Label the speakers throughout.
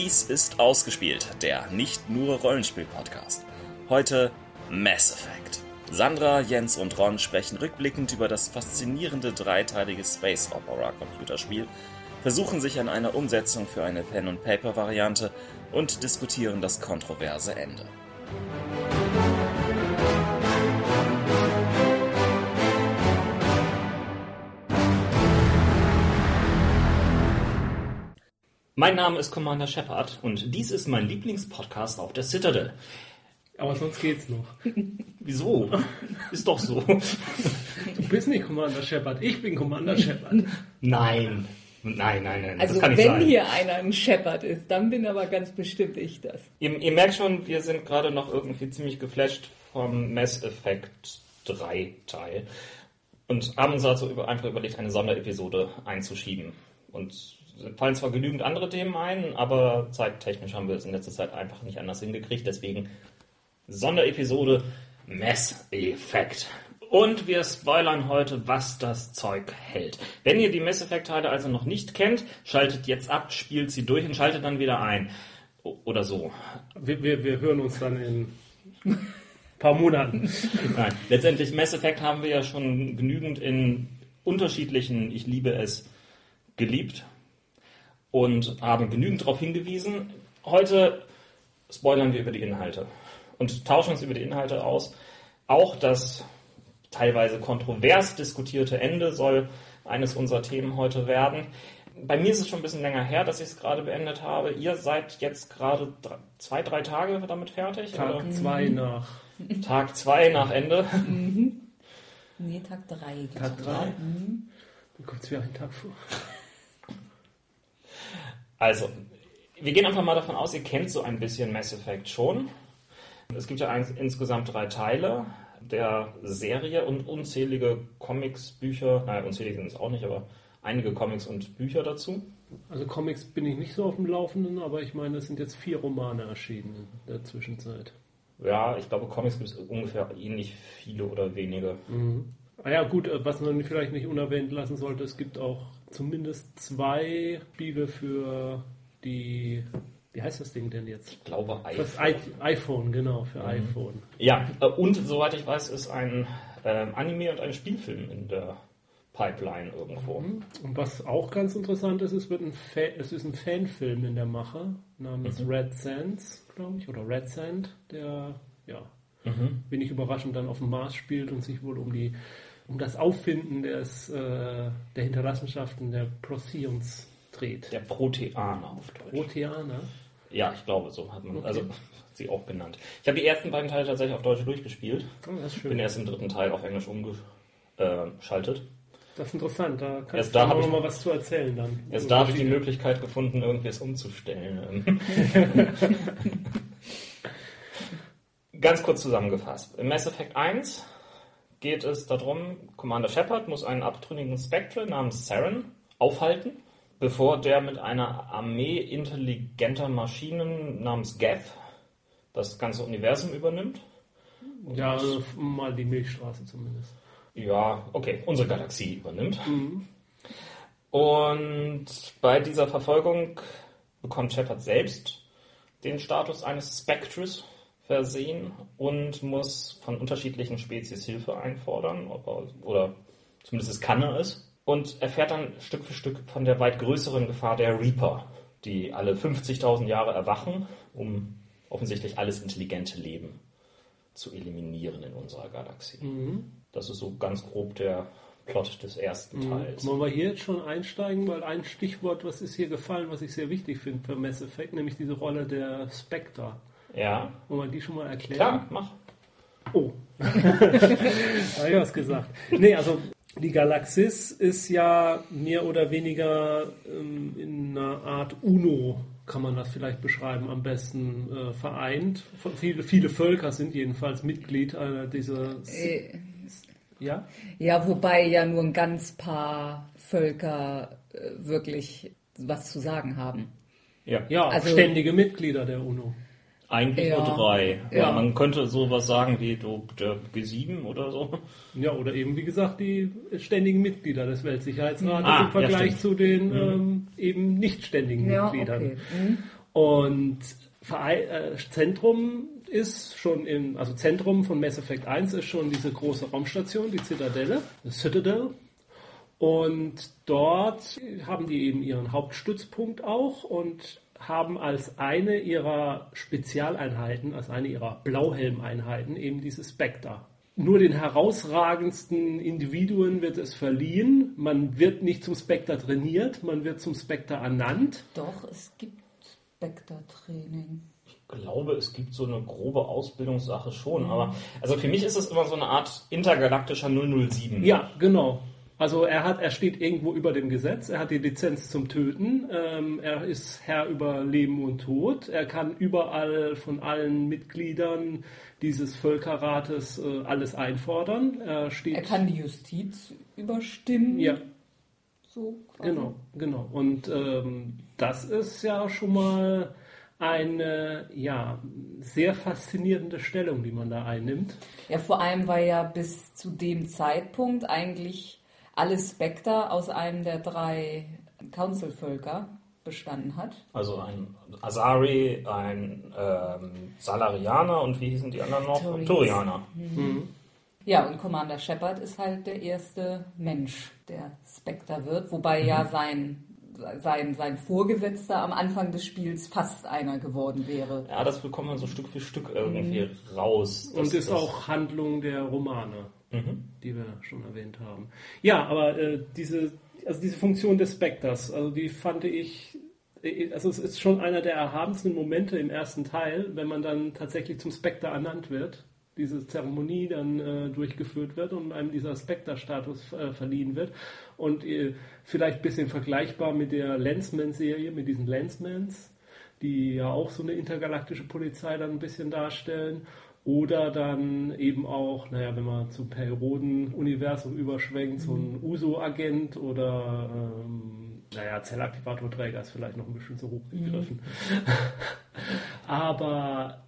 Speaker 1: Dies ist Ausgespielt, der nicht nur Rollenspiel-Podcast. Heute Mass Effect. Sandra, Jens und Ron sprechen rückblickend über das faszinierende dreiteilige Space Opera Computerspiel, versuchen sich an einer Umsetzung für eine Pen-and-Paper-Variante und diskutieren das kontroverse Ende. Mein Name ist Commander Shepard und dies ist mein Lieblingspodcast auf der Citadel.
Speaker 2: Aber sonst geht's noch.
Speaker 1: Wieso? Ist doch so.
Speaker 2: Du bist nicht Commander Shepard, ich bin Commander Shepard.
Speaker 1: Nein. Nein, nein, nein.
Speaker 3: Also
Speaker 1: das kann
Speaker 3: wenn
Speaker 1: nicht sein.
Speaker 3: hier einer ein Shepard ist, dann bin aber ganz bestimmt ich das.
Speaker 1: Ihr, ihr merkt schon, wir sind gerade noch irgendwie ziemlich geflasht vom Mass Effect 3 Teil und haben uns dazu über, einfach überlegt, eine Sonderepisode einzuschieben. Und fallen zwar genügend andere Themen ein, aber zeittechnisch haben wir es in letzter Zeit einfach nicht anders hingekriegt. Deswegen Sonderepisode Mass Effect. Und wir spoilern heute, was das Zeug hält. Wenn ihr die Mass Effect-Teile also noch nicht kennt, schaltet jetzt ab, spielt sie durch und schaltet dann wieder ein. O- Oder so.
Speaker 2: Wir, wir, wir hören uns dann in ein paar Monaten.
Speaker 1: Nein, letztendlich Mass Effect haben wir ja schon genügend in unterschiedlichen, ich liebe es, geliebt und haben genügend darauf hingewiesen. Heute spoilern wir über die Inhalte und tauschen uns über die Inhalte aus. Auch das teilweise kontrovers diskutierte Ende soll eines unserer Themen heute werden. Bei mir ist es schon ein bisschen länger her, dass ich es gerade beendet habe. Ihr seid jetzt gerade drei, zwei, drei Tage damit fertig? oder?
Speaker 2: Tag zwei nach
Speaker 1: Tag zwei nach Ende.
Speaker 3: Nee, Tag 3.
Speaker 2: Tag drei. Dann kommt es wie ein Tag vor.
Speaker 1: Also, wir gehen einfach mal davon aus, ihr kennt so ein bisschen Mass Effect schon. Es gibt ja eins, insgesamt drei Teile der Serie und unzählige Comics, Bücher, naja, unzählige sind es auch nicht, aber einige Comics und Bücher dazu.
Speaker 2: Also Comics bin ich nicht so auf dem Laufenden, aber ich meine, es sind jetzt vier Romane erschienen in der Zwischenzeit.
Speaker 1: Ja, ich glaube, Comics gibt es ungefähr ähnlich viele oder wenige.
Speaker 2: Ah ja, gut, äh, was man vielleicht nicht unerwähnt lassen sollte, es gibt auch zumindest zwei Spiele für die, wie heißt das Ding denn jetzt?
Speaker 1: Ich glaube,
Speaker 2: Für das
Speaker 1: iPhone.
Speaker 2: I iPhone, genau, für iPhone.
Speaker 1: Ja, äh, und soweit ich weiß, ist ein ähm, Anime und ein Spielfilm in der Pipeline irgendwo.
Speaker 2: Und was auch ganz interessant ist, es, wird ein Fa es ist ein Fanfilm in der Mache namens Red Sands, glaube ich, oder Red Sand, der, ja, wenig überraschend dann auf dem Mars spielt und sich wohl um die um das Auffinden des, äh, der Hinterlassenschaften der Procyon dreht.
Speaker 1: Der Proteaner auf Deutsch.
Speaker 2: Proteaner.
Speaker 1: Ja, ich glaube, so hat man
Speaker 2: Okay.
Speaker 1: also, sie auch genannt. Ich habe die ersten beiden Teile tatsächlich auf Deutsch durchgespielt.
Speaker 2: Oh, das ist
Speaker 1: Bin
Speaker 2: schön.
Speaker 1: erst im dritten Teil auf Englisch umgeschaltet.
Speaker 2: Das ist interessant. Da kannst
Speaker 1: Erst
Speaker 2: du
Speaker 1: da
Speaker 2: noch
Speaker 1: ich-
Speaker 2: mal was zu erzählen dann.
Speaker 1: Erst da habe ich die Möglichkeit gefunden, irgendwie es umzustellen. Ganz kurz zusammengefasst. Mass Effect 1 geht es darum, Commander Shepard muss einen abtrünnigen Spectre namens Saren aufhalten, bevor der mit einer Armee intelligenter Maschinen namens Geth das ganze Universum übernimmt.
Speaker 2: Ja, also mal die Milchstraße zumindest.
Speaker 1: Ja, okay, unsere Galaxie übernimmt. Und bei dieser Verfolgung bekommt Shepard selbst den Status eines Spectres versehen und muss von unterschiedlichen Spezies Hilfe einfordern, er, oder zumindest es kann er es, und erfährt dann Stück für Stück von der weit größeren Gefahr der Reaper, die alle 50.000 Jahre erwachen, um offensichtlich alles intelligente Leben zu eliminieren in unserer Galaxie. Das ist so ganz grob der Plot des ersten Teils.
Speaker 2: Wollen wir hier jetzt schon einsteigen, weil ein Stichwort, was ist hier gefallen, was ich sehr wichtig finde für Mass Effect, nämlich diese Rolle der Spectre.
Speaker 1: Ja,
Speaker 2: Wollen wir die schon mal erklären?
Speaker 1: klar, mach.
Speaker 2: Oh. Habe ich was gesagt. Nee, also die Galaxis ist ja mehr oder weniger ähm, in einer Art UNO, kann man das vielleicht beschreiben, am besten äh, vereint. Viele, viele Völker sind jedenfalls Mitglied einer dieser.
Speaker 3: Äh,
Speaker 2: Ja?
Speaker 3: Ja, wobei ja nur ein ganz paar Völker äh, wirklich was zu sagen haben.
Speaker 1: Ja,
Speaker 2: Ja,
Speaker 3: Also-
Speaker 2: ständige Mitglieder der UNO.
Speaker 1: Eigentlich
Speaker 3: Ja.
Speaker 1: nur drei. Ja.
Speaker 3: Ja.
Speaker 1: man könnte sowas sagen wie du, der G7 oder so.
Speaker 2: Ja, oder eben, wie gesagt, die ständigen Mitglieder des Weltsicherheitsrates
Speaker 1: Ah,
Speaker 2: im Vergleich
Speaker 1: ja,
Speaker 2: zu den ähm, eben nicht ständigen
Speaker 3: Ja,
Speaker 2: Mitgliedern.
Speaker 3: okay. Mhm.
Speaker 2: Und äh, Zentrum ist schon im, also Zentrum von Mass Effect 1 ist schon diese große Raumstation, die Zitadelle, die Citadel. Und dort haben die eben ihren Hauptstützpunkt auch und haben als eine ihrer Spezialeinheiten, als eine ihrer Blauhelmeinheiten eben diese Spectre. Nur den herausragendsten Individuen wird es verliehen. Man wird nicht zum Spectre trainiert, man wird zum Spectre ernannt.
Speaker 3: Doch, es gibt Spectre-Training.
Speaker 1: Ich glaube, es gibt so eine grobe Ausbildungssache schon, mhm. aber also für mich ist es immer so eine Art intergalaktischer 007.
Speaker 2: Ja, genau. Also er hat, er steht irgendwo über dem Gesetz, er hat die Lizenz zum Töten, ähm, er ist Herr über Leben und Tod, er kann überall von allen Mitgliedern dieses Völkerrates äh, alles einfordern.
Speaker 3: Er, steht, er kann die Justiz überstimmen.
Speaker 2: Ja. So quasi. Genau, genau. Und ähm, das ist ja schon mal eine ja, sehr faszinierende Stellung, die man da einnimmt.
Speaker 3: Ja, vor allem, weil ja bis zu dem Zeitpunkt eigentlich alle Spectre aus einem der drei Council-Völker bestanden hat.
Speaker 1: Also ein Asari, ein ähm, Salarianer und wie hießen die anderen noch? Torians. Torianer. Mhm.
Speaker 3: Mhm. Ja, und Commander Shepard ist halt der erste Mensch, der Spectre wird, wobei mhm. ja sein, sein, sein Vorgesetzter am Anfang des Spiels fast einer geworden wäre.
Speaker 1: Ja, das bekommt man so Stück für Stück irgendwie mhm. raus.
Speaker 2: Und ist auch Handlung der Romane mhm. die wir schon erwähnt haben. Ja, aber äh, diese, also diese Funktion des Spectres, also die fand ich, äh, also es ist schon einer der erhabensten Momente im ersten Teil, wenn man dann tatsächlich zum Spectre ernannt wird, diese Zeremonie dann äh, durchgeführt wird und einem dieser Spectre-Status äh, verliehen wird. Und äh, vielleicht ein bisschen vergleichbar mit der Lensman-Serie, mit diesen Lensmans, die ja auch so eine intergalaktische Polizei dann ein bisschen darstellen. Oder dann eben auch, naja, wenn man zum Perioden-Universum überschwenkt, so ein mhm. USO-Agent oder, ähm, naja, Zellaktivatorträger ist vielleicht noch ein bisschen zu hoch gegriffen. Mhm. Aber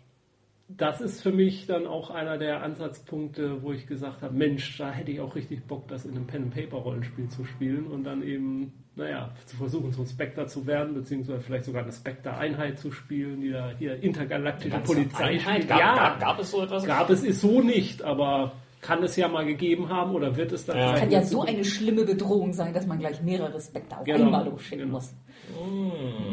Speaker 2: das ist für mich dann auch einer der Ansatzpunkte, wo ich gesagt habe, Mensch, da hätte ich auch richtig Bock, das in einem Pen-and-Paper-Rollenspiel zu spielen und dann eben, naja, zu versuchen, so ein Spectre zu werden, beziehungsweise vielleicht sogar eine Spectre-Einheit zu spielen, die da hier intergalaktische Polizei
Speaker 1: spielt. Gab, ja, gab, gab, es so etwas?
Speaker 2: Gab es ist so nicht, aber kann es ja mal gegeben haben oder wird es dann
Speaker 3: ja. Kann ja so eine schlimme Bedrohung sein, dass man gleich mehrere Spectre auf genau. einmal losschicken genau. muss.
Speaker 1: Hm,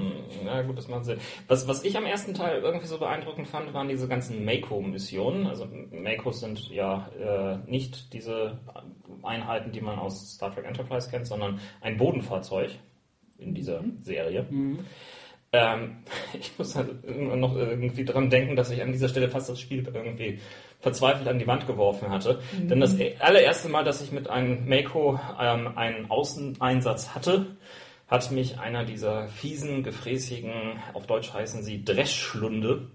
Speaker 1: na gut, das macht Sinn. Was, was ich am ersten Teil irgendwie so beeindruckend fand, waren diese ganzen Mako-Missionen. Also Makos sind ja äh, nicht diese Einheiten, die man aus Star Trek Enterprise kennt, sondern ein Bodenfahrzeug in dieser mhm. Serie. Mhm. Ähm, ich muss halt noch irgendwie dran denken, dass ich an dieser Stelle fast das Spiel irgendwie verzweifelt an die Wand geworfen hatte. Mhm. Denn das allererste Mal, dass ich mit einem Mako ähm, einen Außeneinsatz hatte, hat mich einer dieser fiesen, gefräßigen, auf Deutsch heißen sie Dreschschlunde,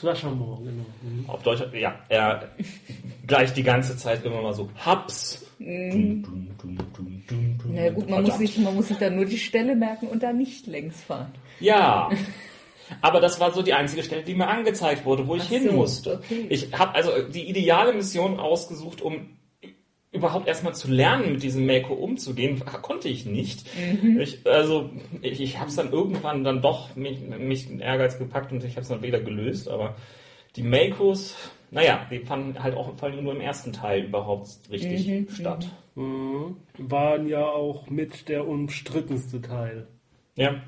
Speaker 2: Thrashermore, genau.
Speaker 1: Mhm. Auf Deutsch, ja, er gleich die ganze Zeit immer mal so Haps. Mhm.
Speaker 3: Na gut, man muss, sich, man muss sich dann nur die Stelle merken und da nicht längs fahren.
Speaker 1: Ja. Aber das war so die einzige Stelle, die mir angezeigt wurde, wo ich Ach hin so, musste. Okay. Ich habe also die ideale Mission ausgesucht, um überhaupt erstmal zu lernen, mit diesem Mako umzugehen, konnte ich nicht. Mhm. Ich, also ich, ich habe es dann irgendwann dann doch mich, mich Ehrgeiz gepackt und ich habe es dann wieder gelöst, aber die Makos, naja, die fanden halt auch vor allem nur im ersten Teil überhaupt richtig mhm. statt.
Speaker 2: Mhm. Waren ja auch mit der umstrittenste Teil.
Speaker 1: Ja,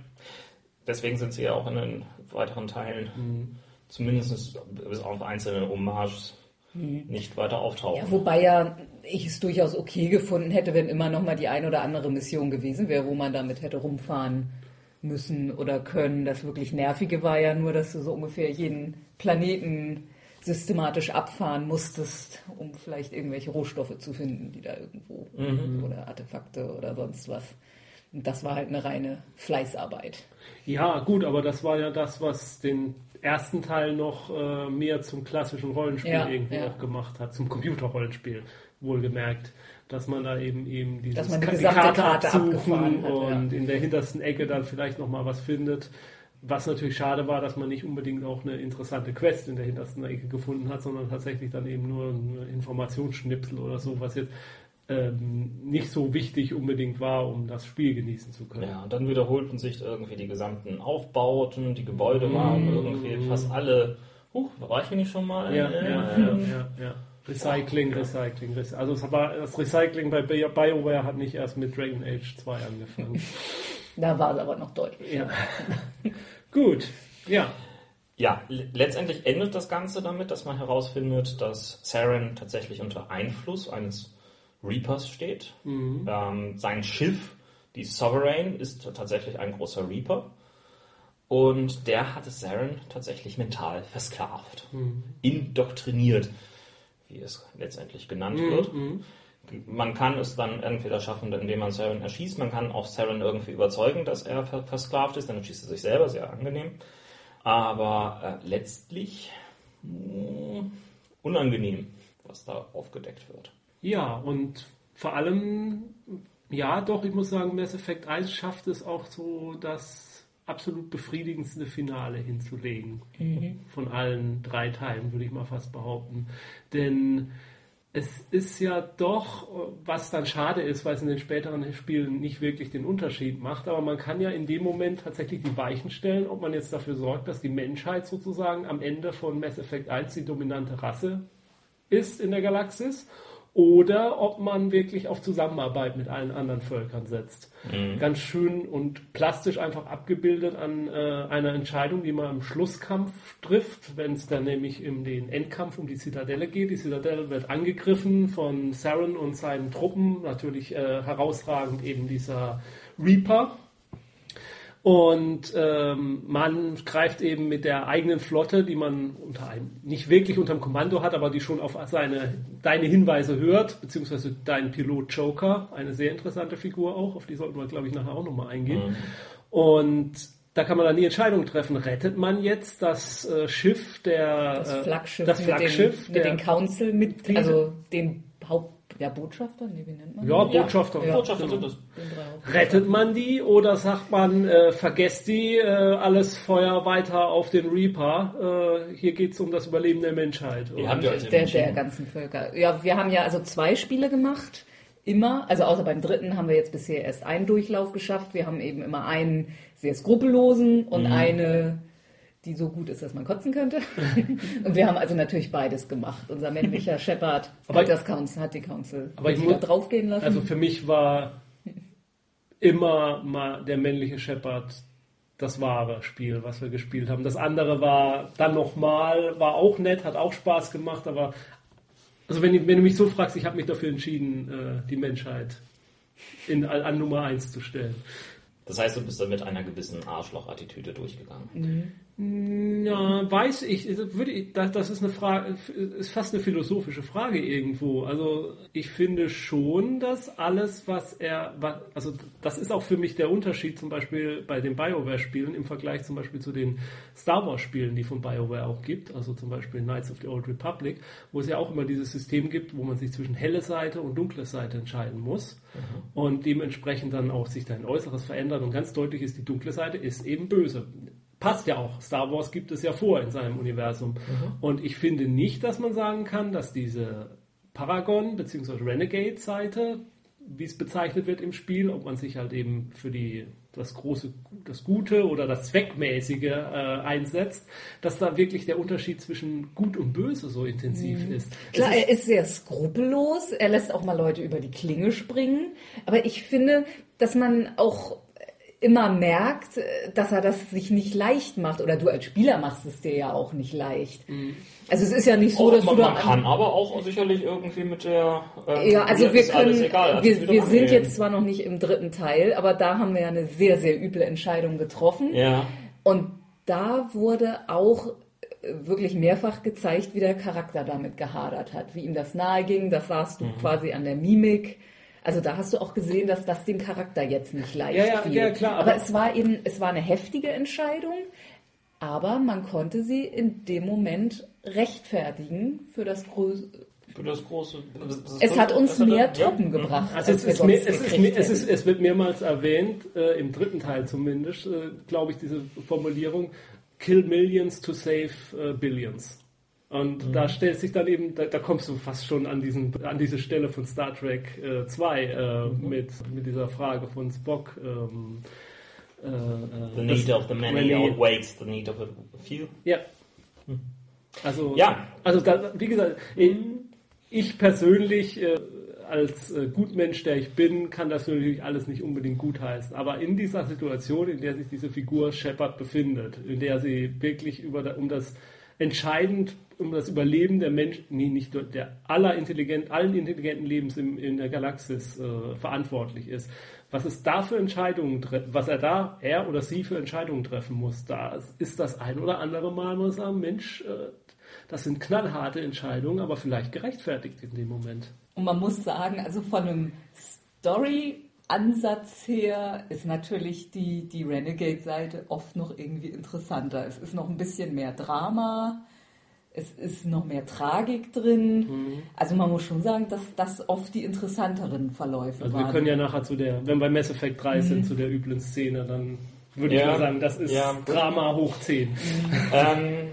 Speaker 1: deswegen sind sie ja auch in den weiteren Teilen, mhm. zumindest bis auf einzelne Hommages, mhm. nicht weiter auftauchen.
Speaker 3: Ja, wobei ja ich es durchaus okay gefunden hätte, wenn immer noch mal die ein oder andere Mission gewesen wäre, wo man damit hätte rumfahren müssen oder können. Das wirklich Nervige war ja nur, dass du so ungefähr jeden Planeten systematisch abfahren musstest, um vielleicht irgendwelche Rohstoffe zu finden, die da irgendwo mhm. oder Artefakte oder sonst was. Und das war halt eine reine Fleißarbeit.
Speaker 2: Ja, gut, aber das war ja das, was den ersten Teil noch äh, mehr zum klassischen Rollenspiel ja, irgendwie ja. auch gemacht hat, zum Computerrollenspiel wohlgemerkt, dass man da eben eben dieses
Speaker 3: dass man die, die Karte, Karte absuchen
Speaker 2: hat, und ja. in der hintersten Ecke dann vielleicht noch mal was findet. Was natürlich schade war, dass man nicht unbedingt auch eine interessante Quest in der hintersten Ecke gefunden hat, sondern tatsächlich dann eben nur ein Informationsschnipsel oder so, was jetzt ähm, nicht so wichtig unbedingt war, um das Spiel genießen zu können.
Speaker 1: Ja, und dann wiederholten sich irgendwie die gesamten Aufbauten, die Gebäude waren mm. irgendwie fast alle. Huch, war ich hier nicht schon mal?
Speaker 2: Ja, äh, ja, ja, ja, ja. Recycling, Recycling, Recycling. Also es war, das Recycling bei BioWare hat nicht erst mit Dragon Age 2 angefangen.
Speaker 3: da war es aber noch deutlich.
Speaker 2: Ja. Gut, ja.
Speaker 1: Ja, letztendlich endet das Ganze damit, dass man herausfindet, dass Saren tatsächlich unter Einfluss eines Reapers steht. Mhm. Ähm, sein Schiff, die Sovereign, ist tatsächlich ein großer Reaper. Und der hat Saren tatsächlich mental versklavt, mhm. indoktriniert, wie es letztendlich genannt mhm. wird. Mhm. Man kann es dann entweder schaffen, indem man Saren erschießt. Man kann auch Saren irgendwie überzeugen, dass er versklavt ist. Dann erschießt er sich selber, sehr angenehm. Aber äh, letztlich mh, hm, unangenehm, was da aufgedeckt wird.
Speaker 2: Ja, und vor allem, ja, doch, ich muss sagen, Mass Effect 1 schafft es auch so, das absolut befriedigendste Finale hinzulegen. Mhm. Von allen drei Teilen, würde ich mal fast behaupten. Denn es ist ja doch, was dann schade ist, weil es in den späteren Spielen nicht wirklich den Unterschied macht, aber man kann ja in dem Moment tatsächlich die Weichen stellen, ob man jetzt dafür sorgt, dass die Menschheit sozusagen am Ende von Mass Effect 1 die dominante Rasse ist in der Galaxis oder ob man wirklich auf Zusammenarbeit mit allen anderen Völkern setzt. Mhm. Ganz schön und plastisch einfach abgebildet an äh, einer Entscheidung, die man im Schlusskampf trifft, wenn es dann nämlich in den Endkampf um die Zitadelle geht. Die Zitadelle wird angegriffen von Saren und seinen Truppen, natürlich äh, herausragend eben dieser Reaper, und ähm, man greift eben mit der eigenen Flotte, die man unter einem, nicht wirklich unter dem Kommando hat, aber die schon auf seine, deine Hinweise hört, beziehungsweise dein Pilot Joker, eine sehr interessante Figur auch, auf die sollten wir, glaube ich, nachher auch nochmal eingehen. Mhm. Und da kann man dann die Entscheidung treffen, rettet man jetzt das äh, Schiff der
Speaker 3: das äh, Flaggschiff,
Speaker 2: das Flaggschiff
Speaker 3: mit, den, mit den Council mit also den Haupt ja, Botschafter? Nee, wie nennt man
Speaker 2: Ja, Botschafter.
Speaker 1: Ja, Botschafter
Speaker 2: genau. sind das. Rettet man die oder sagt man, äh, vergesst die, äh, alles Feuer weiter auf den Reaper? Äh, hier geht es um das Überleben der Menschheit.
Speaker 3: Ihr habt ja der, der ganzen Völker. Ja, wir haben ja also zwei Spiele gemacht. Immer, also außer beim dritten haben wir jetzt bisher erst einen Durchlauf geschafft. Wir haben eben immer einen sehr skrupellosen und mhm. eine die so gut ist, dass man kotzen könnte. und wir haben also natürlich beides gemacht. Unser männlicher Shepard hat, das Council, hat die Council
Speaker 2: aber ich muss, draufgehen lassen. Also für mich war immer mal der männliche Shepard das wahre Spiel, was wir gespielt haben. Das andere war dann nochmal, war auch nett, hat auch Spaß gemacht, aber also wenn, wenn du mich so fragst, ich habe mich dafür entschieden, äh, die Menschheit in, an Nummer 1 zu stellen.
Speaker 1: Das heißt, du bist da mit einer gewissen Arschloch-Attitüde durchgegangen. Mhm.
Speaker 2: Ja, weiß ich. Das ist eine Frage, ist fast eine philosophische Frage irgendwo. Also ich finde schon, dass alles, was er, also das ist auch für mich der Unterschied zum Beispiel bei den BioWare-Spielen im Vergleich zum Beispiel zu den Star Wars-Spielen, die von BioWare auch gibt. Also zum Beispiel Knights of the Old Republic, wo es ja auch immer dieses System gibt, wo man sich zwischen helle Seite und dunkle Seite entscheiden muss mhm. und dementsprechend dann auch sich dein Äußeres verändert und ganz deutlich ist, die dunkle Seite ist eben böse passt ja auch. Star Wars gibt es ja vor in seinem Universum. Mhm. Und ich finde nicht, dass man sagen kann, dass diese Paragon bzw. Renegade-Seite, wie es bezeichnet wird im Spiel, ob man sich halt eben für die das große, das Gute oder das Zweckmäßige äh, einsetzt, dass da wirklich der Unterschied zwischen Gut und Böse so intensiv mhm. ist.
Speaker 3: Klar, ist er ist sehr skrupellos, er lässt auch mal Leute über die Klinge springen, aber ich finde, dass man auch immer merkt, dass er das sich nicht leicht macht. Oder du als Spieler machst es dir ja auch nicht leicht. Mhm. Also es ist ja nicht so,
Speaker 1: dass man, du man kann aber auch sicherlich irgendwie mit der.
Speaker 3: Ähm, ja, also wir können. Egal, also wir, wir sind jetzt zwar noch nicht im dritten Teil, aber da haben wir ja eine sehr sehr üble Entscheidung getroffen.
Speaker 1: Ja.
Speaker 3: Und da wurde auch wirklich mehrfach gezeigt, wie der Charakter damit gehadert hat, wie ihm das nahe ging. Das sahst du mhm. quasi an der Mimik. Also da hast du auch gesehen, dass das dem Charakter jetzt nicht leicht
Speaker 2: ja, ja, fiel. Ja, klar.
Speaker 3: Aber, aber es war eben, es war eine heftige Entscheidung, aber man konnte sie in dem Moment rechtfertigen für das große
Speaker 1: für das große.
Speaker 3: Das es hat uns mehr Truppen ja. gebracht.
Speaker 2: Also es, ist mehr, es, ist es, ist, es, wird mehrmals erwähnt, äh, im dritten Teil zumindest, äh, glaube ich, diese Formulierung: Kill millions to save äh, billions. Und mhm. da stellt sich dann eben, da, da, kommst du fast schon an, diesen, an diese Stelle von Star Trek 2 äh, äh, mhm. mit, mit dieser Frage von Spock. Ähm,
Speaker 1: äh, äh the need of the many outweighs the need of a few.
Speaker 2: Ja. Mhm. Also, ja. also da, wie gesagt, ich persönlich äh, als äh, Gutmensch, der ich bin, kann das natürlich alles nicht unbedingt gutheißen. Aber in dieser Situation, in der sich diese Figur Shepard befindet, in der sie wirklich über, um das entscheidend um das Überleben der Menschen, nee, nicht der aller intelligent, allen intelligenten Lebens im, in der Galaxis äh, verantwortlich ist. Was es da für Entscheidungen was er da, er oder sie für Entscheidungen treffen muss, da ist das ein oder andere Mal, muss sagen, Mensch, äh, das sind knallharte Entscheidungen, aber vielleicht gerechtfertigt in dem Moment.
Speaker 3: Und man muss sagen, also von einem Story Ansatz her ist natürlich die, die Renegade-Seite oft noch irgendwie interessanter. Es ist noch ein bisschen mehr Drama, es ist noch mehr Tragik drin. Mhm. Also man muss schon sagen, dass das oft die interessanteren Verläufe
Speaker 2: also
Speaker 3: waren.
Speaker 2: Wir können ja nachher zu der, wenn wir bei Mass Effect 3 mhm. sind, zu der üblen Szene, dann würde ja, ich mal sagen, das ist ja. Drama hoch 10. Mhm.
Speaker 1: Ähm,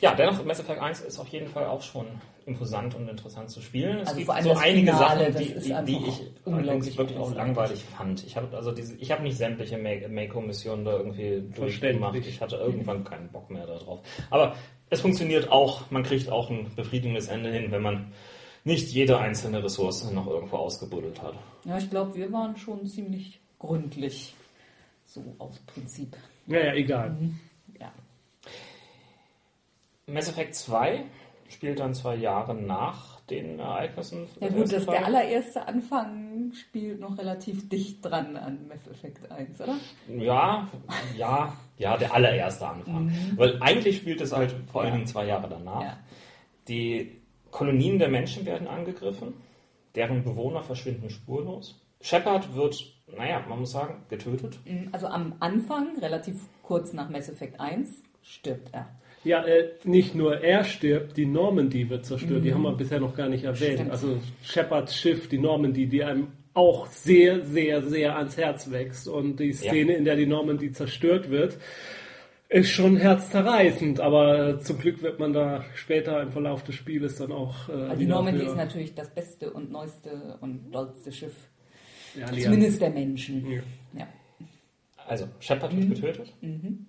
Speaker 1: ja, dennoch, Mass Effect 1 ist auf jeden Fall auch schon imposant und interessant zu spielen. Es also gibt so einige Finale, Sachen, die, die, die ich allerdings wirklich auch langweilig fand. Ich habe also diese, ich habe nicht sämtliche Mako-Missionen da irgendwie durchgemacht. Ich hatte irgendwann keinen Bock mehr darauf. Aber es funktioniert auch, man kriegt auch ein befriedigendes Ende hin, wenn man nicht jede einzelne Ressource noch irgendwo ausgebuddelt hat.
Speaker 3: Ja, ich glaube, wir waren schon ziemlich gründlich, so aus Prinzip.
Speaker 2: Ja, ja, egal.
Speaker 3: Mhm. Ja.
Speaker 1: Mass Effect 2 spielt dann zwei Jahre nach den Ereignissen.
Speaker 3: Ja gut, das der allererste Anfang spielt noch relativ dicht dran an Mass Effect 1, oder?
Speaker 1: Ja, ja, ja, der allererste Anfang. Mhm. Weil eigentlich spielt es halt vor allen Dingen zwei Jahre danach. Ja. Die Kolonien der Menschen werden angegriffen, deren Bewohner verschwinden spurlos. Shepard wird, naja, man muss sagen, getötet.
Speaker 3: Mhm, also am Anfang, relativ kurz nach Mass Effect 1, stirbt er.
Speaker 2: Ja, äh, nicht nur er stirbt, die Normandy wird zerstört. Mhm. Die haben wir bisher noch gar nicht erwähnt. Stimmt. Also Shepards Schiff, die Normandy, die einem auch sehr, sehr, sehr ans Herz wächst. Und die Szene, ja. in der die Normandy zerstört wird, ist schon herzzerreißend. Aber zum Glück wird man da später im Verlauf des Spieles dann auch.
Speaker 3: Äh, also die Normandy ist natürlich das beste und neueste und dollste Schiff. Ja, Zumindest der Menschen. Ja. ja.
Speaker 1: Also Shepard wird mhm. getötet. Mhm.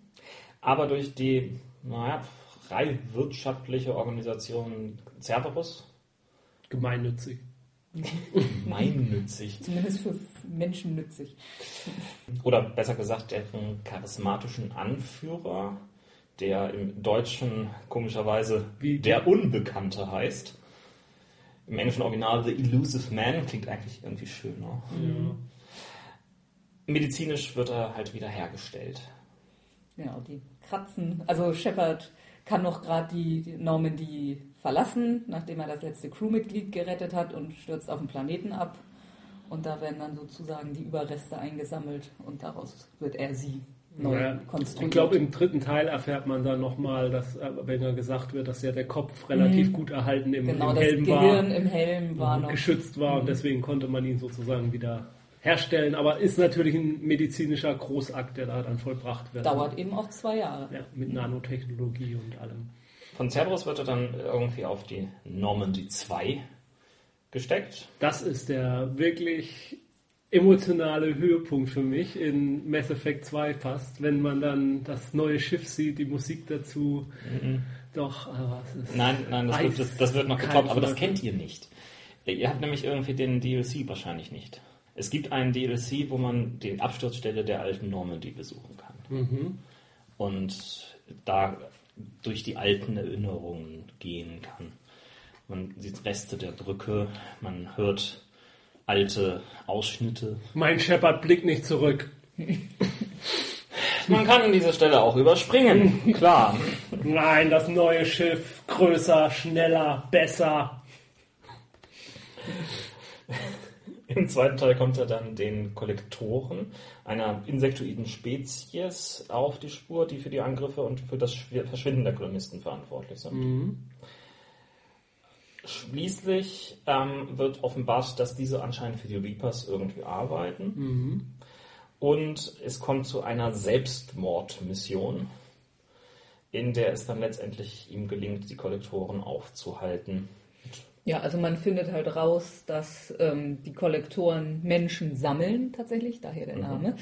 Speaker 1: Aber durch die naja, frei wirtschaftliche Organisation Cerberus.
Speaker 2: Gemeinnützig.
Speaker 1: Gemeinnützig.
Speaker 3: Zumindest für Menschen nützig.
Speaker 1: Oder besser gesagt, deren charismatischen Anführer, der im Deutschen komischerweise Wie? der Unbekannte heißt. Im englischen Original The Elusive Man klingt eigentlich irgendwie schöner. Ja. Medizinisch wird er halt wieder hergestellt.
Speaker 3: Genau, die kratzen. Also Shepard kann noch gerade die Normandy verlassen, nachdem er das letzte Crewmitglied gerettet hat und stürzt auf den Planeten ab. Und da werden dann sozusagen die Überreste eingesammelt und daraus wird er sie neu ja, konstruiert.
Speaker 2: Ich glaube, im dritten Teil erfährt man dann nochmal, dass, äh, wenn er gesagt wird, dass ja der Kopf relativ mhm. gut erhalten im, genau, im Helm
Speaker 3: war. Gehirn im Helm war
Speaker 2: noch. geschützt war mhm. und deswegen konnte man ihn sozusagen wieder herstellen, aber ist natürlich ein medizinischer Großakt, der da dann vollbracht wird.
Speaker 3: Dauert eben auch zwei Jahre.
Speaker 2: Ja, mit Nanotechnologie und allem.
Speaker 1: Von Cerberus wird er dann irgendwie auf die Normandy 2 gesteckt.
Speaker 2: Das ist der wirklich emotionale Höhepunkt für mich in Mass Effect 2 fast, wenn man dann das neue Schiff sieht, die Musik dazu. Mhm. Doch, aber es ist.
Speaker 1: Nein, nein, das, wird, das, das wird noch getoppt, aber das kennt ihr nicht. Ihr habt nämlich irgendwie den DLC wahrscheinlich nicht. Es gibt einen DLC, wo man die Absturzstelle der alten Normandy besuchen kann. Mhm. Und da durch die alten Erinnerungen gehen kann. Man sieht Reste der Brücke, man hört alte Ausschnitte.
Speaker 2: Mein Shepard blickt nicht zurück.
Speaker 1: Man kann diese Stelle auch überspringen, klar.
Speaker 2: Nein, das neue Schiff, größer, schneller, besser.
Speaker 1: Im zweiten Teil kommt er dann den Kollektoren, einer insektoiden Spezies, auf die Spur, die für die Angriffe und für das Verschwinden der Kolonisten verantwortlich sind. Mhm. Schließlich ähm, wird offenbart, dass diese anscheinend für die Reapers irgendwie arbeiten. Mhm. Und es kommt zu einer Selbstmordmission, in der es dann letztendlich ihm gelingt, die Kollektoren aufzuhalten.
Speaker 3: Ja, also man findet halt raus, dass ähm, die Kollektoren Menschen sammeln, tatsächlich, daher der Name.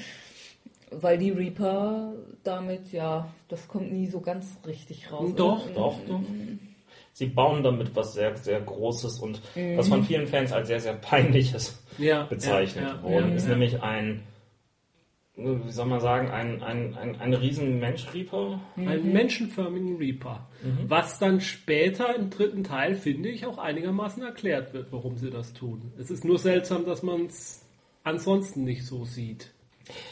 Speaker 3: Weil die Reaper damit, ja, das kommt nie so ganz richtig raus.
Speaker 2: Doch,
Speaker 3: oder?
Speaker 1: Doch, doch. Sie bauen damit was sehr, sehr Großes und was von vielen Fans als sehr, sehr peinliches
Speaker 2: Ja,
Speaker 1: bezeichnet
Speaker 2: ja, ja,
Speaker 1: worden.
Speaker 2: ja,
Speaker 1: ist
Speaker 2: ja.
Speaker 1: nämlich ein, wie soll man sagen, ein, ein, ein, ein riesen Mensch-Reaper.
Speaker 2: Einen menschenförmigen Reaper. Was dann später im dritten Teil, finde ich, auch einigermaßen erklärt wird, warum sie das tun. Es ist nur seltsam, dass man es ansonsten nicht so sieht.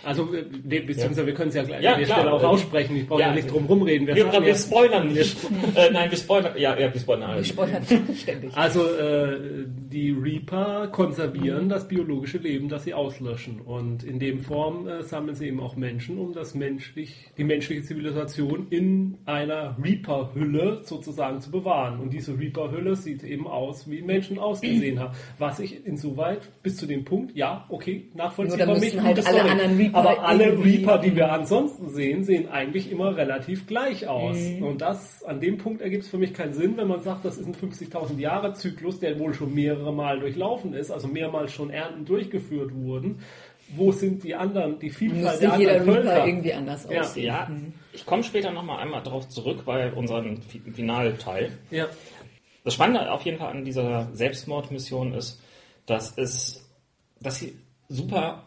Speaker 2: Also, nee, beziehungsweise wir können es ja gleich
Speaker 1: Ja,
Speaker 2: an der
Speaker 1: klar,
Speaker 2: Stelle auch aussprechen. Ich brauche ja,
Speaker 1: ja,
Speaker 2: nicht drum rumreden. Wir
Speaker 1: Wir, wir
Speaker 2: ja-
Speaker 1: spoilern nicht. äh, nein, wir spoilern. Ja, ja, wir spoilern
Speaker 3: Wir
Speaker 1: alles.
Speaker 3: spoilern ständig.
Speaker 2: Also äh, die Reaper konservieren das biologische Leben, das sie auslöschen. Und in dem Form äh, sammeln sie eben auch Menschen, um das menschlich, die menschliche Zivilisation in einer Reaper-Hülle sozusagen zu bewahren. Und diese Reaper-Hülle sieht eben aus, wie Menschen ausgesehen haben. Was ich insoweit bis zu dem Punkt, ja, okay, nachvollziehbar.
Speaker 3: Nur da
Speaker 2: nicht,
Speaker 3: müssen halt alle
Speaker 2: Story.
Speaker 3: Anderen Reaper
Speaker 2: Aber alle
Speaker 3: irgendwie-
Speaker 2: Reaper, die wir ansonsten sehen, sehen eigentlich immer relativ gleich aus.
Speaker 3: Mhm.
Speaker 2: Und das, an dem Punkt ergibt es für mich keinen Sinn, wenn man sagt, das ist ein 50.000 Jahre Zyklus, der wohl schon mehrere Mal durchlaufen ist, also mehrmals schon Ernten durchgeführt wurden. Wo sind die anderen, die Vielfalt
Speaker 3: Müsste
Speaker 2: der
Speaker 3: jeder
Speaker 2: anderen
Speaker 3: Reaper
Speaker 2: Völker?
Speaker 3: irgendwie anders
Speaker 2: Ja.
Speaker 3: aussehen.
Speaker 1: Ja, ich komme später nochmal einmal darauf zurück bei unserem Fi- Finalteil.
Speaker 2: Ja.
Speaker 1: Das Spannende auf jeden Fall an dieser Selbstmordmission ist, dass es, dass sie super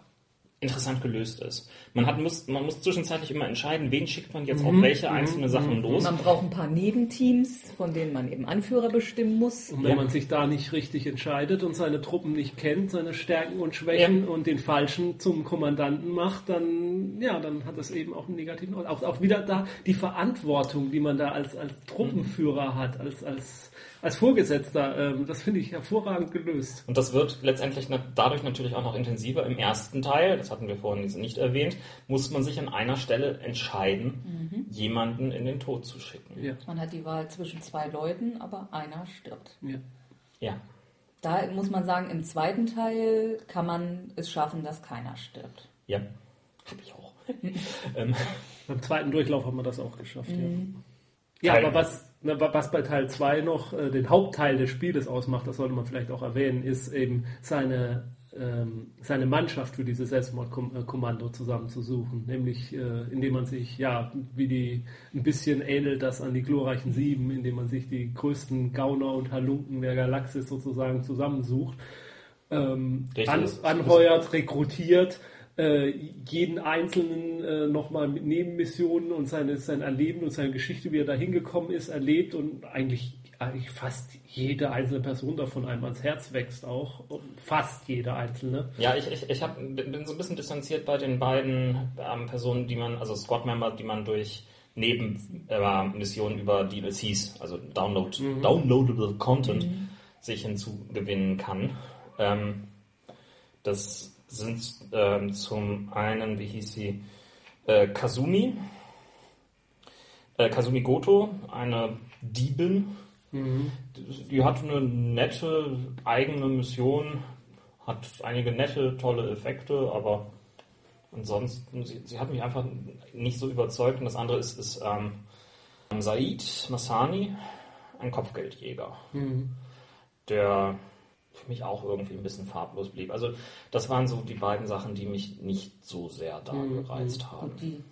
Speaker 1: interessant gelöst ist. Man hat muss, man muss zwischenzeitlich immer entscheiden, wen schickt man jetzt auf welche einzelne Sachen los.
Speaker 3: Man braucht ein paar Nebenteams, von denen man eben Anführer bestimmen muss.
Speaker 2: Und wenn
Speaker 1: Ja.
Speaker 2: man sich da nicht richtig entscheidet und seine Truppen nicht kennt, seine Stärken und Schwächen und den Falschen zum Kommandanten macht, dann, ja, dann hat das eben auch einen negativen, auch, auch wieder da die Verantwortung, die man da als, als Truppenführer hat, als, als, als Vorgesetzter, ähm, das finde ich hervorragend gelöst.
Speaker 1: Und das wird letztendlich na- dadurch natürlich auch noch intensiver. Im ersten Teil, das hatten wir vorhin nicht erwähnt, muss man sich an einer Stelle entscheiden, jemanden in den Tod zu schicken.
Speaker 2: Ja,
Speaker 3: Man hat die Wahl zwischen zwei Leuten, aber einer stirbt.
Speaker 2: ja.
Speaker 1: Ja.
Speaker 3: Da muss man sagen, im zweiten Teil kann man es schaffen, dass keiner stirbt.
Speaker 1: Ja. Hab ich auch. ähm,
Speaker 2: Beim zweiten Durchlauf haben wir das auch geschafft, ja. Ja,
Speaker 1: Teil-
Speaker 2: aber was, na, wa- was bei Teil 2 noch äh, den Hauptteil des Spieles ausmacht, das sollte man vielleicht auch erwähnen, ist eben seine, ähm, seine Mannschaft für dieses Selbstmordkommando zusammenzusuchen. Nämlich, äh, indem man sich, ja, wie die, ein bisschen ähnelt das an die glorreichen Sieben, indem man sich die größten Gauner und Halunken der Galaxis sozusagen zusammensucht, ähm, an, anheuert, rekrutiert, äh, jeden Einzelnen äh, nochmal mit Nebenmissionen und seine, sein Erleben und seine Geschichte, wie er da hingekommen ist, erlebt und eigentlich, eigentlich fast jede einzelne Person davon einem ans Herz wächst auch. Und fast jede einzelne.
Speaker 1: Ja, ich, ich, ich hab, bin so ein bisschen distanziert bei den beiden ähm, Personen, die man, also Squad-Member, die man durch Nebenmissionen über DLCs, also Download, Downloadable Content, sich hinzugewinnen kann. Ähm, das sind ähm, zum einen, wie hieß sie, äh, Kazumi, äh, Kazumi Goto, eine Diebin, die, die hat eine nette eigene Mission, hat einige nette, tolle Effekte, aber ansonsten, sie, sie hat mich einfach nicht so überzeugt. Und das andere ist, ist ähm, Said Masani, ein Kopfgeldjäger, der für mich auch irgendwie ein bisschen farblos blieb. Also das waren so die beiden Sachen, die mich nicht so sehr da gereizt haben.
Speaker 3: Und die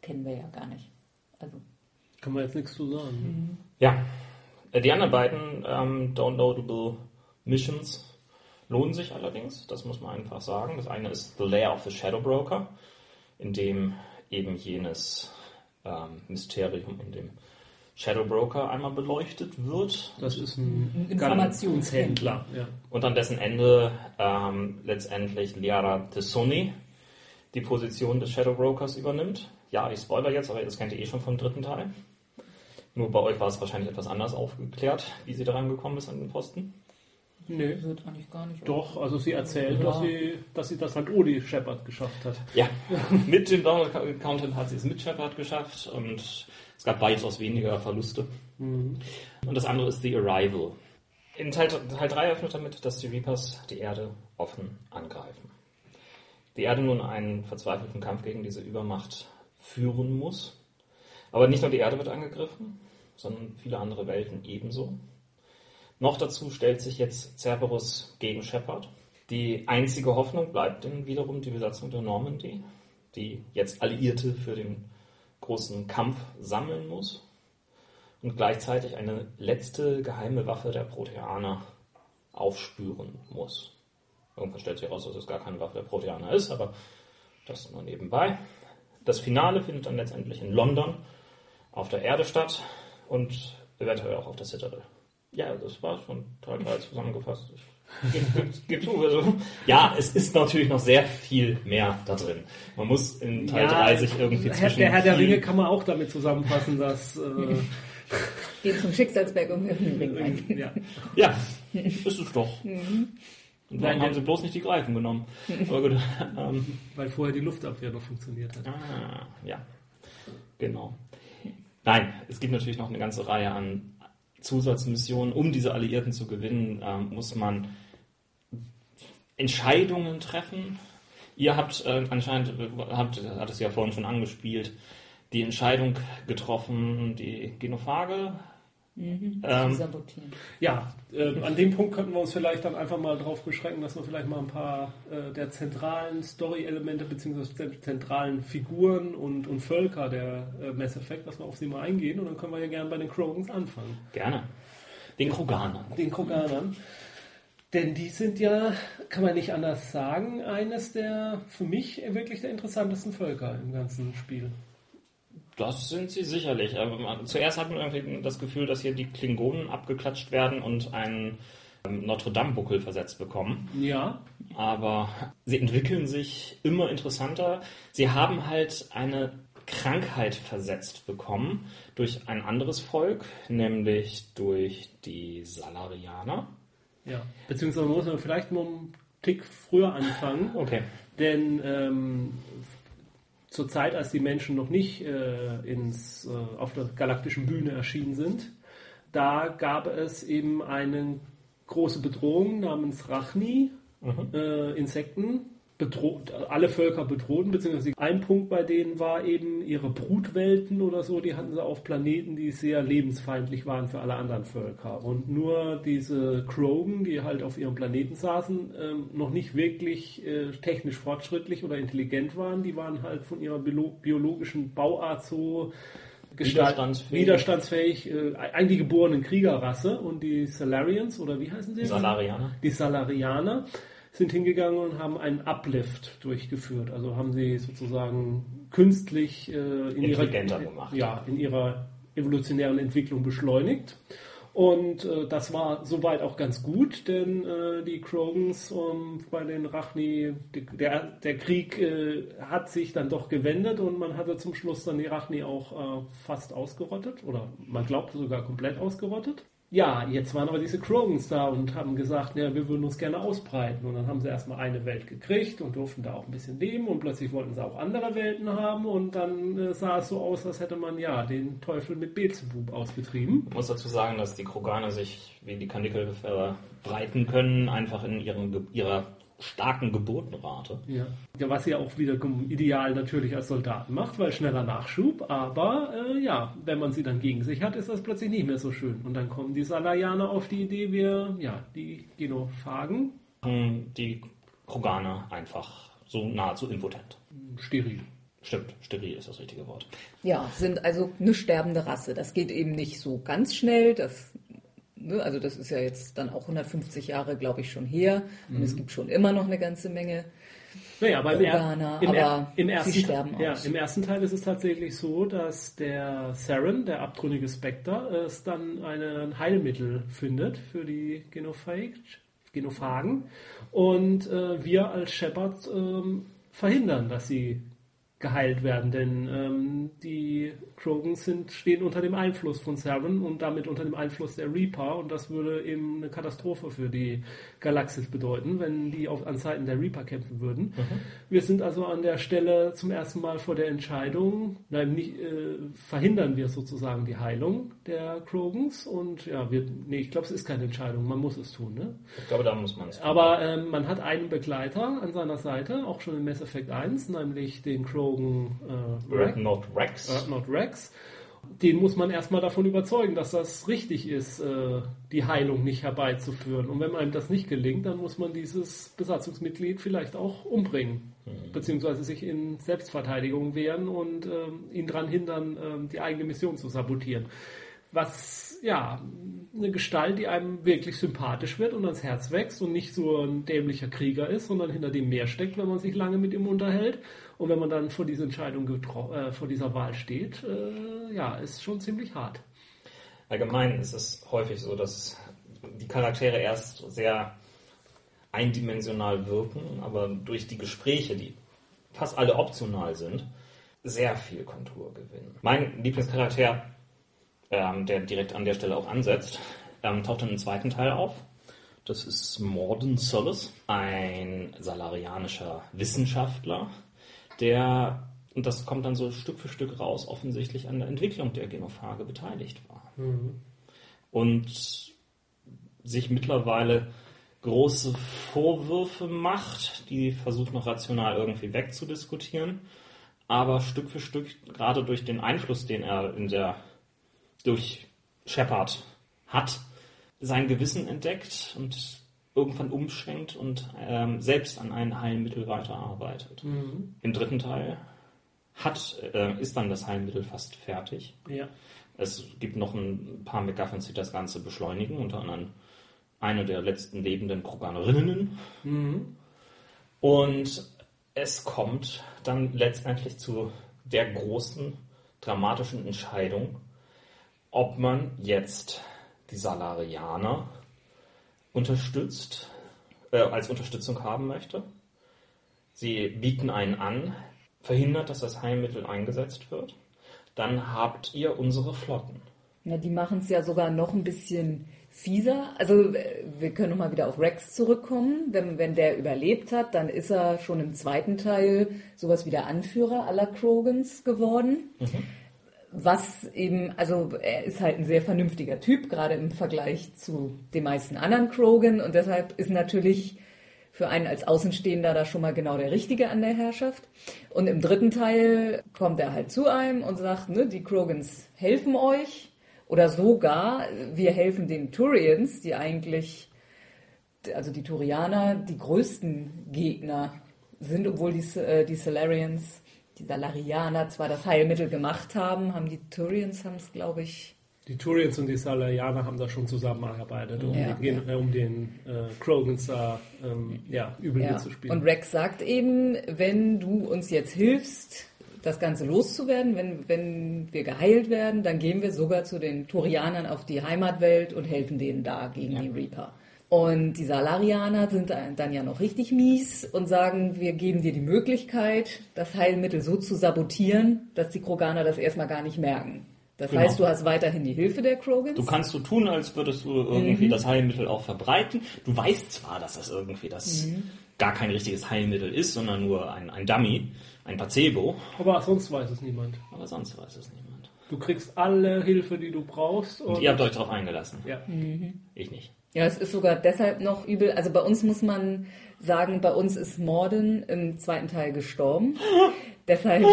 Speaker 3: kennen wir ja gar nicht. Also,
Speaker 2: Kann man jetzt nichts zu sagen.
Speaker 1: Ja, äh, die anderen beiden ähm, Downloadable Missions lohnen sich allerdings, das muss man einfach sagen. Das eine ist The Lair of the Shadow Broker, in dem eben jenes ähm, Mysterium in dem Shadow Broker einmal beleuchtet wird
Speaker 2: Das ist ein,
Speaker 3: Ein Informationshändler.
Speaker 2: Ja.
Speaker 1: und an dessen Ende ähm, letztendlich Liara Tessoni die Position des Shadow Brokers übernimmt. Ja, ich spoiler jetzt, aber das kennt ihr eh schon vom dritten Teil. Nur bei euch war es wahrscheinlich etwas anders aufgeklärt, wie sie daran gekommen ist an den Posten.
Speaker 2: Nee.
Speaker 3: wird eigentlich gar nicht.
Speaker 2: Doch, also sie erzählt,
Speaker 3: Ja.
Speaker 2: dass, sie, dass sie das an Odi Shepard geschafft hat.
Speaker 1: Ja, mit dem Download-Content hat sie es mit Shepard geschafft und es gab weitaus weniger Verluste. Und das andere ist The Arrival. In Teil, Teil 3 eröffnet damit, dass die Reapers die Erde offen angreifen. Die Erde nun einen verzweifelten Kampf gegen diese Übermacht führen muss. Aber nicht nur die Erde wird angegriffen, sondern viele andere Welten ebenso. Noch dazu stellt sich jetzt Cerberus gegen Shepard. Die einzige Hoffnung bleibt dann wiederum die Besatzung der Normandy, die jetzt Alliierte für den großen Kampf sammeln muss und gleichzeitig eine letzte geheime Waffe der Proteaner aufspüren muss. Irgendwann stellt sich heraus, dass es gar keine Waffe der Proteaner ist, aber das nur nebenbei. Das Finale findet dann letztendlich in London auf der Erde statt und eventuell auch auf der Citadel. Ja, das war schon Teil 3 zusammengefasst. Ich zu, also, ja, es ist natürlich noch sehr viel mehr da drin. Man muss in Teil ja, 3 sich irgendwie zwischen...
Speaker 2: Der Herr der Ringe kann man auch damit zusammenfassen, dass... Äh,
Speaker 3: Geht zum Schicksalsberg um den Ring.
Speaker 1: Ja. ja, ist es doch. Mhm. Und warum haben sie bloß nicht die Greifen genommen?
Speaker 2: Aber gut, ähm, Weil vorher die Luftabwehr noch funktioniert hat.
Speaker 1: Ah, ja, genau. Nein, es gibt natürlich noch eine ganze Reihe an Zusatzmissionen. Um diese Alliierten zu gewinnen, ähm, muss man Entscheidungen treffen. Ihr habt äh, anscheinend, habt, hat es ja vorhin schon angespielt, die Entscheidung getroffen, die Genophage
Speaker 2: Mhm, ähm, ja, äh, an dem Punkt könnten wir uns vielleicht dann einfach mal darauf beschränken, dass wir vielleicht mal ein paar äh, der zentralen Story-Elemente bzw. zentralen Figuren und, und Völker der äh, Mass Effect, dass wir auf sie mal eingehen und dann können wir ja gerne bei den Krogans anfangen.
Speaker 1: Gerne. Den Kroganern.
Speaker 2: Den Kroganern. Denn die sind ja, kann man nicht anders sagen, eines der für mich wirklich der interessantesten Völker im ganzen Spiel.
Speaker 1: Das sind sie sicherlich. Zuerst hat man irgendwie das Gefühl, dass hier die Klingonen abgeklatscht werden und einen ähm, Notre-Dame-Buckel versetzt bekommen.
Speaker 2: Ja.
Speaker 1: Aber sie entwickeln sich immer interessanter. Sie haben halt eine Krankheit versetzt bekommen durch ein anderes Volk, nämlich durch die Salarianer.
Speaker 2: Ja, beziehungsweise muss man vielleicht nur einen Tick früher anfangen.
Speaker 1: Okay.
Speaker 2: Denn ähm, zur Zeit, als die Menschen noch nicht äh, ins, äh, auf der galaktischen Bühne erschienen sind, da gab es eben eine große Bedrohung namens Rachni, mhm. äh, Insekten, bedroht, alle Völker bedrohten, beziehungsweise ein Punkt bei denen war eben ihre Brutwelten oder so, die hatten sie auf Planeten, die sehr lebensfeindlich waren für alle anderen Völker. Und nur diese Krogan, die halt auf ihrem Planeten saßen, ähm, noch nicht wirklich äh, technisch fortschrittlich oder intelligent waren, die waren halt von ihrer biologischen Bauart so widerstandsfähig, widerstandsfähig äh, eigentlich geborenen Kriegerrasse und die Salarians oder wie heißen sie?
Speaker 1: Salarianer.
Speaker 2: Die Salarianer sind hingegangen und haben einen Uplift durchgeführt. Also haben sie sozusagen künstlich äh, in, ihrer,
Speaker 1: gemacht.
Speaker 2: Ja, in ihrer evolutionären Entwicklung beschleunigt. Und äh, das war soweit auch ganz gut, denn äh, die Krogans ähm, bei den Rachni, die, der, der Krieg äh, hat sich dann doch gewendet und man hatte zum Schluss dann die Rachni auch äh, fast ausgerottet oder man glaubte sogar komplett ausgerottet ja, jetzt waren aber diese Krogans da und haben gesagt, ja, wir würden uns gerne ausbreiten. Und dann haben sie erstmal eine Welt gekriegt und durften da auch ein bisschen leben und plötzlich wollten sie auch andere Welten haben und dann äh, sah es so aus, als hätte man ja den Teufel mit Beelzebub ausgetrieben.
Speaker 1: Ich muss dazu sagen, dass die Kroganer sich wie die Kandikel breiten können, einfach in ihrem, ihrer starken Geburtenrate.
Speaker 2: Ja. ja, was sie auch wieder ideal natürlich als Soldaten macht, weil schneller Nachschub, aber äh, ja, wenn man sie dann gegen sich hat, ist das plötzlich nicht mehr so schön. Und dann kommen die Salayaner auf die Idee, wir, ja, die Genophagen.
Speaker 1: Die Kroganer einfach so nahezu impotent.
Speaker 2: Steril.
Speaker 1: Stimmt, steril ist das richtige Wort.
Speaker 3: Ja, sind also eine sterbende Rasse. Das geht eben nicht so ganz schnell. Das ne, also das ist ja jetzt dann auch 150 Jahre, glaube ich, schon her. Und es mhm. gibt schon immer noch eine ganze Menge
Speaker 2: naja, aber
Speaker 3: Organer,
Speaker 2: im, er,
Speaker 3: aber
Speaker 2: im, ersten,
Speaker 3: sie sterben
Speaker 2: ja, Im ersten Teil ist es tatsächlich so, dass der Saren, der abtrünnige Spectre, es dann ein Heilmittel findet für die Genophage, Genophagen. Und äh, wir als Shepard äh, verhindern, dass sie geheilt werden, denn ähm, die Krogans sind, stehen unter dem Einfluss von Saren und damit unter dem Einfluss der Reaper und das würde eben eine Katastrophe für die Galaxis bedeuten, wenn die auf, an Seiten der Reaper kämpfen würden. Mhm. Wir sind also an der Stelle zum ersten Mal vor der Entscheidung, nein, nicht, äh, verhindern wir sozusagen die Heilung der Krogans und ja, wir, nee, ich glaube, es ist keine Entscheidung, man muss es tun. Ne?
Speaker 1: Ich glaube, da muss man es
Speaker 2: tun. Aber ähm, man hat einen Begleiter an seiner Seite, auch schon in Mass Effect 1, nämlich den Krogan
Speaker 1: äh, Rex.
Speaker 2: Rex. Rex. den muss man erstmal davon überzeugen, dass das richtig ist, äh, die Heilung nicht herbeizuführen. Und wenn einem das nicht gelingt, dann muss man dieses Besatzungsmitglied vielleicht auch umbringen, mhm. beziehungsweise sich in Selbstverteidigung wehren und ähm, ihn daran hindern, ähm, die eigene Mission zu sabotieren. Was, ja, eine Gestalt, die einem wirklich sympathisch wird und ans Herz wächst und nicht so ein dämlicher Krieger ist, sondern hinter dem mehr steckt, wenn man sich lange mit ihm unterhält. Und wenn man dann vor dieser Entscheidung, äh, vor dieser Wahl steht, äh, ja, ist schon ziemlich hart.
Speaker 1: Allgemein ist es häufig so, dass die Charaktere erst sehr eindimensional wirken, aber durch die Gespräche, die fast alle optional sind, sehr viel Kontur gewinnen. Mein Lieblingscharakter, ähm, der direkt an der Stelle auch ansetzt, ähm, taucht dann im zweiten Teil auf. Das ist Morden Solis, ein salarianischer Wissenschaftler, der, und das kommt dann so Stück für Stück raus, offensichtlich an der Entwicklung der Genophage beteiligt war. Mhm. Und sich mittlerweile große Vorwürfe macht, die versucht noch rational irgendwie wegzudiskutieren, aber Stück für Stück, gerade durch den Einfluss, den er in der durch Shepard hat, sein Gewissen entdeckt und irgendwann umschwenkt und ähm, selbst an ein Heilmittel weiterarbeitet. Mhm. Im dritten Teil hat, äh, ist dann das Heilmittel fast fertig.
Speaker 2: Ja.
Speaker 1: Es gibt noch ein paar MacGuffins, die das Ganze beschleunigen, unter anderem eine der letzten lebenden Kroganerinnen. Mhm. Und es kommt dann letztendlich zu der großen dramatischen Entscheidung, ob man jetzt die Salarianer unterstützt, äh, als Unterstützung haben möchte. Sie bieten einen an, verhindert, dass das Heilmittel eingesetzt wird. Dann habt ihr unsere Flotten.
Speaker 3: Ja, die machen es ja sogar noch ein bisschen fieser. Also äh, wir können nochmal wieder auf Rex zurückkommen. Wenn, wenn der überlebt hat, dann ist er schon im zweiten Teil sowas wie der Anführer aller Krogans geworden. Mhm was eben, also er ist halt ein sehr vernünftiger Typ, gerade im Vergleich zu den meisten anderen Krogan und deshalb ist natürlich für einen als Außenstehender da schon mal genau der Richtige an der Herrschaft. Und im dritten Teil kommt er halt zu einem und sagt, ne, die Krogans helfen euch oder sogar wir helfen den Turians, die eigentlich, also die Turianer, die größten Gegner sind, obwohl die, äh, die Solarians die Salarianer zwar das Heilmittel gemacht haben, haben die Turians haben es, glaube ich.
Speaker 2: Die Turians und die Salarianer haben da schon zusammengearbeitet, um, ja, den, ja. Äh, um den äh, Krogans da ähm, ja, übel ja. mitzuspielen.
Speaker 3: Und Rex sagt eben, wenn du uns jetzt hilfst, das Ganze loszuwerden, wenn, wenn wir geheilt werden, dann gehen wir sogar zu den Turianern auf die Heimatwelt und helfen denen da gegen die Reaper. Und die Salarianer sind dann ja noch richtig mies und sagen, wir geben dir die Möglichkeit, das Heilmittel so zu sabotieren, dass die Kroganer das erstmal gar nicht merken. Das genau. heißt, du hast weiterhin die Hilfe der Krogans.
Speaker 1: Du kannst so tun, als würdest du irgendwie mhm. das Heilmittel auch verbreiten. Du weißt zwar, dass das irgendwie das mhm. gar kein richtiges Heilmittel ist, sondern nur ein, ein Dummy, ein Placebo.
Speaker 2: Aber sonst weiß es niemand.
Speaker 1: Aber sonst weiß es niemand.
Speaker 2: Du kriegst alle Hilfe, die du brauchst.
Speaker 1: Und, und ihr habt euch darauf eingelassen.
Speaker 2: Ja.
Speaker 1: Mhm. Ich nicht.
Speaker 3: Ja, es ist sogar deshalb noch übel. Also bei uns muss man sagen, bei uns ist Morden im zweiten Teil gestorben. deshalb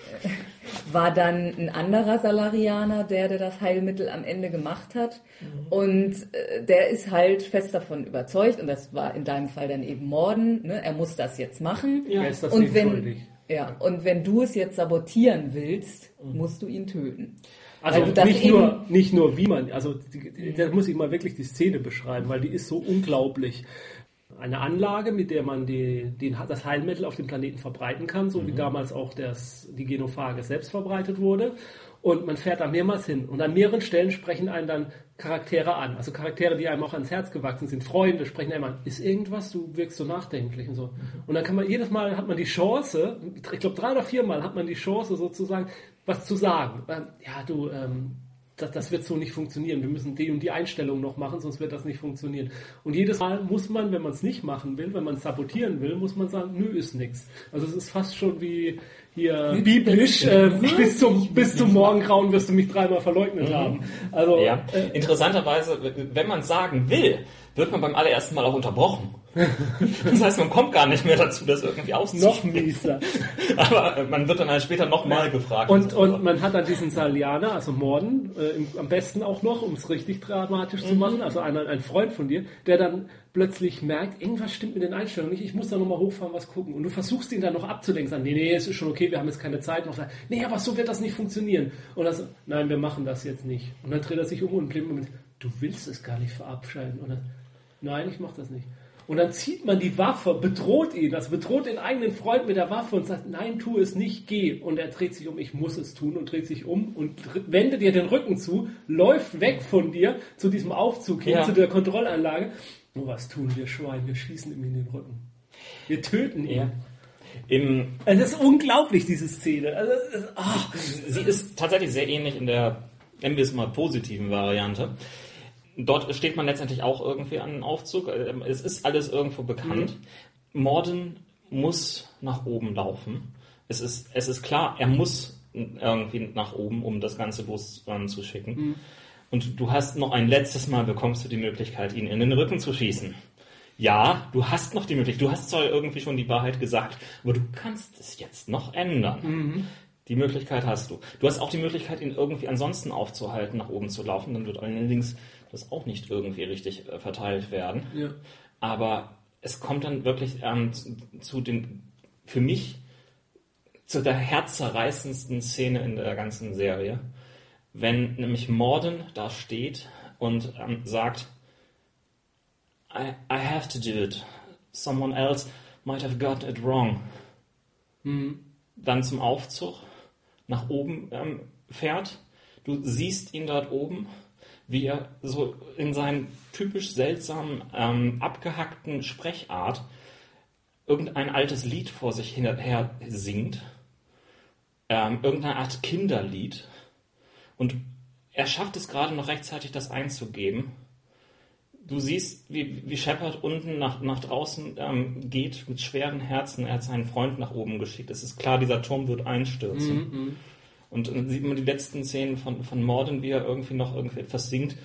Speaker 3: war dann ein anderer Salarianer, der, der das Heilmittel am Ende gemacht hat. Mhm. Und äh, der ist halt fest davon überzeugt, und das war in deinem Fall dann eben Morden, ne? er muss das jetzt machen.
Speaker 2: Ja. ist das
Speaker 3: und wenn, schuldig. Ja, und wenn du es jetzt sabotieren willst, mhm. musst du ihn töten.
Speaker 2: Also nicht nur, nicht nur wie man, also da muss ich mal wirklich die Szene beschreiben, weil die ist so unglaublich. Eine Anlage, mit der man die, den, das Heilmittel auf dem Planeten verbreiten kann, so mhm. wie damals auch das, die Genophage selbst verbreitet wurde. Und man fährt da mehrmals hin. Und an mehreren Stellen sprechen einen dann Charaktere an. Also Charaktere, die einem auch ans Herz gewachsen sind. Freunde sprechen einem an. Ist irgendwas? Du wirkst so nachdenklich und so. Und dann kann man jedes Mal hat man die Chance, ich glaube drei oder vier Mal hat man die Chance sozusagen, was zu sagen. Ja, du, ähm, das, das wird so nicht funktionieren. Wir müssen die und die Einstellung noch machen, sonst wird das nicht funktionieren. Und jedes Mal muss man, wenn man es nicht machen will, wenn man es sabotieren will, muss man sagen, nö, ist nichts. Also es ist fast schon wie hier biblisch, äh, bis zum, bis zum Morgengrauen wirst du mich dreimal verleugnet mhm. haben.
Speaker 1: Also, ja. Äh, Interessanterweise, wenn man sagen will, wird man beim allerersten Mal auch unterbrochen. Das heißt, man kommt gar nicht mehr dazu, das irgendwie
Speaker 2: Noch mieser.
Speaker 1: Aber äh, man wird dann halt später nochmal gefragt.
Speaker 2: Und, und man hat dann diesen Salianer, also Morden, äh, im, am besten auch noch, um es richtig dramatisch zu machen, also ein, ein Freund von dir, der dann plötzlich merkt, irgendwas stimmt mit den Einstellungen nicht, ich muss da nochmal hochfahren, was gucken. Und du versuchst ihn dann noch abzulenken, sagen, nee, nee, es ist schon okay, wir haben jetzt keine Zeit noch. Nee, aber so wird das nicht funktionieren. Und dann so, nein, wir machen das jetzt nicht. Und dann dreht er sich um und bleibt mit, du willst es gar nicht verabscheiden. Und dann, nein, ich mach das nicht. Und dann zieht man die Waffe, bedroht ihn, also bedroht den eigenen Freund mit der Waffe und sagt, nein, tu es nicht, geh. Und er dreht sich um, ich muss es tun und dreht sich um und wendet dir den Rücken zu, läuft weg von dir zu diesem Aufzug hin,
Speaker 1: Ja.
Speaker 2: zu der Kontrollanlage. Und was tun wir Schwein? Wir schießen ihm in den Rücken. Wir töten ihn.
Speaker 1: Ja. Im,
Speaker 2: Also das ist unglaublich, diese Szene. Also, es ist- ah.
Speaker 1: sie ist tatsächlich sehr ähnlich in der, nennen wir es mal, positiven Variante. Dort steht man letztendlich auch irgendwie an einem Aufzug. Ähm, Es ist alles irgendwo bekannt. Morden muss nach oben laufen. Es ist, es ist klar, er muss irgendwie nach oben, um das Ganze loszuschicken. Und du hast noch ein letztes Mal bekommst du die Möglichkeit, ihn in den Rücken zu schießen. Ja, du hast noch die Möglichkeit. Du hast zwar irgendwie schon die Wahrheit gesagt, aber du kannst es jetzt noch ändern. Die Möglichkeit hast du. Du hast auch die Möglichkeit, ihn irgendwie ansonsten aufzuhalten, nach oben zu laufen. Dann wird allerdings das auch nicht irgendwie richtig äh, verteilt werden.
Speaker 2: Ja.
Speaker 1: Aber es kommt dann wirklich ähm, zu, zu den, für mich, zu der herzzerreißendsten Szene in der ganzen Serie. Wenn nämlich Morden da steht und ähm, sagt, I, I have to do it. Someone else might have gotten it wrong. Dann zum Aufzug nach oben ähm, fährt. Du siehst ihn dort oben, wie er so in seinen typisch seltsamen, ähm, abgehackten Sprechart irgendein altes Lied vor sich her singt. Ähm, irgendeine Art Kinderlied. Und er schafft es gerade noch rechtzeitig, das einzugeben. Du siehst, wie, wie Shepard unten nach, nach draußen ähm, geht mit schweren Herzen. Er hat seinen Freund nach oben geschickt. Es ist klar, dieser Turm wird einstürzen. Und dann sieht man die letzten Szenen von, von Morden, wie er irgendwie noch irgendwie etwas singt.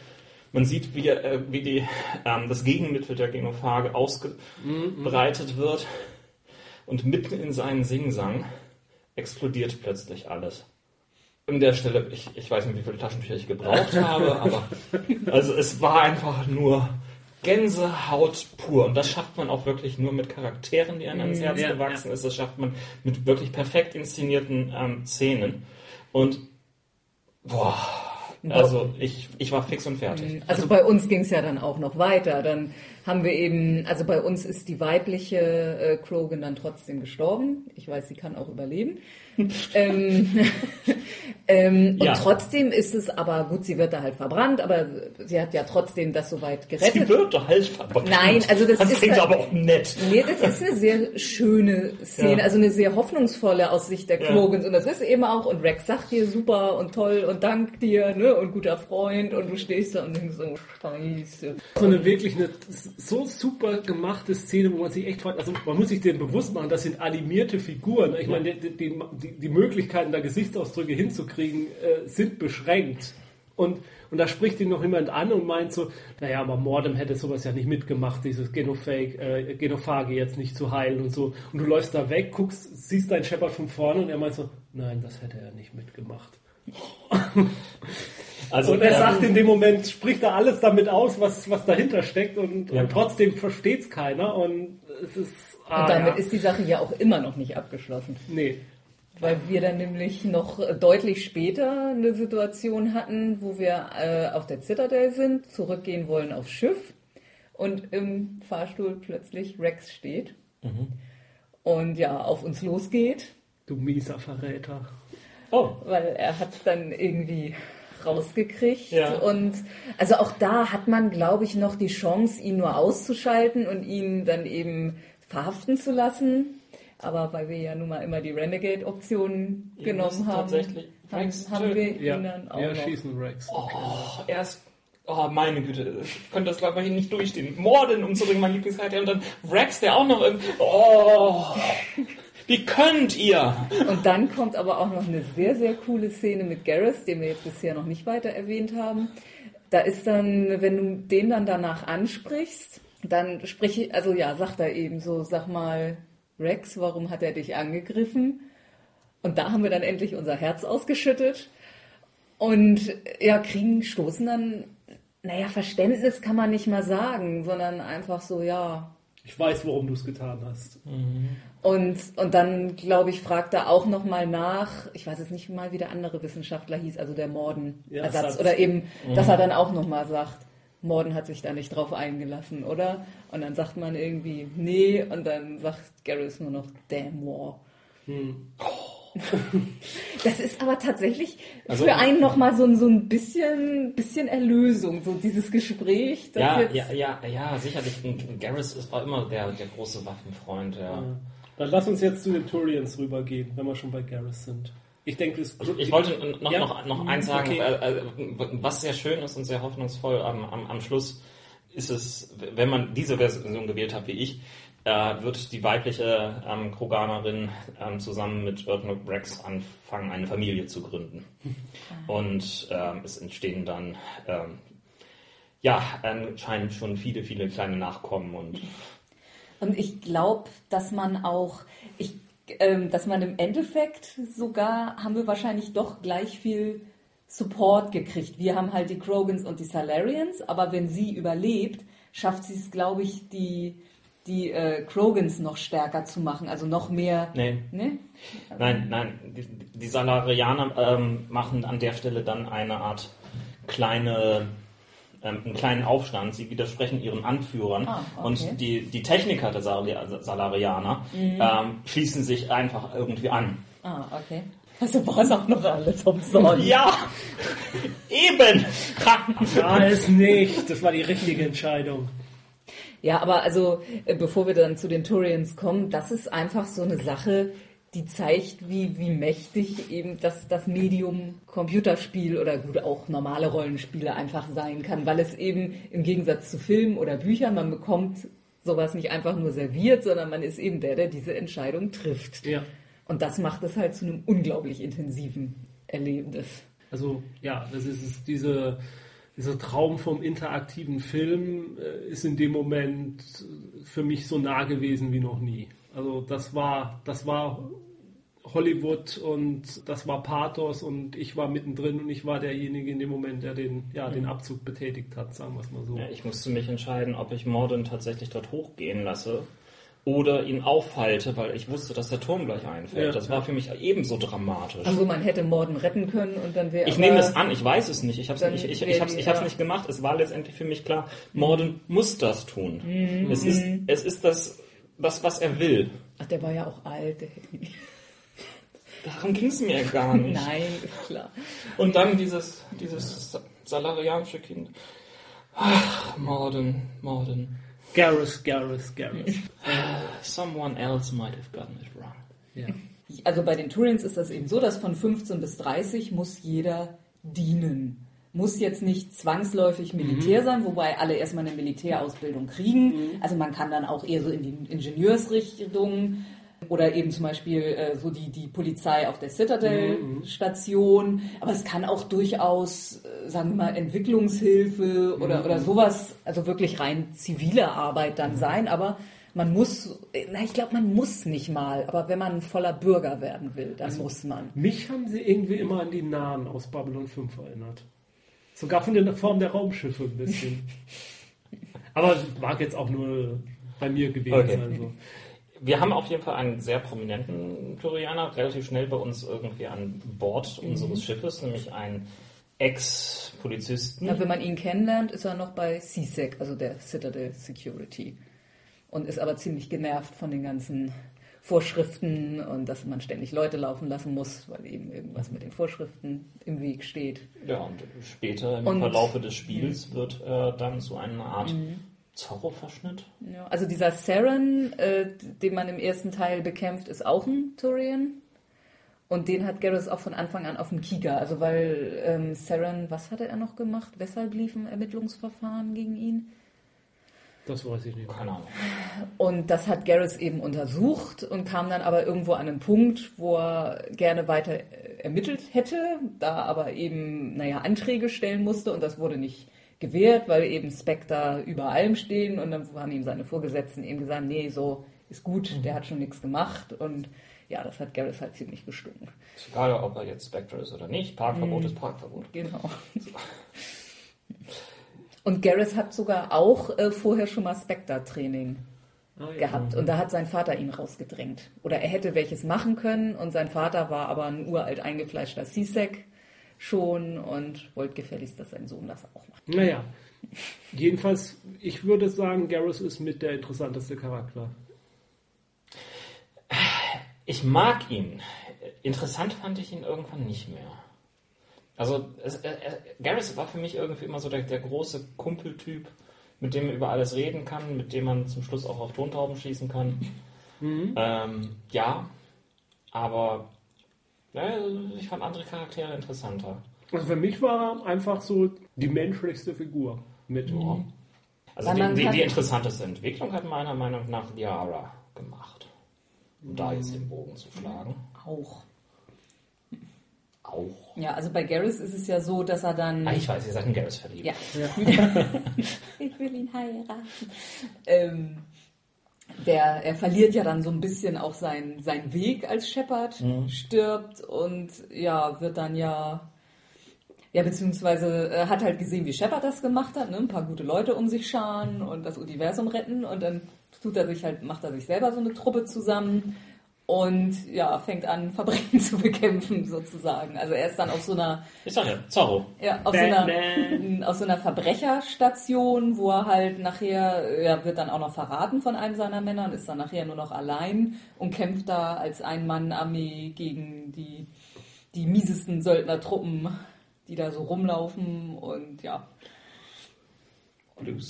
Speaker 1: Man sieht, wie, er, äh, wie die, ähm, das Gegenmittel der Genophage ausgebreitet wird. Und mitten in seinen Singsang explodiert plötzlich alles. An der Stelle, ich, ich weiß nicht, wie viele Taschentücher ich gebraucht habe, aber also es war einfach nur Gänsehaut pur. Und das schafft man auch wirklich nur mit Charakteren, die einem ans Herz
Speaker 2: Ja,
Speaker 1: gewachsen ist. Das schafft man mit wirklich perfekt inszenierten ähm, Szenen. Und boah, also ich, ich war fix und fertig.
Speaker 3: Also bei uns ging es ja dann auch noch weiter. Dann haben wir eben, also bei uns ist die weibliche äh, Krogan dann trotzdem gestorben. Ich weiß, sie kann auch überleben. ähm, ähm,
Speaker 1: Ja.
Speaker 3: Und trotzdem ist es aber, gut, sie wird da halt verbrannt, aber sie hat ja trotzdem das soweit
Speaker 1: Sie
Speaker 3: gerettet.
Speaker 1: wird doch halt verbrannt.
Speaker 3: Nein, also das ist
Speaker 1: klingt
Speaker 3: halt-
Speaker 1: aber auch nett.
Speaker 3: Nee, das ist eine sehr schöne Szene,
Speaker 1: Ja.
Speaker 3: also eine sehr hoffnungsvolle aus Sicht der
Speaker 1: Ja.
Speaker 3: Krogans. Und das ist eben auch, und Rex sagt dir super und toll und dank dir, ne, und guter Freund, und du stehst da und denkst so, scheiße.
Speaker 2: So eine wirklich eine so super gemachte Szene, wo man sich echt fragt, also man muss sich dem bewusst machen, das sind animierte Figuren. Ich meine, die, die, die, Möglichkeiten, da Gesichtsausdrücke hinzukriegen, äh, sind beschränkt. Und, und da spricht ihn noch jemand an und meint so, naja, aber Mordem hätte sowas ja nicht mitgemacht, dieses Genophage, äh, Genophage jetzt nicht zu heilen und so. Und du läufst da weg, guckst, siehst deinen Shepard von vorne und er meint so, nein, das hätte er nicht mitgemacht.
Speaker 1: Also,
Speaker 2: Und er
Speaker 1: ähm,
Speaker 2: sagt in dem Moment, spricht er alles damit aus, was, was dahinter steckt und,
Speaker 1: Ja.
Speaker 2: und trotzdem versteht es keiner und es ist... Ah,
Speaker 3: Und damit
Speaker 2: ja.
Speaker 3: ist die Sache ja auch immer noch nicht abgeschlossen.
Speaker 2: Nee.
Speaker 3: Weil wir dann nämlich noch deutlich später eine Situation hatten, wo wir äh, auf der Citadel sind, zurückgehen wollen aufs Schiff und im Fahrstuhl plötzlich Rex steht und ja, auf uns losgeht,
Speaker 2: Du mieser Verräter.
Speaker 1: oh,
Speaker 3: weil er hat es dann irgendwie rausgekriegt.
Speaker 1: Ja.
Speaker 3: Und also auch da hat man, glaube ich, noch die Chance, ihn nur auszuschalten und ihn dann eben verhaften zu lassen. Aber weil wir ja nun mal immer die Renegade-Option genommen haben, haben, haben wir ihn
Speaker 2: Ja,
Speaker 3: dann auch
Speaker 2: ja
Speaker 3: noch.
Speaker 2: schießen Rex.
Speaker 1: oh, er ist, oh, meine Güte, ich könnte das glaube ich nicht durchstehen. Morden umzubringen, mein Lieblingscharakter, und dann Rex, der auch noch irgendwie, oh, wie könnt ihr?
Speaker 3: Und dann kommt aber auch noch eine sehr, sehr coole Szene mit Garrus, den wir jetzt bisher noch nicht weiter erwähnt haben. Da ist dann, wenn du den dann danach ansprichst, dann spreche also ja, sagt er eben so, sag mal, Rex, warum hat er dich angegriffen? Und da haben wir dann endlich unser Herz ausgeschüttet und ja, kriegen, stoßen dann, naja, Verständnis kann man nicht mal sagen, sondern einfach so, ja.
Speaker 2: Ich weiß, warum du es getan hast.
Speaker 3: Mhm. Und, und dann, glaube ich, fragt er auch nochmal nach, ich weiß jetzt nicht mal, wie der andere Wissenschaftler hieß, also der Morden-Ersatz, ja, oder eben, mhm. dass er dann auch nochmal sagt, Morden hat sich da nicht drauf eingelassen, oder? Und dann sagt man irgendwie, nee, und dann sagt Garrus nur noch, damn war. Hm. Das ist aber tatsächlich also, für einen nochmal so, so ein bisschen, bisschen Erlösung, so dieses Gespräch.
Speaker 1: Ja, ja, ja, ja, sicherlich. Garrus war immer der, der große Waffenfreund, ja. ja.
Speaker 2: Dann lass uns jetzt zu den Turians rübergehen, wenn wir schon bei Garrus sind. Ich denke, es
Speaker 1: ich, ich wollte noch, ja? noch, noch eins sagen, okay. äh, was sehr schön ist und sehr hoffnungsvoll am, am, am Schluss ist es, wenn man diese Version gewählt hat wie ich, äh, wird die weibliche ähm, Kroganerin ähm, zusammen mit Erdnok Rex anfangen, eine Familie zu gründen. Und ähm, es entstehen dann ähm, ja anscheinend schon viele, viele kleine Nachkommen und
Speaker 3: und ich glaube, dass man auch, ich, ähm, dass man im Endeffekt sogar, haben wir wahrscheinlich doch gleich viel Support gekriegt. Wir haben halt die Krogans und die Salarians, aber wenn sie überlebt, schafft sie es, glaube ich, die, die äh, Krogans noch stärker zu machen, also noch mehr.
Speaker 1: Nee.
Speaker 3: nee?
Speaker 1: Nein, nein, die, die Salarianer ähm, machen an der Stelle dann eine Art kleine ähm, einen kleinen Aufstand. Sie widersprechen ihren Anführern ah, okay. und die, die Techniker der Salarianer mhm. ähm, schließen sich einfach irgendwie an.
Speaker 3: Ah, okay. Also war es auch noch alles umsonst.
Speaker 1: Ja, eben.
Speaker 2: ja, es nicht. Das war die richtige Entscheidung.
Speaker 3: Ja, aber also, äh, bevor wir dann zu den Turians kommen, das ist einfach so eine Sache, die zeigt, wie, wie mächtig eben das, das Medium Computerspiel oder gut auch normale Rollenspiele einfach sein kann, weil es eben im Gegensatz zu Filmen oder Büchern, man bekommt sowas nicht einfach nur serviert, sondern man ist eben der, der diese Entscheidung trifft.
Speaker 2: Ja.
Speaker 3: Und das macht es halt zu einem unglaublich intensiven Erlebnis.
Speaker 2: Also ja, das ist diese, dieser Traum vom interaktiven Film äh, ist in dem Moment für mich so nah gewesen wie noch nie. Also das war, das war Hollywood und das war Pathos und ich war mittendrin und ich war derjenige in dem Moment, der den, ja, den. Abzug betätigt hat, sagen wir es mal so.
Speaker 1: Ja, ich musste mich entscheiden, ob ich Morden tatsächlich dort hochgehen lasse oder ihn aufhalte, weil ich wusste, dass der Turm gleich einfällt. Ja, das war für mich ebenso dramatisch.
Speaker 3: Also man hätte Morden retten können und dann wäre.
Speaker 1: Ich nehme es an, ich weiß es nicht. Ich habe es ich, ich, ich, hab's, ich hab's nicht gemacht. Es war letztendlich für mich klar, Morden muss das tun. Mhm. Es, ist, es ist das das, was er will.
Speaker 3: Ach, der war ja auch alt.
Speaker 1: Darum ging es mir gar nicht.
Speaker 3: Nein, klar.
Speaker 1: Und dann dieses, dieses salarianische Kind. Ach, Morden, Morden.
Speaker 2: Garrus, Garrus, Garrus.
Speaker 1: Someone else might have gotten it wrong.
Speaker 3: Ja. Also bei den Turians ist das eben so, dass von 15 bis 30 muss jeder dienen muss jetzt nicht zwangsläufig Militär mhm. sein, wobei alle erstmal eine Militärausbildung kriegen. Mhm. Also man kann dann auch eher so in die Ingenieursrichtung oder eben zum Beispiel äh, so die, die Polizei auf der Citadel-Station. Mhm. Aber es kann auch durchaus, äh, sagen wir mal, Entwicklungshilfe oder, mhm. oder sowas, also wirklich rein zivile Arbeit dann mhm. sein. Aber man muss, na, ich glaube, man muss nicht mal, aber wenn man ein voller Bürger werden will, dann also, muss man.
Speaker 2: Mich haben sie irgendwie immer an die Nahen aus Babylon 5 erinnert. Sogar von der Form der Raumschiffe ein bisschen. Aber mag jetzt auch nur bei mir gewesen okay. sein. So.
Speaker 1: Wir haben auf jeden Fall einen sehr prominenten Turianer relativ schnell bei uns irgendwie an Bord mhm. unseres Schiffes, nämlich einen Ex-Polizisten.
Speaker 3: Ja, wenn man ihn kennenlernt, ist er noch bei CSEC, also der Citadel Security. Und ist aber ziemlich genervt von den ganzen Vorschriften und dass man ständig Leute laufen lassen muss, weil eben irgendwas mit den Vorschriften im Weg steht.
Speaker 1: Ja, und später im und, Verlaufe des Spiels wird äh, dann so eine Art mhm. Zorro-Verschnitt.
Speaker 3: Ja, also dieser Saren, äh, den man im ersten Teil bekämpft, ist auch ein Turian. Und den hat Garrus auch von Anfang an auf dem Kieger. Also weil ähm, Saren, was hatte er noch gemacht? Weshalb liefen Ermittlungsverfahren gegen ihn?
Speaker 2: Das weiß ich nicht.
Speaker 1: Keine Ahnung.
Speaker 3: Und das hat Garrus eben untersucht und kam dann aber irgendwo an einen Punkt, wo er gerne weiter ermittelt hätte, da aber eben, naja, Anträge stellen musste und das wurde nicht gewehrt, weil eben Spectre über allem stehen und dann haben ihm seine Vorgesetzten eben gesagt, nee, so ist gut, der hat schon nichts gemacht und ja, das hat Gareth halt ziemlich gestunken.
Speaker 1: Ist egal, ob er jetzt Spectre ist oder nicht, Parkverbot
Speaker 3: Mhm.
Speaker 1: ist Parkverbot.
Speaker 3: Genau. Und Gareth hat sogar auch äh, vorher schon mal Spectre-Training
Speaker 2: Ah, ja.
Speaker 3: gehabt und da hat sein Vater ihn rausgedrängt. Oder er hätte welches machen können und sein Vater war aber ein uralt eingefleischter CSEC schon und wollte gefälligst, dass sein Sohn das auch macht.
Speaker 2: Naja, jedenfalls, ich würde sagen, Garrus ist mit der interessanteste Charakter.
Speaker 1: Ich mag ihn. Interessant fand ich ihn irgendwann nicht mehr. Also, es, er, er, Garrus war für mich irgendwie immer so der, der große Kumpeltyp, mit dem man über alles reden kann, mit dem man zum Schluss auch auf Tontauben schießen kann. Ähm, ja, aber ja, ich fand andere Charaktere interessanter.
Speaker 2: Also für mich war er einfach so die menschlichste Figur mit.
Speaker 1: Ja. Also die, die, die interessanteste Entwicklung hat meiner Meinung nach Liara gemacht. Um da jetzt den Bogen zu schlagen.
Speaker 3: Auch.
Speaker 1: Auch.
Speaker 3: Ja, also bei Gareth ist es ja so, dass er dann.
Speaker 1: Ah, ich weiß, ihr seid in Garrus verliebt.
Speaker 3: Ja. ich will ihn heiraten. Ähm, der, er verliert ja dann so ein bisschen auch seinen seinen Weg als Shepard, stirbt und ja, wird dann ja. Ja, beziehungsweise äh, hat halt gesehen, wie Shepard das gemacht hat, ne? ein paar gute Leute um sich scharen und das Universum retten und dann tut er sich halt, macht er sich selber so eine Truppe zusammen und ja, fängt an, Verbrechen zu bekämpfen, sozusagen. Also er ist dann auf so einer
Speaker 1: Ich sag ja, Zorro.
Speaker 3: ja, auf so, einer, auf so einer Verbrecherstation, wo er halt nachher, ja, wird dann auch noch verraten von einem seiner Männer und ist dann nachher nur noch allein und kämpft da als Ein-Mann-Armee gegen die, die miesesten Söldnertruppen, die da so rumlaufen und ja,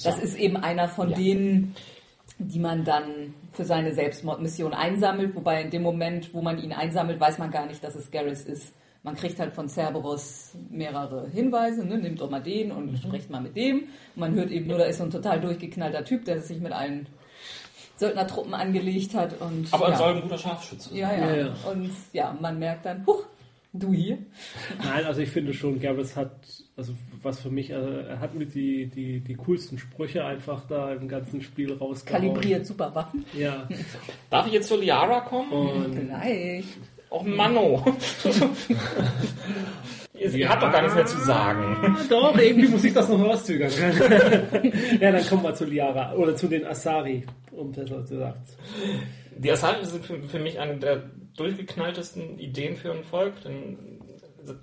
Speaker 3: das ist eben einer von
Speaker 1: Ja.
Speaker 3: denen, die man dann für seine Selbstmordmission einsammelt, wobei in dem Moment, wo man ihn einsammelt, weiß man gar nicht, dass es Garrus ist. Man kriegt halt von Cerberus mehrere Hinweise, ne? nimmt doch mal den und
Speaker 1: Mhm.
Speaker 3: spricht mal mit dem. Und man hört eben nur, da ist so ein total durchgeknallter Typ, der sich mit allen Söldnertruppen angelegt hat. Und,
Speaker 1: Aber
Speaker 3: ja.
Speaker 1: er soll ein guter Scharfschütze sein.
Speaker 3: ja, ja,
Speaker 2: Ja, ja.
Speaker 3: Und ja, man merkt dann, huch, du hier.
Speaker 2: Nein, also ich finde schon, Garrus hat, also was für mich, also er hat mit die, die, die coolsten Sprüche einfach da im ganzen Spiel rausgehauen.
Speaker 3: Kalibriert super Waffen.
Speaker 2: Ja.
Speaker 1: Darf ich jetzt zu Liara kommen?
Speaker 2: Und
Speaker 3: Gleich.
Speaker 1: Och, Manno. Sie hat doch gar nichts mehr zu sagen.
Speaker 2: Doch, irgendwie muss ich das noch rauszögern. ja, dann kommen wir zu Liara oder zu den Asari, um besser gesagt.
Speaker 1: Die Asari sind für, für mich eine der durchgeknalltesten Ideen für ein Volk, denn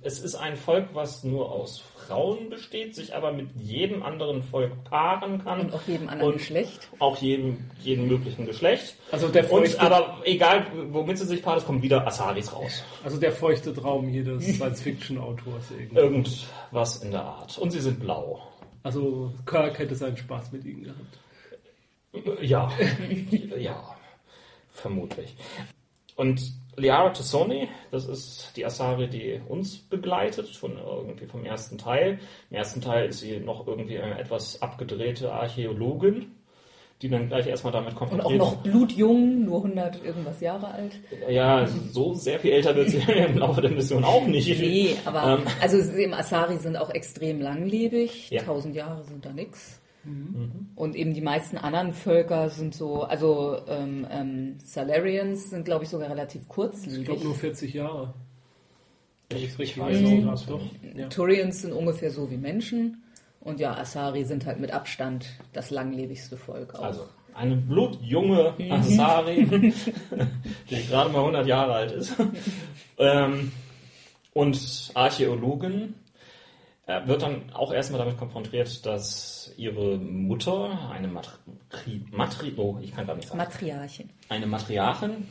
Speaker 1: es ist ein Volk, was nur aus Frauen besteht, sich aber mit jedem anderen Volk paaren kann.
Speaker 3: Und auch jedem anderen
Speaker 1: Und
Speaker 3: Geschlecht.
Speaker 1: Auch jedem, jedem möglichen Geschlecht.
Speaker 2: Also der
Speaker 1: Und
Speaker 2: feuchte,
Speaker 1: aber egal, womit sie sich paaren, es kommen wieder Asaris raus.
Speaker 2: also der feuchte Traum jedes Science-Fiction-Autors irgendwie.
Speaker 1: Irgendwas in der Art. Und sie sind blau.
Speaker 2: Also Kirk hätte seinen Spaß mit ihnen gehabt.
Speaker 1: Ja, ja, vermutlich. Und Liara Tassoni, das ist die Asari, die uns begleitet, schon irgendwie vom ersten Teil. Im ersten Teil ist sie noch irgendwie eine etwas abgedrehte Archäologin, die dann gleich erstmal damit
Speaker 3: Und
Speaker 1: konfrontiert
Speaker 3: auch noch blutjung, nur 100 irgendwas Jahre alt.
Speaker 1: Ja, so sehr viel älter wird sie im Laufe der Mission auch nicht.
Speaker 3: Nee, aber
Speaker 1: Ähm,
Speaker 3: also im Asari sind auch extrem langlebig.
Speaker 1: Ja.
Speaker 3: 1000 Jahre sind da nix. Und eben die meisten anderen Völker sind so, also ähm, ähm, Salarians sind, glaube ich, sogar relativ
Speaker 2: Ich
Speaker 3: kurzlebig.
Speaker 2: glaube nur 40 Jahre. Wenn ich es richtig
Speaker 1: weiß
Speaker 2: Ja,
Speaker 1: nicht.
Speaker 2: doch. Ja.
Speaker 3: Turians sind ungefähr so wie Menschen. Und ja, Asari sind halt mit Abstand das langlebigste Volk auch.
Speaker 1: Also eine blutjunge Asari, die gerade mal 100 Jahre alt ist. ähm, und Archäologin äh, wird dann auch erstmal damit konfrontiert, dass ihre Mutter, eine Matri, Matri oh, ich kann gar nicht sagen,
Speaker 3: Matriarchin.
Speaker 1: eine Matriarchin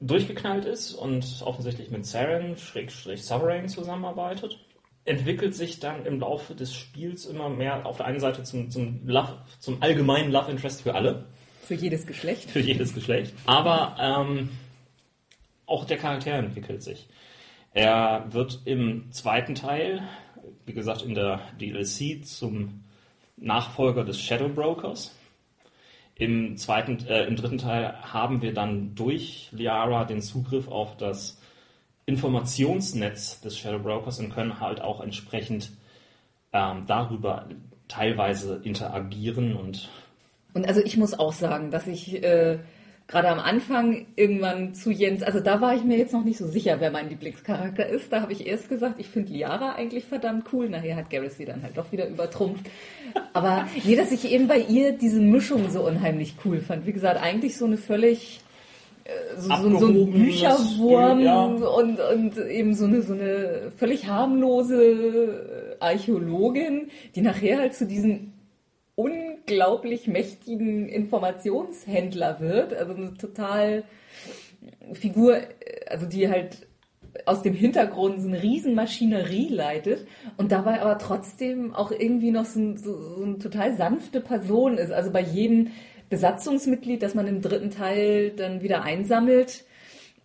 Speaker 1: durchgeknallt ist und offensichtlich mit Saren, Schrägstrich Sovereign zusammenarbeitet. Entwickelt sich dann im Laufe des Spiels immer mehr auf der einen Seite zum, zum, Love, zum allgemeinen Love Interest für alle,
Speaker 3: Für jedes Geschlecht.
Speaker 1: für jedes Geschlecht. Aber ähm, auch der Charakter entwickelt sich. Er wird im zweiten Teil, wie gesagt in der DLC, zum Nachfolger des Shadow Brokers. Im zweiten, äh, im dritten Teil haben wir dann durch Liara den Zugriff auf das Informationsnetz des Shadow Brokers und können halt auch entsprechend ähm, darüber teilweise interagieren und.
Speaker 3: Und also ich muss auch sagen, dass ich äh, gerade am Anfang irgendwann zu Jens, also da war ich mir jetzt noch nicht so sicher, wer mein Lieblingscharakter ist. Da habe ich erst gesagt, ich finde Liara eigentlich verdammt cool. Nachher hat Gareth sie dann halt doch wieder übertrumpft. Aber nee, dass ich eben bei ihr diese Mischung so unheimlich cool fand. Wie gesagt, eigentlich so eine völlig äh, so, so, so ein Bücherwurm ja. und, und eben so eine, so eine völlig harmlose Archäologin, die nachher halt zu diesen unglaublich mächtigen Informationshändler wird. Also eine total Figur, also die halt aus dem Hintergrund so eine Riesenmaschinerie leitet und dabei aber trotzdem auch irgendwie noch so, so, so eine total sanfte Person ist. Also bei jedem Besatzungsmitglied, das man im dritten Teil dann wieder einsammelt,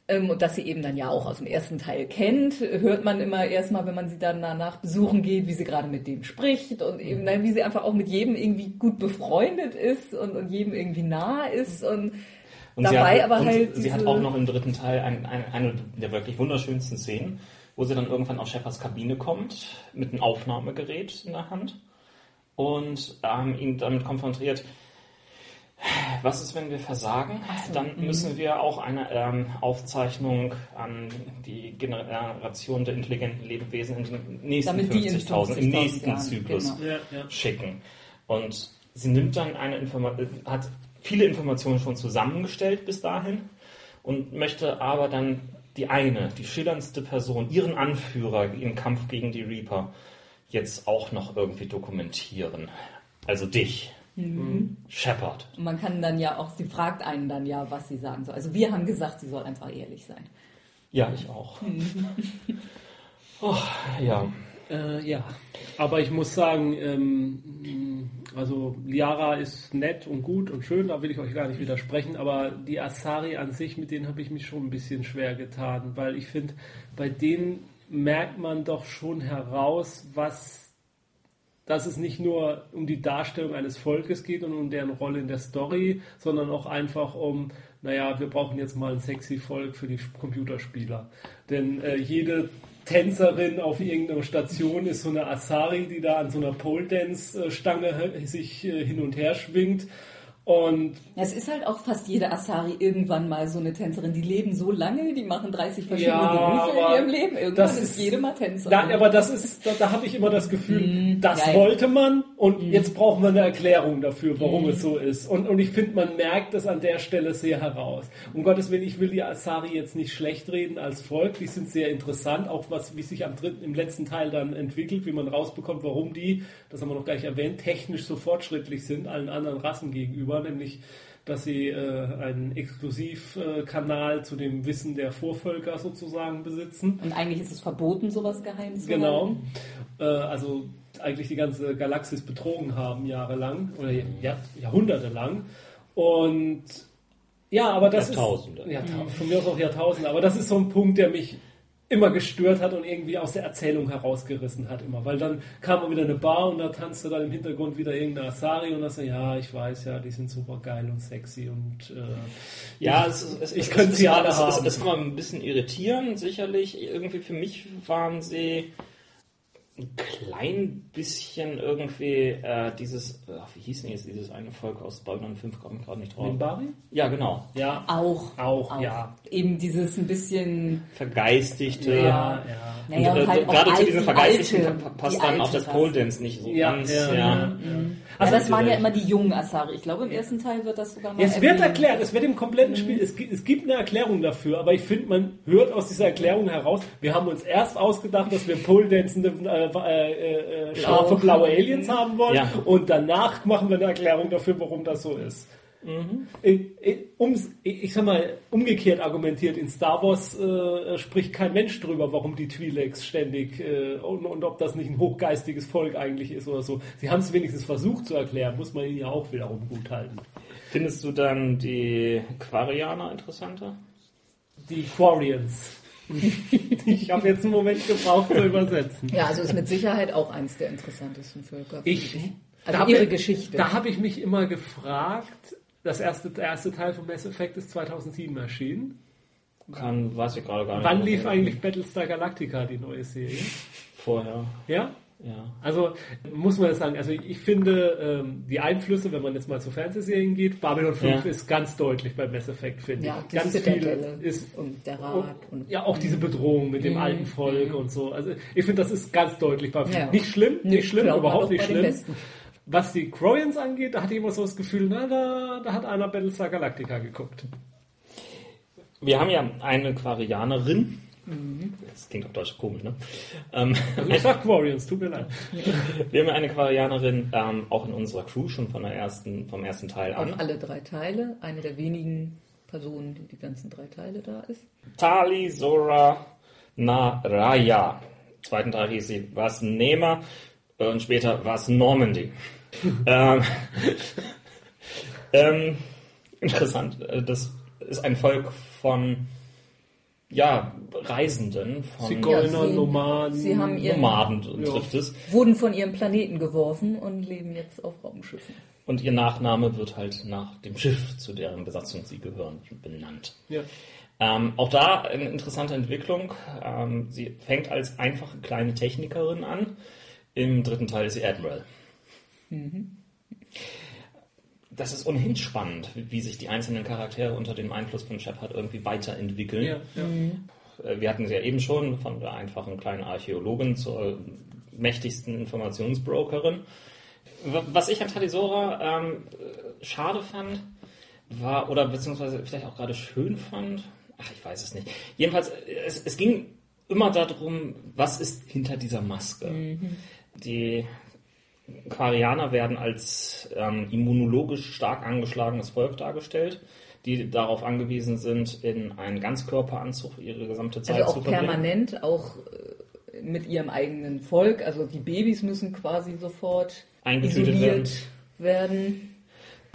Speaker 3: und dass sie eben dann ja auch aus dem ersten Teil kennt, hört man immer erstmal, wenn man sie dann danach besuchen geht, wie sie gerade mit dem spricht und eben dann, wie sie einfach auch mit jedem irgendwie gut befreundet ist und, und jedem irgendwie nah ist und,
Speaker 1: und dabei hat, aber halt. Sie hat auch noch im dritten Teil ein, ein, eine der wirklich wunderschönsten Szenen, wo sie dann irgendwann auf Shepards Kabine kommt mit einem Aufnahmegerät in der Hand und ähm, ihn damit konfrontiert, was ist, wenn wir versagen? Dann mhm. müssen wir auch eine ähm, Aufzeichnung an die Generation der intelligenten Lebewesen in den nächsten 50.000, 50 im nächsten Jahren, Zyklus genau. ja, schicken. Und sie nimmt dann eine Information, hat viele Informationen schon zusammengestellt bis dahin und möchte aber dann die eine, die schillerndste Person, ihren Anführer im Kampf gegen die Reaper, jetzt auch noch irgendwie dokumentieren. Also dich. Mhm. Shepard.
Speaker 3: Und man kann dann ja auch, sie fragt einen dann ja, was sie sagen soll. Also wir haben gesagt, sie soll einfach ehrlich sein.
Speaker 1: Ja, ich auch. Mhm. oh, ja.
Speaker 2: Äh, ja, aber ich muss sagen, ähm, also Liara ist nett und gut und schön, da will ich euch gar nicht widersprechen, aber die Asari an sich, mit denen habe ich mich schon ein bisschen schwer getan, weil ich finde, bei denen merkt man doch schon heraus, was dass es nicht nur um die Darstellung eines Volkes geht und um deren Rolle in der Story, sondern auch einfach um, naja, wir brauchen jetzt mal ein sexy Volk für die Computerspieler. Denn äh, jede Tänzerin auf irgendeiner Station ist so eine Asari, die da an so einer Pole-Dance-Stange sich äh, hin und her schwingt und
Speaker 3: ja, es ist halt auch fast jede Asari irgendwann mal so eine Tänzerin. Die leben so lange, die machen 30 verschiedene ja, Berufe in ihrem Leben. Irgendwann ist, ist jede mal Tänzerin.
Speaker 2: Da, aber das ist, da, da habe ich immer das Gefühl, mm, das geil. wollte man und mm. jetzt brauchen wir eine Erklärung dafür, warum mm. es so ist. Und, und ich finde, man merkt es an der Stelle sehr heraus. Um Gottes Willen, ich will die Asari jetzt nicht schlecht reden als Volk. Die sind sehr interessant, auch was, wie sich am dritten, im letzten Teil dann entwickelt, wie man rausbekommt, warum die, das haben wir noch gleich erwähnt, technisch so fortschrittlich sind allen anderen Rassen gegenüber war, nämlich dass sie äh, einen Exklusivkanal äh, zu dem Wissen der Vorvölker sozusagen besitzen.
Speaker 3: Und eigentlich ist es verboten, sowas geheim zu
Speaker 2: Genau. Äh, also eigentlich die ganze Galaxis betrogen haben jahrelang oder Jahr, Jahrhunderte lang. Und ja, aber das
Speaker 1: Jahrtausende.
Speaker 2: ist Jahrtausende. Von mir aus auch Jahrtausende. Aber das ist so ein Punkt, der mich immer gestört hat und irgendwie aus der Erzählung herausgerissen hat immer. Weil dann kam mal wieder eine Bar und da tanzte dann im Hintergrund wieder irgendeine Asari und da so, ja, ich weiß ja, die sind super geil und sexy und äh,
Speaker 1: ja, es, es, ich könnte sie alle haben. Das kann man ein bisschen irritieren, sicherlich. Irgendwie für mich waren sie ein klein bisschen irgendwie äh, dieses, ach, wie hieß denn jetzt dieses eine Volk aus Babylon 5, komme ich gerade nicht drauf.
Speaker 2: Minbari?
Speaker 1: Ja, genau.
Speaker 3: Ja. Auch.
Speaker 2: Auch, auch, ja.
Speaker 3: Eben dieses ein bisschen
Speaker 1: vergeistigte.
Speaker 2: Ja, ja.
Speaker 3: Naja, und, und halt
Speaker 1: gerade
Speaker 3: zu
Speaker 1: diesem Vergeistigten passt dann auch das Pole Dance nicht so
Speaker 2: ja,
Speaker 1: ganz.
Speaker 2: Ja, ja.
Speaker 3: Mhm. Also das waren ja immer die jungen Asari. Ich glaube, im ersten Teil wird das sogar mal.
Speaker 2: Es wird erklärt, es wird im kompletten Spiel, es gibt, es gibt eine Erklärung dafür, aber ich finde, man hört aus dieser Erklärung heraus, wir haben uns erst ausgedacht, dass wir Pole Dancende äh, äh, äh, scharfe blaue Aliens haben wollen ja. und danach machen wir eine Erklärung dafür, warum das so ist. Mhm. Um, ich sag mal, umgekehrt argumentiert, in Star Wars äh, spricht kein Mensch drüber, warum die Twi'leks ständig äh, und, und, ob das nicht ein hochgeistiges Volk eigentlich ist oder so. Sie haben es wenigstens versucht zu erklären, muss man ihnen ja auch wiederum gut halten.
Speaker 1: Findest du dann die Quarianer interessanter?
Speaker 2: Die Quarians. ich habe jetzt einen Moment gebraucht zu übersetzen.
Speaker 3: Ja, also ist mit Sicherheit auch eins der interessantesten Völker.
Speaker 2: Ich,
Speaker 3: also ihre Geschichte.
Speaker 2: Da habe ich mich immer gefragt, das erste, der erste Teil von Mass Effect ist 2007 erschienen.
Speaker 1: Kann, weiß ich gerade gar nicht.
Speaker 2: Wann lief eigentlich Battlestar Galactica, die neue Serie?
Speaker 1: Vorher.
Speaker 2: Ja? Ja. Also muss man sagen, also ich finde ähm, die Einflüsse, wenn man jetzt mal zu Fernsehserien geht, Babylon 5 ja. ist ganz deutlich bei Mass Effect, finde ja, ich. Ganz viel ist und der Rat und, und, ja auch diese Bedrohung mit dem mm, alten Volk mm. und so. Also ich finde, das ist ganz deutlich bei ja. nicht schlimm, nicht, nicht schlimm, überhaupt nicht schlimm. Was die Croyans angeht, da hatte ich immer so das Gefühl, na, da, da hat einer Battlestar Galactica geguckt.
Speaker 1: Wir haben ja eine Quarianerin, Mhm. Das klingt auf Deutsch komisch, ne? Ähm,
Speaker 2: also ich sag Warriors, tut mir leid.
Speaker 1: Wir haben eine Quarianerin ähm, auch in unserer Crew schon von der ersten, vom ersten Teil
Speaker 3: an. Auf alle drei Teile, eine der wenigen Personen, die die ganzen drei Teile da ist.
Speaker 1: Tali Zora Naraya. Zweiten Teil hieß sie Was Nehmer und später Was Normandy. ähm, ähm, interessant, äh, das ist ein Volk von ja, Reisenden
Speaker 2: von Zigeuner, ja,
Speaker 3: Nomaden, sie haben ihren,
Speaker 1: Nomaden trifft es.
Speaker 3: Wurden von ihrem Planeten geworfen und leben jetzt auf Raumschiffen.
Speaker 1: Und ihr Nachname wird halt nach dem Schiff, zu deren Besatzung sie gehören, benannt. Ja. Ähm, auch da eine interessante Entwicklung. Ähm, sie fängt als einfache kleine Technikerin an. Im dritten Teil ist sie Admiral. Mhm das ist ohnehin spannend, wie sich die einzelnen Charaktere unter dem Einfluss von Shepard irgendwie weiterentwickeln. Ja, ja. Mhm. Äh, wir hatten sie ja eben schon von der einfachen kleinen Archäologin zur mächtigsten Informationsbrokerin. Was ich an Talisora ähm, schade fand, war, oder beziehungsweise vielleicht auch gerade schön fand, ach, ich weiß es nicht. Jedenfalls, es, es ging immer darum, was ist hinter dieser Maske. Mhm. Die Quarianer werden als ähm, immunologisch stark angeschlagenes Volk dargestellt, die darauf angewiesen sind, in einen Ganzkörperanzug ihre gesamte Zeit
Speaker 3: also
Speaker 1: zu
Speaker 3: verbringen. auch permanent, auch äh, mit ihrem eigenen Volk. Also die Babys müssen quasi sofort isoliert werden. werden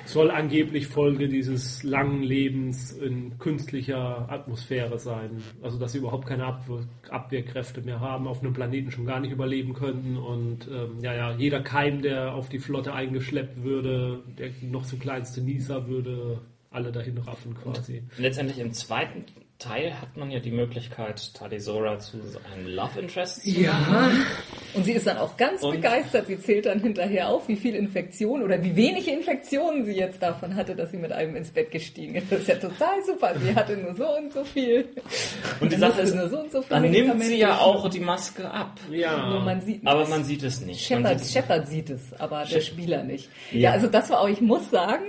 Speaker 2: soll angeblich Folge dieses langen Lebens in künstlicher Atmosphäre sein. Also dass sie überhaupt keine Abwehr, Abwehrkräfte mehr haben, auf einem Planeten schon gar nicht überleben könnten und ähm, ja, ja, jeder Keim, der auf die Flotte eingeschleppt würde, der noch so kleinste Nieser würde alle dahin raffen quasi.
Speaker 1: Und letztendlich im zweiten Teil hat man ja die Möglichkeit, Talisora zu einem Love Interest zu
Speaker 3: Ja. Machen. Und sie ist dann auch ganz und begeistert. Sie zählt dann hinterher auf, wie viel Infektionen oder wie wenige Infektionen sie jetzt davon hatte, dass sie mit einem ins Bett gestiegen ist. Das ist ja total super. Sie hatte nur so und so viel.
Speaker 1: Und die Sache ist, nur so und so viel dann nimmt sie ja auch die Maske ab.
Speaker 3: Ja. Man sieht
Speaker 1: aber man sieht es nicht.
Speaker 3: Shepard sieht, Shepard sieht es, aber der Spieler nicht. Ja. ja, also das war auch, ich muss sagen,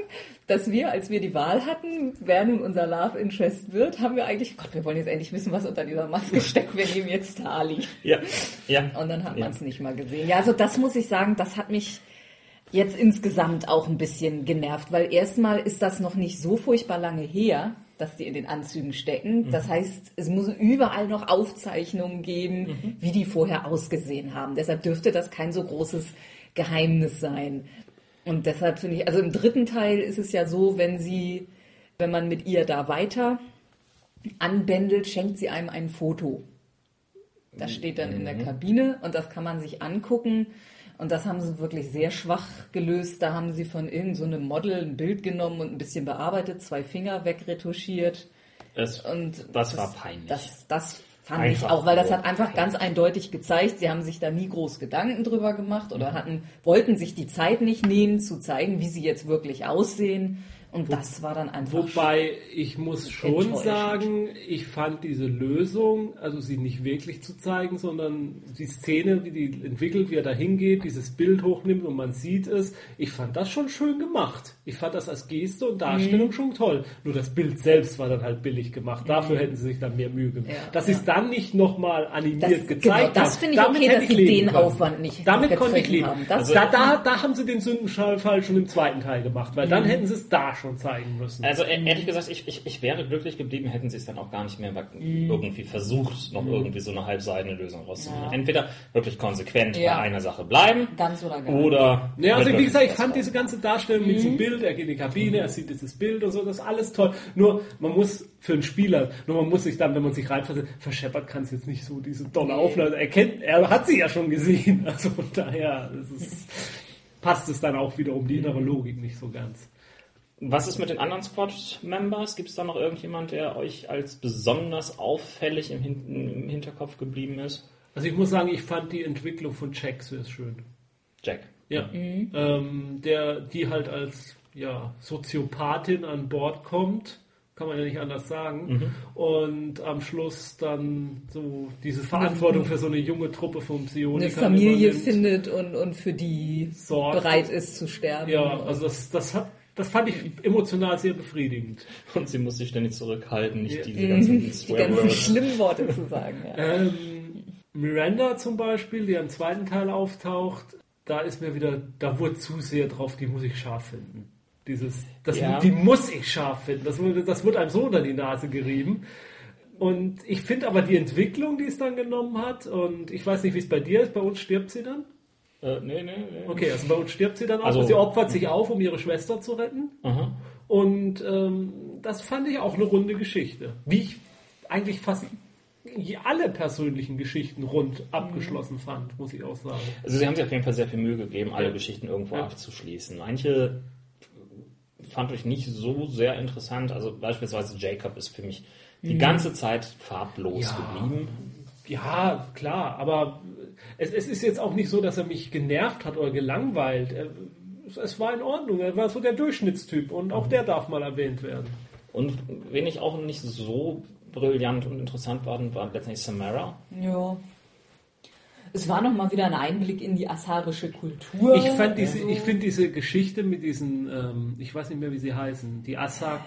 Speaker 3: dass wir, als wir die Wahl hatten, wer nun unser Love Interest wird, haben wir eigentlich, Gott, wir wollen jetzt endlich wissen, was unter dieser Maske steckt. Wir nehmen jetzt Tali.
Speaker 1: Ja. ja.
Speaker 3: Und dann hat man es nicht mal gesehen. Ja, also das muss ich sagen, das hat mich jetzt insgesamt auch ein bisschen genervt, weil erstmal ist das noch nicht so furchtbar lange her, dass die in den Anzügen stecken. Mhm. Das heißt, es muss überall noch Aufzeichnungen geben, mhm. wie die vorher ausgesehen haben. Deshalb dürfte das kein so großes Geheimnis sein. Und deshalb finde ich, also im dritten Teil ist es ja so, wenn sie, wenn man mit ihr da weiter anbändelt, schenkt sie einem ein Foto. Das steht dann in der mhm. Kabine und das kann man sich angucken. Und das haben sie wirklich sehr schwach gelöst. Da haben sie von irgendeinem so Model ein Bild genommen und ein bisschen bearbeitet, zwei Finger wegretuschiert.
Speaker 1: Das, und das, das war peinlich.
Speaker 3: Das, das Fand einfach ich auch, weil das hat einfach ganz eindeutig gezeigt, sie haben sich da nie groß Gedanken drüber gemacht oder mhm. hatten, wollten sich die Zeit nicht nehmen, zu zeigen, wie sie jetzt wirklich aussehen. Und Wo, das war dann einfach.
Speaker 2: Wobei ich muss schon sagen, ich fand diese Lösung, also sie nicht wirklich zu zeigen, sondern die Szene, wie die entwickelt, wie er da hingeht, dieses Bild hochnimmt und man sieht es, ich fand das schon schön gemacht. Ich fand das als Geste und Darstellung mhm. schon toll. Nur das Bild selbst war dann halt billig gemacht. Dafür mhm. hätten sie sich dann mehr Mühe gemacht. Ja, dass ja. sie es dann nicht nochmal animiert das, gezeigt genau.
Speaker 3: Das finde ich okay, dass sie den können. Aufwand nicht
Speaker 2: Damit konnte ich leben. Haben. Also, da, da, da haben sie den Sündenfall schon im zweiten Teil gemacht, weil mhm. dann hätten sie es da schon zeigen müssen.
Speaker 1: Also e- ehrlich gesagt, ich, ich, ich wäre glücklich geblieben, hätten sie es dann auch gar nicht mehr mhm. irgendwie versucht, noch mhm. irgendwie so eine halbseidene Lösung rauszuholen. Ja. Entweder wirklich konsequent ja. bei einer Sache bleiben.
Speaker 3: Ganz oder gar
Speaker 2: Oder. Ja, also wie gesagt, ich fand diese ganze Darstellung mit diesem mhm. Bild, er geht in die Kabine, er sieht dieses Bild und so, das ist alles toll. Nur, man muss für einen Spieler, nur man muss sich dann, wenn man sich reinfasst, verscheppert kann es jetzt nicht so diese tolle Aufnahme. Er kennt, er hat sie ja schon gesehen. Also von daher, ist, passt es dann auch wieder um die innere Logik nicht so ganz.
Speaker 1: Was ist mit den anderen Squad-Members? Gibt es da noch irgendjemand, der euch als besonders auffällig im, Hin im Hinterkopf geblieben ist?
Speaker 2: Also ich muss sagen, ich fand die Entwicklung von Jack sehr schön.
Speaker 1: Jack.
Speaker 2: Ja. Mhm. Ähm, der, die halt als ja, Soziopathin an Bord kommt, kann man ja nicht anders sagen. Mhm. Und am Schluss dann so diese Verantwortung für so eine junge Truppe von Psionikern
Speaker 3: Eine Familie findet und, und für die Sorgt. bereit ist zu sterben.
Speaker 2: Ja, also das, das hat das fand ich emotional sehr befriedigend.
Speaker 1: Und sie muss sich ständig zurückhalten, nicht
Speaker 3: ja.
Speaker 1: diese ganzen,
Speaker 3: die ganzen schlimmen Worte zu sagen.
Speaker 2: Ja. Ähm, Miranda zum Beispiel, die im zweiten Teil auftaucht, da ist mir wieder, da wurde zu sehr drauf, die muss ich scharf finden. Dieses, das, ja. die muss ich scharf finden. Das, das wird einem so unter die Nase gerieben. Und ich finde aber die Entwicklung, die es dann genommen hat, und ich weiß nicht, wie es bei dir ist, bei uns stirbt sie dann.
Speaker 1: Äh, nee, nee, nee.
Speaker 2: Okay, also bei uns stirbt sie dann auch. Also, sie opfert sich auf, um ihre Schwester zu retten. Aha. Und ähm, das fand ich auch eine runde Geschichte. Wie ich eigentlich fast alle persönlichen Geschichten rund abgeschlossen mhm. fand, muss ich auch sagen.
Speaker 1: Also sie haben sich auf jeden Fall sehr viel Mühe gegeben, alle ja. Geschichten irgendwo ja. abzuschließen. Manche fand ich nicht so sehr interessant. Also beispielsweise Jacob ist für mich die mhm. ganze Zeit farblos ja. geblieben.
Speaker 2: Ja, klar, aber es, es, ist jetzt auch nicht so, dass er mich genervt hat oder gelangweilt. Er, es war in Ordnung, er war so der Durchschnittstyp und auch der darf mal erwähnt werden.
Speaker 1: Und wen ich auch nicht so brillant und interessant war, war letztendlich Samara.
Speaker 3: Ja. Es war nochmal wieder ein Einblick in die asarische Kultur.
Speaker 2: Ich, fand diese, also. ich finde diese Geschichte mit diesen, ähm, ich weiß nicht mehr, wie sie heißen, die Asak.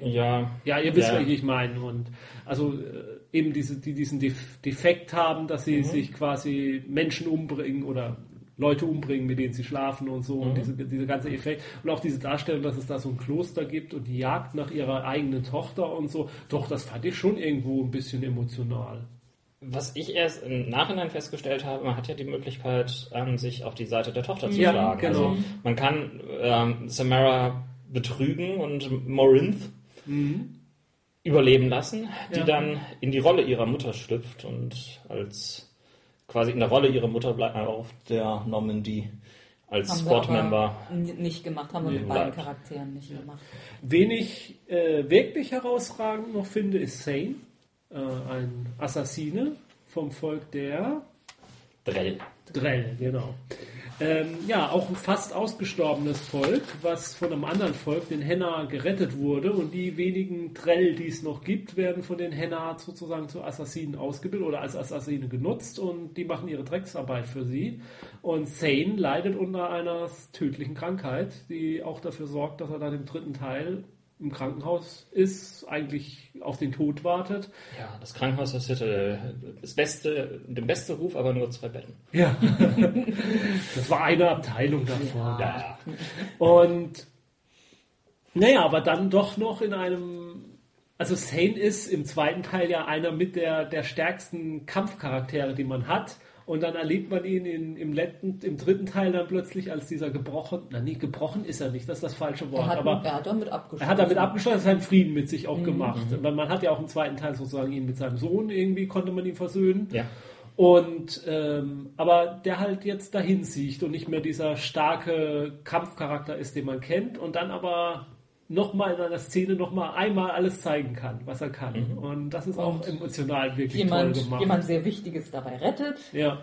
Speaker 1: Ja.
Speaker 2: Ja, ihr wisst, ja. was ich meine. Und also äh, eben diese, die diesen Defekt haben, dass sie mhm. sich quasi Menschen umbringen oder Leute umbringen, mit denen sie schlafen und so. Mhm. Und diese, diese ganze Effekt. Und auch diese Darstellung, dass es da so ein Kloster gibt und die Jagd nach ihrer eigenen Tochter und so. Doch, das fand ich schon irgendwo ein bisschen emotional.
Speaker 1: Was ich erst im Nachhinein festgestellt habe, man hat ja die Möglichkeit, ähm, sich auf die Seite der Tochter zu
Speaker 2: ja,
Speaker 1: schlagen.
Speaker 2: Genau.
Speaker 1: Also man kann ähm, Samara betrügen und Morinth mhm überleben lassen, die ja. dann in die Rolle ihrer Mutter schlüpft und als quasi in der Rolle ihrer Mutter bleibt auf der Normandie als Sportmember.
Speaker 3: Nicht gemacht, haben wir mit beiden Charakteren nicht ja. gemacht.
Speaker 2: Wen ich äh, wirklich herausragend noch finde, ist Sane, äh, ein Assassine vom Volk der
Speaker 1: Drell.
Speaker 2: Drell, genau. Ähm, ja, auch ein fast ausgestorbenes Volk, was von einem anderen Volk, den Henna, gerettet wurde. Und die wenigen Trell, die es noch gibt, werden von den Henna sozusagen zu Assassinen ausgebildet oder als Assassine genutzt und die machen ihre Drecksarbeit für sie. Und Sane leidet unter einer tödlichen Krankheit, die auch dafür sorgt, dass er dann im dritten Teil im Krankenhaus ist, eigentlich auf den Tod wartet.
Speaker 1: Ja, das Krankenhaus das hätte das beste, den besten Ruf, aber nur zwei Betten.
Speaker 2: Ja, das war eine Abteilung davon. Ja. Und naja, aber dann doch noch in einem also Sane ist im zweiten Teil ja einer mit der, der stärksten Kampfcharaktere, die man hat. Und dann erlebt man ihn in, im, letzten, im dritten Teil dann plötzlich als dieser gebrochen, na nee, gebrochen ist er nicht, das ist das falsche Wort.
Speaker 3: Er hat,
Speaker 2: aber
Speaker 3: er hat damit abgeschlossen.
Speaker 2: Er hat damit abgeschlossen, seinen Frieden mit sich auch mhm. gemacht. Weil man hat ja auch im zweiten Teil sozusagen ihn mit seinem Sohn irgendwie, konnte man ihn versöhnen.
Speaker 1: Ja.
Speaker 2: Und ähm, aber der halt jetzt dahin sieht und nicht mehr dieser starke Kampfcharakter ist, den man kennt, und dann aber nochmal in einer Szene nochmal einmal alles zeigen kann, was er kann. Mhm. Und das ist und auch emotional wirklich
Speaker 3: jemand,
Speaker 2: toll gemacht.
Speaker 3: Jemand sehr Wichtiges dabei rettet.
Speaker 2: Ja.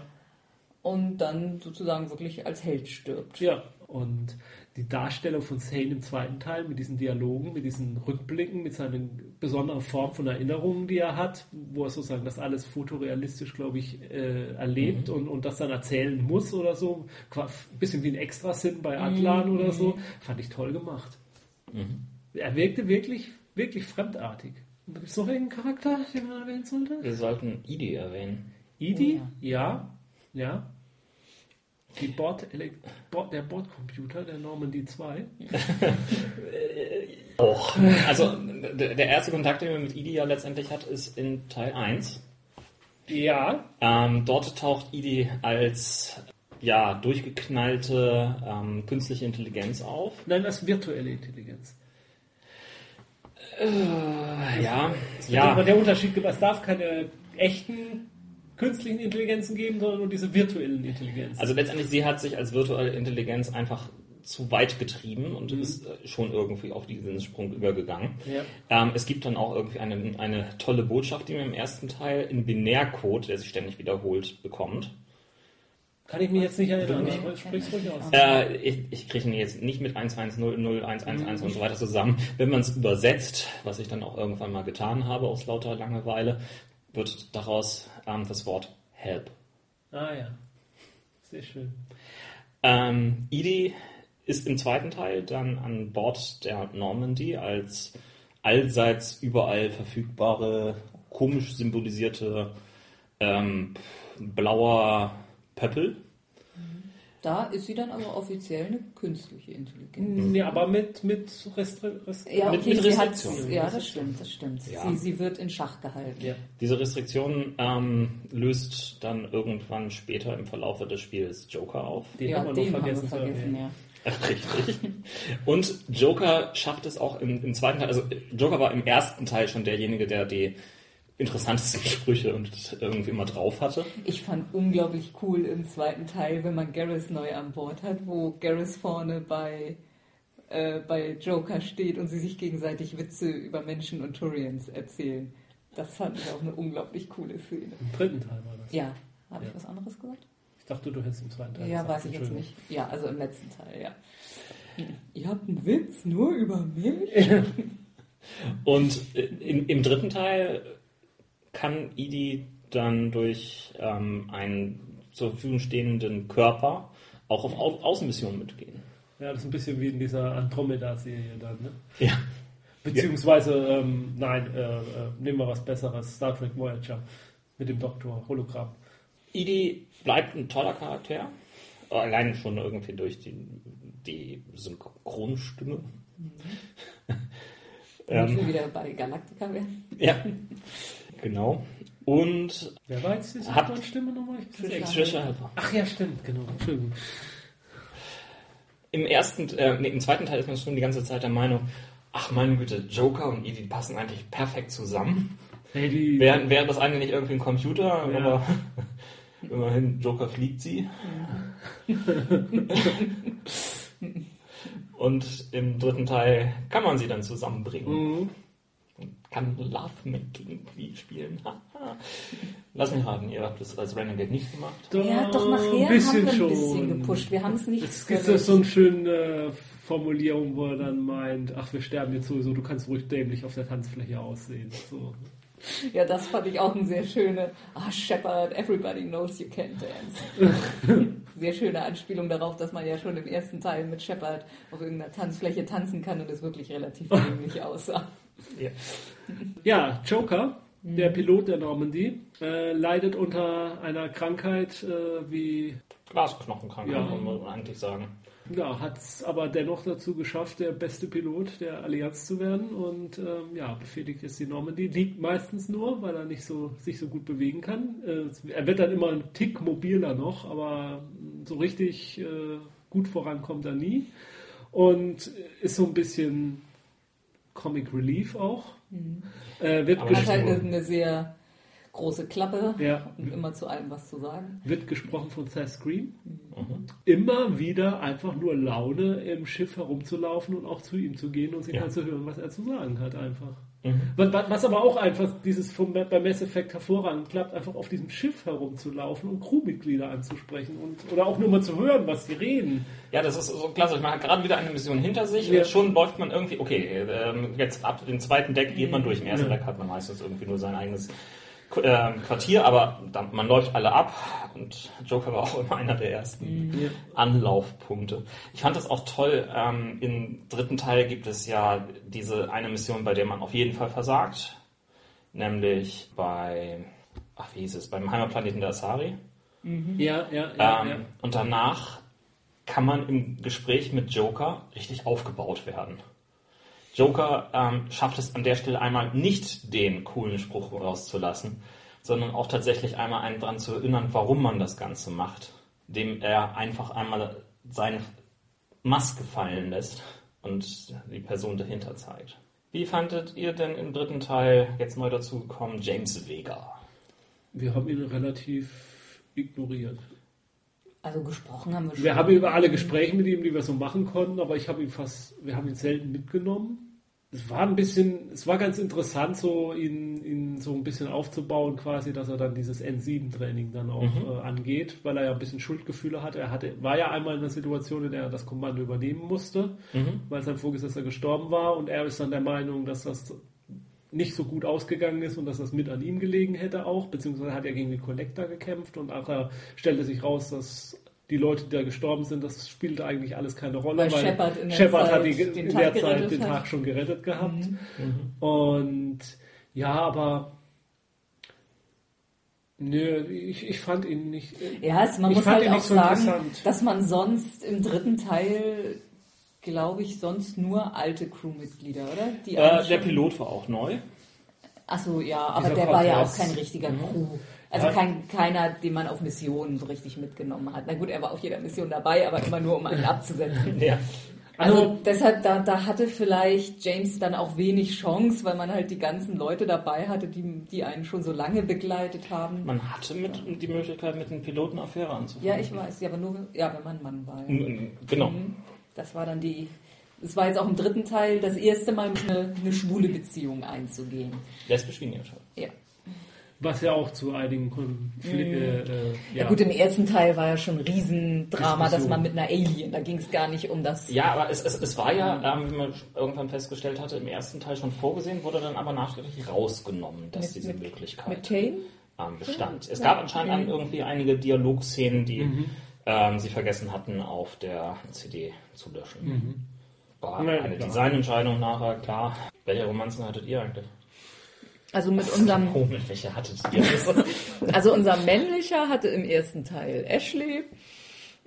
Speaker 3: Und dann sozusagen wirklich als Held stirbt.
Speaker 2: Ja. Und die Darstellung von Sane im zweiten Teil mit diesen Dialogen, mit diesen Rückblicken, mit seiner besonderen Form von Erinnerungen, die er hat, wo er sozusagen das alles fotorealistisch, glaube ich, äh, erlebt mhm. und, und das dann erzählen muss oder so. Ein bisschen wie ein Extrasinn bei Atlan mhm. oder so. Fand ich toll gemacht. Mhm. Er wirkte wirklich, wirklich fremdartig. Gibt es noch irgendeinen Charakter, den man erwähnen sollte?
Speaker 1: Wir sollten Idi erwähnen.
Speaker 2: Idi? Oh, ja. ja. ja. Die Bord, Bord, der Bordcomputer der Normandy 2.
Speaker 1: Och. Also der erste Kontakt, den man mit Idi ja letztendlich hat, ist in Teil 1.
Speaker 2: Ja.
Speaker 1: Ähm, dort taucht Idi als ja, durchgeknallte ähm, künstliche Intelligenz auf.
Speaker 2: Nein, das ist virtuelle Intelligenz.
Speaker 1: Äh, ja,
Speaker 2: ja. Aber der Unterschied gibt, es darf keine echten künstlichen Intelligenzen geben, sondern nur diese virtuellen Intelligenzen.
Speaker 1: Also letztendlich, sie hat sich als virtuelle Intelligenz einfach zu weit getrieben und mhm. ist äh, schon irgendwie auf diesen Sprung übergegangen.
Speaker 2: Ja.
Speaker 1: Ähm, es gibt dann auch irgendwie eine, eine tolle Botschaft, die man im ersten Teil in Binärcode, der sich ständig wiederholt, bekommt.
Speaker 2: Kann ich mich jetzt nicht erinnern. Ich sprich's ruhig aus.
Speaker 1: Äh, ich ich kriege ihn jetzt nicht mit 11001111 mhm. und so weiter zusammen. Wenn man es übersetzt, was ich dann auch irgendwann mal getan habe aus lauter Langeweile, wird daraus ähm, das Wort Help.
Speaker 2: Ah ja, sehr schön.
Speaker 1: Ähm, Edie ist im zweiten Teil dann an Bord der Normandy als allseits überall verfügbare, komisch symbolisierte ähm, blauer Pöppel.
Speaker 3: Da ist sie dann aber offiziell eine künstliche Intelligenz.
Speaker 2: Ja, aber mit, mit, Restri
Speaker 3: Rest ja, okay, mit, Restriktionen. ja, das stimmt, das stimmt. Ja. Sie, sie wird in Schach gehalten. Ja.
Speaker 1: Diese Restriktion ähm, löst dann irgendwann später im Verlauf des Spiels Joker auf.
Speaker 3: Den ja, haben wir den vergessen. Haben wir vergessen ja.
Speaker 1: Richtig. Und Joker schafft es auch im, im, zweiten Teil. Also Joker war im ersten Teil schon derjenige, der die interessantesten Sprüche und irgendwie immer drauf hatte.
Speaker 3: Ich fand unglaublich cool im zweiten Teil, wenn man Garrus neu an Bord hat, wo Garrus vorne bei, äh, bei Joker steht und sie sich gegenseitig Witze über Menschen und Turians erzählen. Das fand ich auch eine unglaublich coole Szene.
Speaker 2: Im dritten Teil war das.
Speaker 3: Ja. Habe ja. ich was anderes gesagt?
Speaker 2: Ich dachte, du hättest im zweiten Teil
Speaker 3: Ja, weiß ich jetzt nicht. Ja, also im letzten Teil, ja. Ihr habt einen Witz nur über mich?
Speaker 1: und in, im dritten Teil kann Idi dann durch ähm, einen zur Verfügung stehenden Körper auch auf Au Außenmissionen mitgehen.
Speaker 2: Ja, das ist ein bisschen wie in dieser Andromeda-Serie dann, ne?
Speaker 1: Ja.
Speaker 2: Beziehungsweise, ähm, nein, äh, äh, nehmen wir was Besseres, Star Trek Voyager mit dem Doktor, Hologramm.
Speaker 1: Idi bleibt ein toller Charakter, allein schon irgendwie durch die, die Synchronstimme. Mhm.
Speaker 3: ähm, wir wieder bei Galactica werden.
Speaker 1: Ja. Genau. Und.
Speaker 2: Wer war jetzt die Stimme nochmal?
Speaker 1: Trisha
Speaker 2: Ach ja, stimmt, genau. Entschuldigung.
Speaker 1: Im ersten, äh, nee, im zweiten Teil ist man schon die ganze Zeit der Meinung, ach meine Güte, Joker und Edie passen eigentlich perfekt zusammen. Hey, die wäre, wäre das eine nicht irgendwie ein Computer, ja. aber immerhin Joker fliegt sie. und im dritten Teil kann man sie dann zusammenbringen. Mhm kann Lovemaking spielen. Lass mich raten, ihr habt das als Renegade nicht gemacht.
Speaker 3: Ja, doch nachher
Speaker 2: ein haben
Speaker 3: wir ein
Speaker 2: schon.
Speaker 3: bisschen gepusht. Wir haben es nicht
Speaker 2: Es gibt so eine schöne Formulierung, wo er dann meint, ach, wir sterben jetzt sowieso, du kannst ruhig dämlich auf der Tanzfläche aussehen. So.
Speaker 3: Ja, das fand ich auch eine sehr schöne, ah, Shepard, everybody knows you can dance. sehr schöne Anspielung darauf, dass man ja schon im ersten Teil mit Shepard auf irgendeiner Tanzfläche tanzen kann und es wirklich relativ dämlich aussah.
Speaker 2: Ja, ja Joker, mhm. der Pilot der Normandy, äh, leidet unter einer Krankheit äh, wie.
Speaker 1: Glasknochenkrankheit, ja. muss man eigentlich sagen.
Speaker 2: Ja, hat es aber dennoch dazu geschafft, der beste Pilot der Allianz zu werden und ähm, ja, befehligt ist die Normandy. Liegt meistens nur, weil er nicht so, sich so gut bewegen kann. Äh, er wird dann immer ein Tick mobiler noch, aber so richtig äh, gut vorankommt er nie. Und ist so ein bisschen Comic Relief auch.
Speaker 3: Mhm. Äh, wird hat halt eine, eine, sehr große Klappe ja. und immer zu allem was zu sagen.
Speaker 2: Wird gesprochen von Seth Scream. Mhm. Immer wieder einfach nur Laune im Schiff herumzulaufen und auch zu ihm zu gehen und sich ja. mal zu hören, was er zu sagen hat einfach. Mhm. Was, aber auch einfach dieses vom, beim Mass Effect hervorragend klappt, einfach auf diesem Schiff herumzulaufen und Crewmitglieder anzusprechen und oder auch nur mal zu hören, was sie reden.
Speaker 1: Ja, das ist so klasse. Man hat gerade wieder eine Mission hinter sich ja. und schon läuft man irgendwie, okay, ähm, jetzt ab dem zweiten Deck geht man durch. Im ersten ja. Deck hat man meistens irgendwie nur sein eigenes Quartier, aber dann, man läuft alle ab und Joker war auch immer einer der ersten mhm. Anlaufpunkte. Ich fand das auch toll. Ähm, Im dritten Teil gibt es ja diese eine Mission, bei der man auf jeden Fall versagt, nämlich bei, ach wie hieß es, beim Heimatplaneten der Asari.
Speaker 2: Mhm. Ja, ja,
Speaker 1: ja, ähm, ja. Und danach kann man im Gespräch mit Joker richtig aufgebaut werden. Joker ähm, schafft es an der Stelle einmal nicht den coolen Spruch rauszulassen, sondern auch tatsächlich einmal einen daran zu erinnern, warum man das Ganze macht, indem er einfach einmal seine Maske fallen lässt und die Person dahinter zeigt. Wie fandet ihr denn im dritten Teil jetzt neu dazu gekommen James Vega?
Speaker 2: Wir haben ihn relativ ignoriert.
Speaker 3: Also gesprochen haben wir schon.
Speaker 2: Wir haben über alle Gespräche mit ihm, die wir so machen konnten, aber ich habe ihn fast, wir haben ihn selten mitgenommen. Es war ein bisschen, es war ganz interessant, so ihn, ihn so ein bisschen aufzubauen, quasi, dass er dann dieses N7-Training dann auch mhm. äh, angeht, weil er ja ein bisschen Schuldgefühle hatte. Er hatte, war ja einmal in einer Situation, in der er das Kommando übernehmen musste, mhm. weil sein Vorgesetzter gestorben war und er ist dann der Meinung, dass das nicht so gut ausgegangen ist und dass das mit an ihm gelegen hätte auch, beziehungsweise hat er gegen den Collector gekämpft und nachher stellte sich raus, dass die Leute, die da gestorben sind, das spielte eigentlich alles keine Rolle, weil, weil
Speaker 3: Shepard,
Speaker 2: in der, Shepard Zeit, hat die, in der Zeit den Tag schon gerettet gehabt. Mhm. Mhm. Und ja, aber Nö, ich, ich fand ihn nicht.
Speaker 3: Ja, also man muss halt auch so sagen, dass man sonst im dritten Teil glaube ich, sonst nur alte Crewmitglieder, oder?
Speaker 1: Die äh, der Pilot war auch neu.
Speaker 3: Achso, ja, aber der war ja auch kein richtiger mhm. Crew. Also kein, keiner, den man auf Missionen so richtig mitgenommen hat. Na gut, er war auf jeder Mission dabei, aber immer nur, um einen abzusetzen. ja. Also, also deshalb, da, da hatte vielleicht James dann auch wenig Chance, weil man halt die ganzen Leute dabei hatte, die, die einen schon so lange begleitet haben.
Speaker 1: Man hatte mit, die Möglichkeit, mit einem Piloten Affäre anzufangen.
Speaker 3: Ja, ich weiß, ja, aber nur, ja, wenn man Mann war. Ja.
Speaker 1: Genau. Mhm.
Speaker 3: Das war dann die. Es war jetzt auch im dritten Teil das erste Mal eine, eine schwule Beziehung einzugehen.
Speaker 1: Lesbisch wie ja schon.
Speaker 3: Ja.
Speaker 2: Was ja auch zu einigen Konflikten.
Speaker 3: Mm. Äh, ja. ja. gut, im ersten Teil war ja schon ein Riesendrama, dass man mit einer Alien, da ging es gar nicht um das.
Speaker 1: Ja, aber es, es, es war ja, ähm, wie man irgendwann festgestellt hatte, im ersten Teil schon vorgesehen, wurde dann aber nachträglich rausgenommen, dass mit, diese mit, Möglichkeit
Speaker 3: mit Kane?
Speaker 1: Ähm, bestand. Es gab anscheinend irgendwie einige Dialogszenen, die. Mhm ähm, sie vergessen hatten, auf der CD zu löschen. Mhm. War ja, eine klar. Designentscheidung nachher, klar. Welche Romanzen hattet ihr eigentlich?
Speaker 3: Also mit unserem.
Speaker 1: Mit welcher hattet ihr?
Speaker 3: also unser männlicher hatte im ersten Teil Ashley,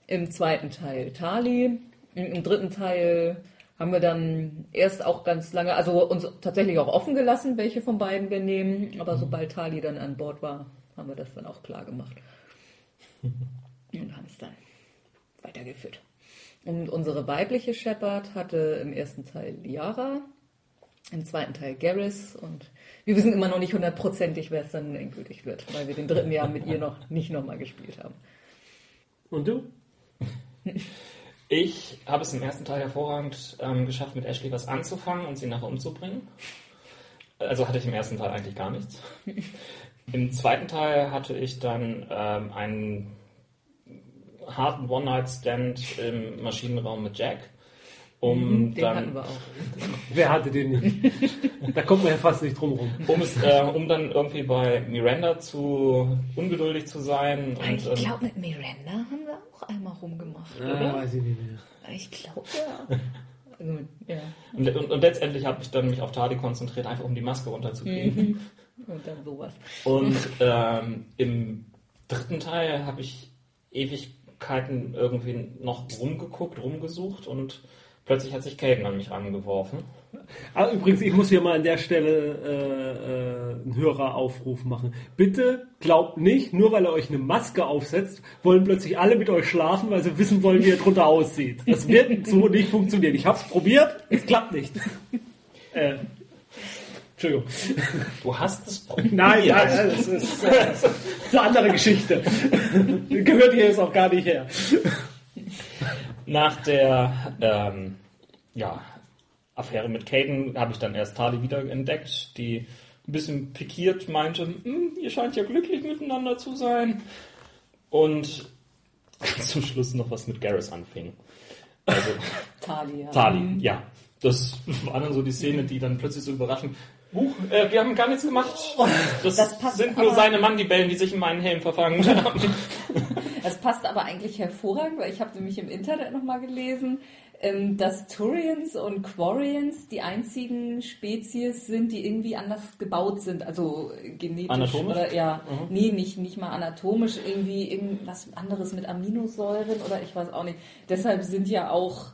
Speaker 3: im zweiten Teil Tali, im dritten Teil haben wir dann erst auch ganz lange, also uns tatsächlich auch offen gelassen, welche von beiden wir nehmen, aber mhm. sobald Tali dann an Bord war, haben wir das dann auch klar gemacht. und haben es dann weitergeführt. Und unsere weibliche Shepherd hatte im ersten Teil Liara, im zweiten Teil Garrus und wir wissen immer noch nicht hundertprozentig, wer es dann endgültig wird, weil wir den dritten Jahr mit ihr noch nicht nochmal gespielt haben.
Speaker 2: Und du?
Speaker 1: Ich habe es im ersten Teil hervorragend ähm, geschafft, mit Ashley was anzufangen und sie nachher umzubringen. Also hatte ich im ersten Teil eigentlich gar nichts. Im zweiten Teil hatte ich dann ähm, einen harten One-Night-Stand im Maschinenraum mit Jack. Um
Speaker 3: mhm, den dann, hatten wir auch.
Speaker 2: Wer hatte den nicht? da kommt man ja fast nicht drum rum.
Speaker 1: Um, es, äh, um dann irgendwie bei Miranda zu ungeduldig zu sein.
Speaker 3: ich ähm, glaube, mit Miranda haben wir auch einmal rumgemacht,
Speaker 2: ja, oder? weiß ich nicht mehr.
Speaker 3: Ich glaube, ja. Also,
Speaker 1: ja. Und, und, und, letztendlich habe ich dann mich auf Tadi konzentriert, einfach um die Maske runterzukriegen.
Speaker 3: Mhm. Und dann sowas.
Speaker 1: Und ähm, im dritten Teil habe ich ewig Ewigkeiten irgendwie noch rumgeguckt, rumgesucht und plötzlich hat sich Caden an mich rangeworfen.
Speaker 2: Ah, übrigens, ich muss hier mal an der Stelle äh, äh, einen Höreraufruf machen. Bitte glaubt nicht, nur weil er euch eine Maske aufsetzt, wollen plötzlich alle mit euch schlafen, weil sie wissen wollen, wie er drunter aussieht. Das wird so nicht funktionieren. Ich habe es probiert, es klappt nicht. äh, Entschuldigung.
Speaker 1: Du hast es probiert.
Speaker 2: Nein, nein, das ist, äh, das ist eine andere Geschichte. Gehört hier jetzt auch gar nicht her.
Speaker 1: Nach der ähm, ja, Affäre mit Caden habe ich dann erst Tali wiederentdeckt, die ein bisschen pikiert meinte, hm, ihr scheint ja glücklich miteinander zu sein. Und zum Schluss noch was mit Garrus anfing. Also,
Speaker 3: Tali, ja.
Speaker 1: Tali, mhm. ja. Das war dann so die Szene, die dann plötzlich so überraschend Huch, äh, wir haben gar nichts gemacht. Das, das sind nur seine Mandibellen, die sich in meinen Helm verfangen haben.
Speaker 3: Das passt aber eigentlich hervorragend, weil ich habe nämlich im Internet nochmal gelesen, ähm, dass Turians und Quarians die einzigen Spezies sind, die irgendwie anders gebaut sind, also genetisch
Speaker 1: anatomisch?
Speaker 3: oder ja, mhm. nee, nicht, nicht mal anatomisch, irgendwie irgendwas anderes mit Aminosäuren oder ich weiß auch nicht. Deshalb sind ja auch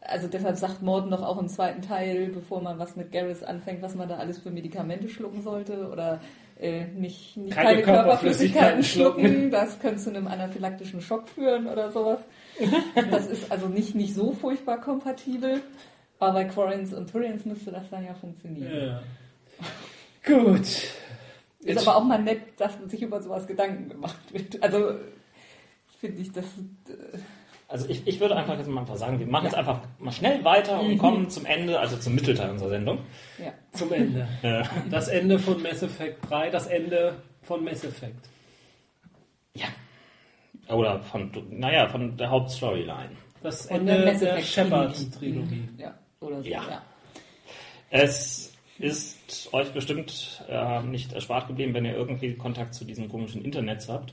Speaker 3: also deshalb sagt Morton doch auch im zweiten Teil, bevor man was mit Garrus anfängt, was man da alles für Medikamente schlucken sollte oder äh, nicht, nicht keine, keine Körperflüssigkeiten schlucken. Das könnte zu einem anaphylaktischen Schock führen oder sowas. das ist also nicht, nicht so furchtbar kompatibel. Aber bei Quarins und Turians müsste das dann ja funktionieren. Ja.
Speaker 2: Gut.
Speaker 3: Ist aber auch mal nett, dass sich über sowas Gedanken gemacht wird. Also finde ich das. Äh,
Speaker 1: also ich, ich würde einfach jetzt mal sagen, wir machen ja. jetzt einfach mal schnell weiter und mhm. kommen zum Ende, also zum Mittelteil unserer Sendung.
Speaker 2: Ja. Zum Ende. Ja. Das Ende von Mass Effect 3, das Ende von Mass Effect.
Speaker 1: Ja. Oder von, naja, von der Hauptstoryline.
Speaker 2: Das Ende der, der Shepard-Trilogie.
Speaker 3: Ja, oder so, ja. ja.
Speaker 1: Es ist euch bestimmt äh, nicht erspart geblieben, wenn ihr irgendwie Kontakt zu diesen komischen Internets habt.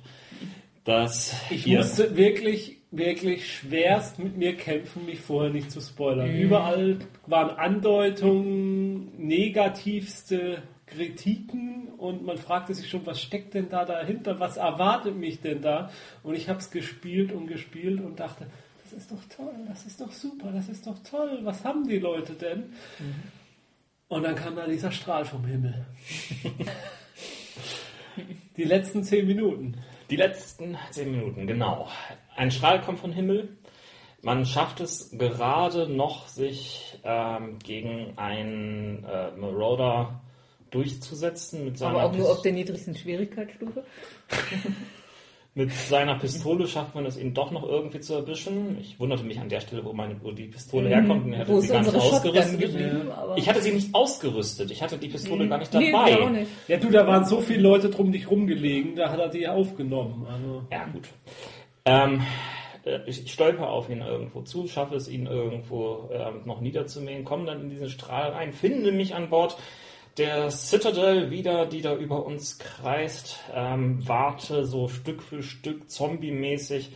Speaker 1: Dass
Speaker 2: ich musste wirklich, wirklich schwerst mit mir kämpfen, mich vorher nicht zu spoilern. Mhm. Überall waren Andeutungen, negativste Kritiken und man fragte sich schon, was steckt denn da dahinter, was erwartet mich denn da? Und ich habe es gespielt und gespielt und dachte, das ist doch toll, das ist doch super, das ist doch toll, was haben die Leute denn? Mhm. Und dann kam da dieser Strahl vom Himmel. die letzten zehn Minuten.
Speaker 1: Die letzten zehn Minuten, genau. Ein Strahl kommt vom Himmel. Man schafft es gerade noch, sich ähm, gegen einen äh, Marauder durchzusetzen.
Speaker 3: Mit seiner Aber auch nur auf der niedrigsten Schwierigkeitsstufe?
Speaker 1: Mit seiner Pistole schafft man es ihn doch noch irgendwie zu erwischen. Ich wunderte mich an der Stelle, wo, meine, wo die Pistole herkommt. Und er hatte sie gar nicht ausgerüstet. ich hatte sie nicht ausgerüstet. Ich hatte die Pistole mhm. gar nicht dabei. Nee, nicht.
Speaker 2: Ja, du, da waren so viele Leute drum dich rumgelegen, da hat er die aufgenommen. Also.
Speaker 1: Ja, gut. Ähm, äh, ich stolper auf ihn irgendwo zu, schaffe es, ihn irgendwo ähm, noch niederzumähen, komme dann in diesen Strahl rein, finde mich an Bord der Citadel wieder, die da über uns kreist, ähm, warte so Stück für Stück zombie-mäßig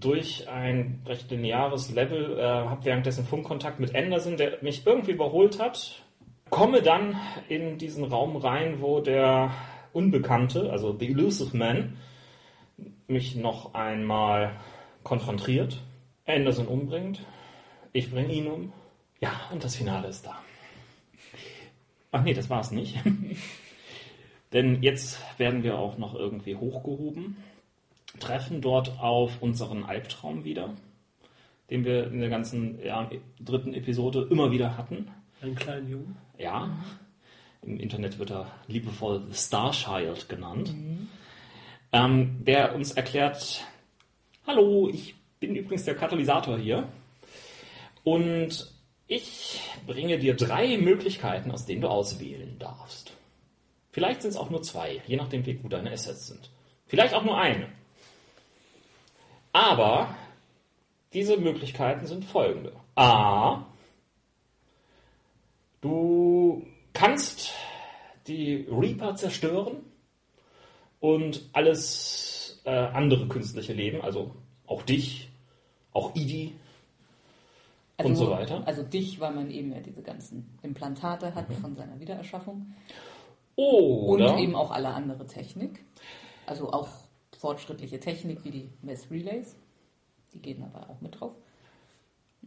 Speaker 1: durch ein recht lineares Level, äh, habe währenddessen Funkkontakt mit Anderson, der mich irgendwie überholt hat, komme dann in diesen Raum rein, wo der Unbekannte, also The Elusive Man, mich noch einmal konfrontiert, Anderson umbringt, ich bringe ihn um. Ja, und das Finale ist da. Ach nee, das war es nicht. Denn jetzt werden wir auch noch irgendwie hochgehoben, treffen dort auf unseren Albtraum wieder, den wir in der ganzen ja, dritten Episode immer wieder hatten.
Speaker 2: Einen kleinen Jungen?
Speaker 1: Ja. Im Internet wird er liebevoll The Starchild genannt. Mhm. Ähm, der uns erklärt, hallo, ich bin übrigens der Katalysator hier. Und ich bringe dir drei Möglichkeiten, aus denen du auswählen darfst. Vielleicht sind es auch nur zwei, je nachdem, wie gut deine Assets sind. Vielleicht auch nur eine. Aber diese Möglichkeiten sind folgende. A. Du kannst die Reaper zerstören und alles äh, andere künstliche Leben, also auch dich, auch Idi,
Speaker 3: also,
Speaker 1: und so weiter.
Speaker 3: Also dich, weil man eben ja diese ganzen Implantate hat mhm. von seiner Wiedererschaffung.
Speaker 1: Oder
Speaker 3: und eben auch alle andere Technik. Also auch fortschrittliche Technik wie die Mass Relays. Die gehen aber auch mit drauf.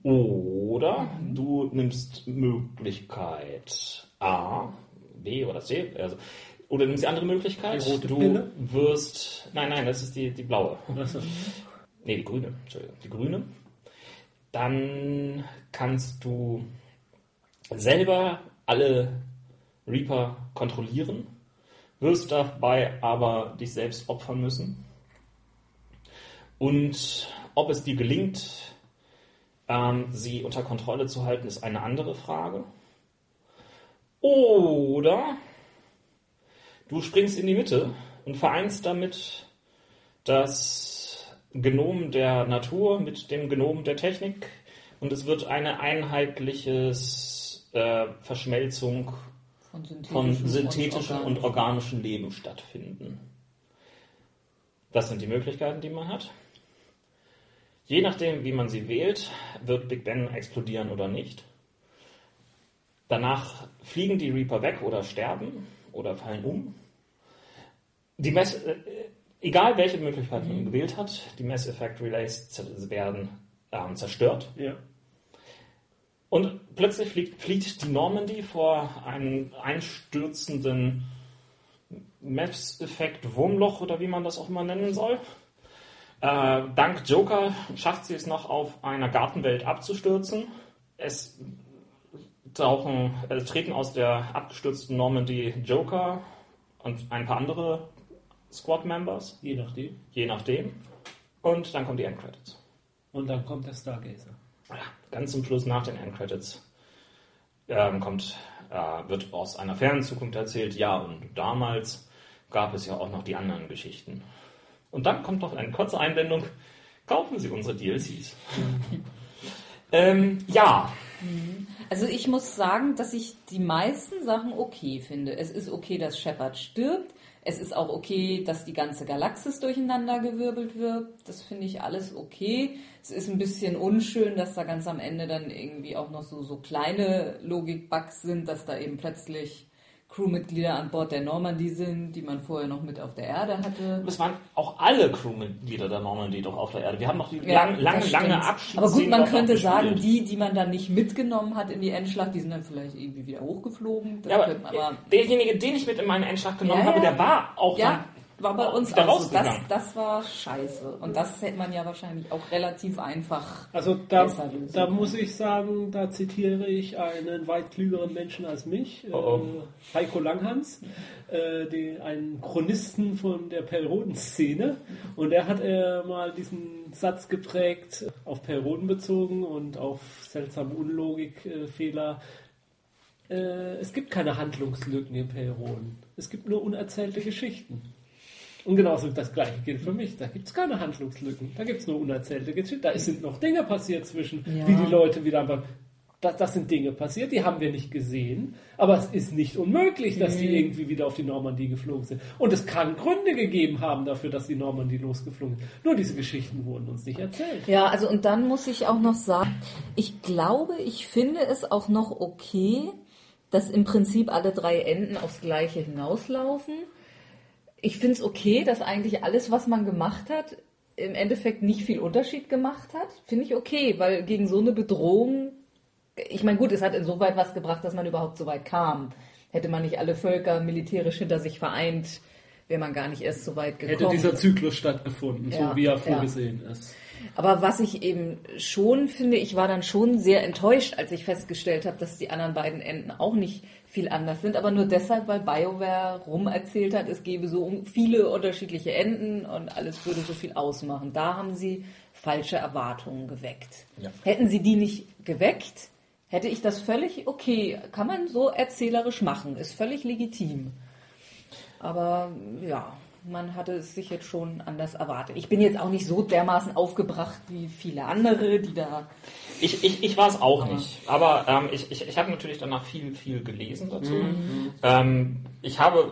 Speaker 1: Oder mhm. du nimmst Möglichkeit A, B oder C. Also, oder nimmst die andere Möglichkeit.
Speaker 2: Die rote
Speaker 1: du
Speaker 2: Pille?
Speaker 1: wirst. Nein, nein, das ist die, die blaue. Nee, die grüne. Entschuldigung. Die grüne dann kannst du selber alle Reaper kontrollieren, wirst dabei aber dich selbst opfern müssen. Und ob es dir gelingt, ähm, sie unter Kontrolle zu halten, ist eine andere Frage. Oder du springst in die Mitte und vereinst damit das Genom der Natur mit dem Genom der Technik und es wird eine einheitliche äh, Verschmelzung von synthetischem, von synthetischem und, und organischem Leben stattfinden. Das sind die Möglichkeiten, die man hat. Je nachdem, wie man sie wählt, wird Big Ben explodieren oder nicht. Danach fliegen die Reaper weg oder sterben oder fallen um. Die Mess äh, egal welche Möglichkeit man mhm. gewählt hat, die Mass Effect Relays werden ähm, zerstört.
Speaker 2: Ja.
Speaker 1: Und plötzlich fliegt, fliegt die Normandy vor einem einstürzenden Mass Effect Wurmloch oder wie man das auch immer nennen soll. Äh, dank Joker schafft sie es noch auf einer Gartenwelt abzustürzen. Es tauchen, äh, treten aus der abgestürzten Normandy Joker und ein paar andere Squad-Members.
Speaker 2: Je nachdem.
Speaker 1: Je nachdem. Und dann kommen die Endcredits.
Speaker 2: Und dann kommt der Stargazer.
Speaker 1: Ja, ganz zum Schluss nach den Endcredits ähm, kommt, äh, wird aus einer fernen Zukunft erzählt, ja, und damals gab es ja auch noch die anderen Geschichten. Und dann kommt noch eine kurze Einblendung. Kaufen Sie unsere DLCs. ähm, ja.
Speaker 3: Also ich muss sagen, dass ich die meisten Sachen okay finde. Es ist okay, dass Shepard stirbt. Es ist auch okay, dass die ganze Galaxis durcheinander gewirbelt wird. Das finde ich alles okay. Es ist ein bisschen unschön, dass da ganz am Ende dann irgendwie auch noch so, so kleine Logik-Bugs sind, dass da eben plötzlich Crewmitglieder an Bord der Normandie sind, die man vorher noch mit auf der Erde hatte.
Speaker 1: Es waren auch alle Crewmitglieder der Normandie doch auf der Erde. Wir haben noch die
Speaker 3: Ja,
Speaker 1: lang, lange,
Speaker 3: das
Speaker 1: lange. Abschiedsszene.
Speaker 3: Aber gut, man könnte sagen, die, die man dann nicht mitgenommen hat in die Endschlacht, die sind dann vielleicht irgendwie wieder hochgeflogen.
Speaker 1: Ja, aber,
Speaker 3: aber
Speaker 1: derjenige, den ich mit in meinen Endschlag genommen
Speaker 3: Ja,
Speaker 1: habe, der war auch
Speaker 3: ja, war bei uns auch so. Das, das war scheiße. Und das hätte man ja wahrscheinlich auch relativ einfach.
Speaker 2: Also da,
Speaker 3: Besser lösen
Speaker 2: da muss ich sagen, da zitiere ich einen weit klügeren Menschen als mich,
Speaker 1: Oh, oh.
Speaker 2: Äh, Heiko Langhans, äh, einen Chronisten von der Perroden-Szene. Und er hat äh, mal diesen Satz geprägt, auf Perroden bezogen und auf seltsame Unlogikfehler. Äh, es gibt keine Handlungslücken in Perroden. Es gibt nur unerzählte Geschichten. Und genauso das gleiche gilt für mich. Da gibt es keine Handlungslücken. Da gibt es nur unerzählte Geschichten. Da sind noch Dinge passiert zwischen,
Speaker 3: Ja.
Speaker 2: wie die Leute wieder beim. Das, das sind Dinge passiert, die haben wir nicht gesehen. Aber es ist nicht unmöglich, dass die irgendwie wieder auf die Normandie geflogen sind. Und es kann Gründe gegeben haben dafür, dass die Normandie losgeflogen ist. Nur diese Geschichten wurden uns nicht erzählt.
Speaker 3: Ja, also und dann muss ich auch noch sagen, ich glaube, ich finde es auch noch okay, dass im Prinzip alle drei Enden aufs Gleiche hinauslaufen. Ich finde es okay, dass eigentlich alles, was man gemacht hat, im Endeffekt nicht viel Unterschied gemacht hat. Finde ich okay, weil gegen so eine Bedrohung, ich meine, gut, es hat insoweit was gebracht, dass man überhaupt so weit kam. Hätte man nicht alle Völker militärisch hinter sich vereint, wäre man gar nicht erst so weit gekommen.
Speaker 2: Hätte dieser Zyklus stattgefunden,
Speaker 3: Ja,
Speaker 2: so wie er
Speaker 3: ja.
Speaker 2: vorgesehen ist.
Speaker 3: Aber was ich eben schon finde, ich war dann schon sehr enttäuscht, als ich festgestellt habe, dass die anderen beiden Enden auch nicht viel anders sind, aber nur deshalb, weil BioWare rumerzählt hat, es gäbe so viele unterschiedliche Enden und alles würde so viel ausmachen. Da haben sie falsche Erwartungen geweckt.
Speaker 1: Ja.
Speaker 3: Hätten sie die nicht geweckt, hätte ich das völlig okay, kann man so erzählerisch machen, ist völlig legitim. Aber ja, man hatte es sich jetzt schon anders erwartet. Ich bin jetzt auch nicht so dermaßen aufgebracht wie viele andere, die da.
Speaker 1: Ich, ich, ich war es auch nicht. Aber ähm, ich, ich, ich habe natürlich danach viel, viel gelesen dazu. Ähm, ich habe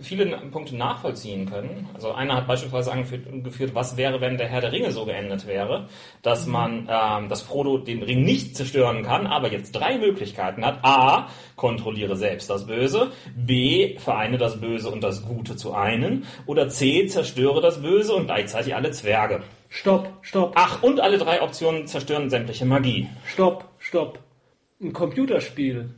Speaker 1: viele Punkte nachvollziehen können. Also einer hat beispielsweise angeführt, was wäre, wenn der Herr der Ringe so geendet wäre, dass man, ähm, dass Frodo den Ring nicht zerstören kann, aber jetzt drei Möglichkeiten hat. A, kontrolliere selbst das Böse. B, vereine das Böse und das Gute zu einen. Oder C, zerstöre das Böse und gleichzeitig alle Zwerge.
Speaker 2: Stopp, stopp,
Speaker 1: Ach, und alle drei Optionen zerstören sämtliche Magie.
Speaker 2: stopp, stopp. Ein Computerspiel,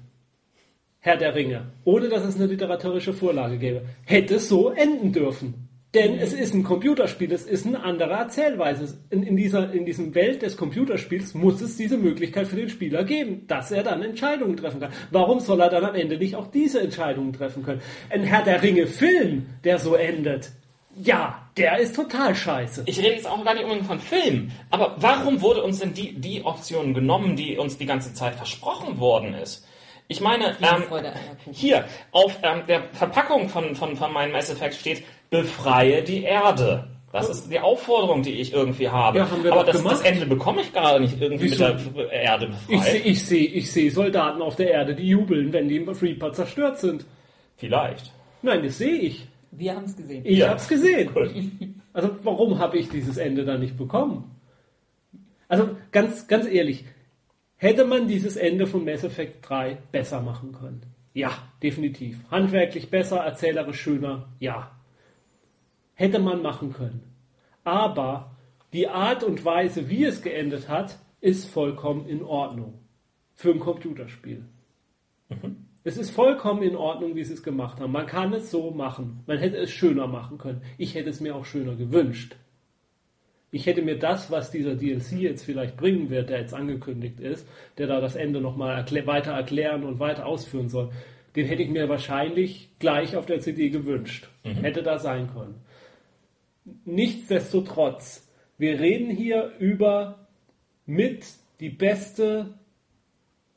Speaker 2: Herr der Ringe, ohne dass es eine literarische Vorlage gäbe, hätte so enden dürfen. Denn es ist ein Computerspiel, es ist eine andere Erzählweise. In, in, dieser, in diesem Welt des Computerspiels muss es diese Möglichkeit für den Spieler geben, dass er dann Entscheidungen treffen kann. Warum soll er dann am Ende nicht auch diese Entscheidungen treffen können? Ein Herr der Ringe-Film, der so endet, ja, der ist total scheiße.
Speaker 1: Ich rede jetzt auch gar nicht unbedingt von Film, aber warum wurde uns denn die, die Option genommen, die uns die ganze Zeit versprochen worden ist? Ich meine, ähm, hier auf ähm, der Verpackung von, von, von meinem Mass Effect steht, befreie die Erde. Das ist die Aufforderung, die ich irgendwie habe.
Speaker 2: Ja, haben wir
Speaker 1: aber das, das. Ende bekomme ich gerade nicht irgendwie
Speaker 2: Wieso?
Speaker 1: mit der Erde
Speaker 2: Ich sehe
Speaker 1: befreit.
Speaker 2: ich seh, ich seh Soldaten auf der Erde, die jubeln, wenn die im Reaper zerstört sind.
Speaker 1: Vielleicht.
Speaker 2: Nein, das sehe ich.
Speaker 3: Wir haben es gesehen.
Speaker 2: Ich
Speaker 1: Ja.
Speaker 2: hab's gesehen.
Speaker 1: Gut.
Speaker 2: Also warum habe ich dieses Ende dann nicht bekommen? Also ganz, ganz ehrlich, hätte man dieses Ende von Mass Effect 3 besser machen können? Ja, definitiv. Handwerklich besser, erzählerisch schöner? Ja. Hätte man machen können. Aber die Art und Weise, wie es geendet hat, ist vollkommen in Ordnung. Für ein Computerspiel. Es ist vollkommen in Ordnung, wie sie es gemacht haben. Man kann es so machen. Man hätte es schöner machen können. Ich hätte es mir auch schöner gewünscht. Ich hätte mir das, was dieser DLC jetzt vielleicht bringen wird, der jetzt angekündigt ist, der da das Ende nochmal erklä weiter erklären und weiter ausführen soll, den hätte ich mir wahrscheinlich gleich auf der CD gewünscht. Hätte da sein können. Nichtsdestotrotz wir reden hier über mit die beste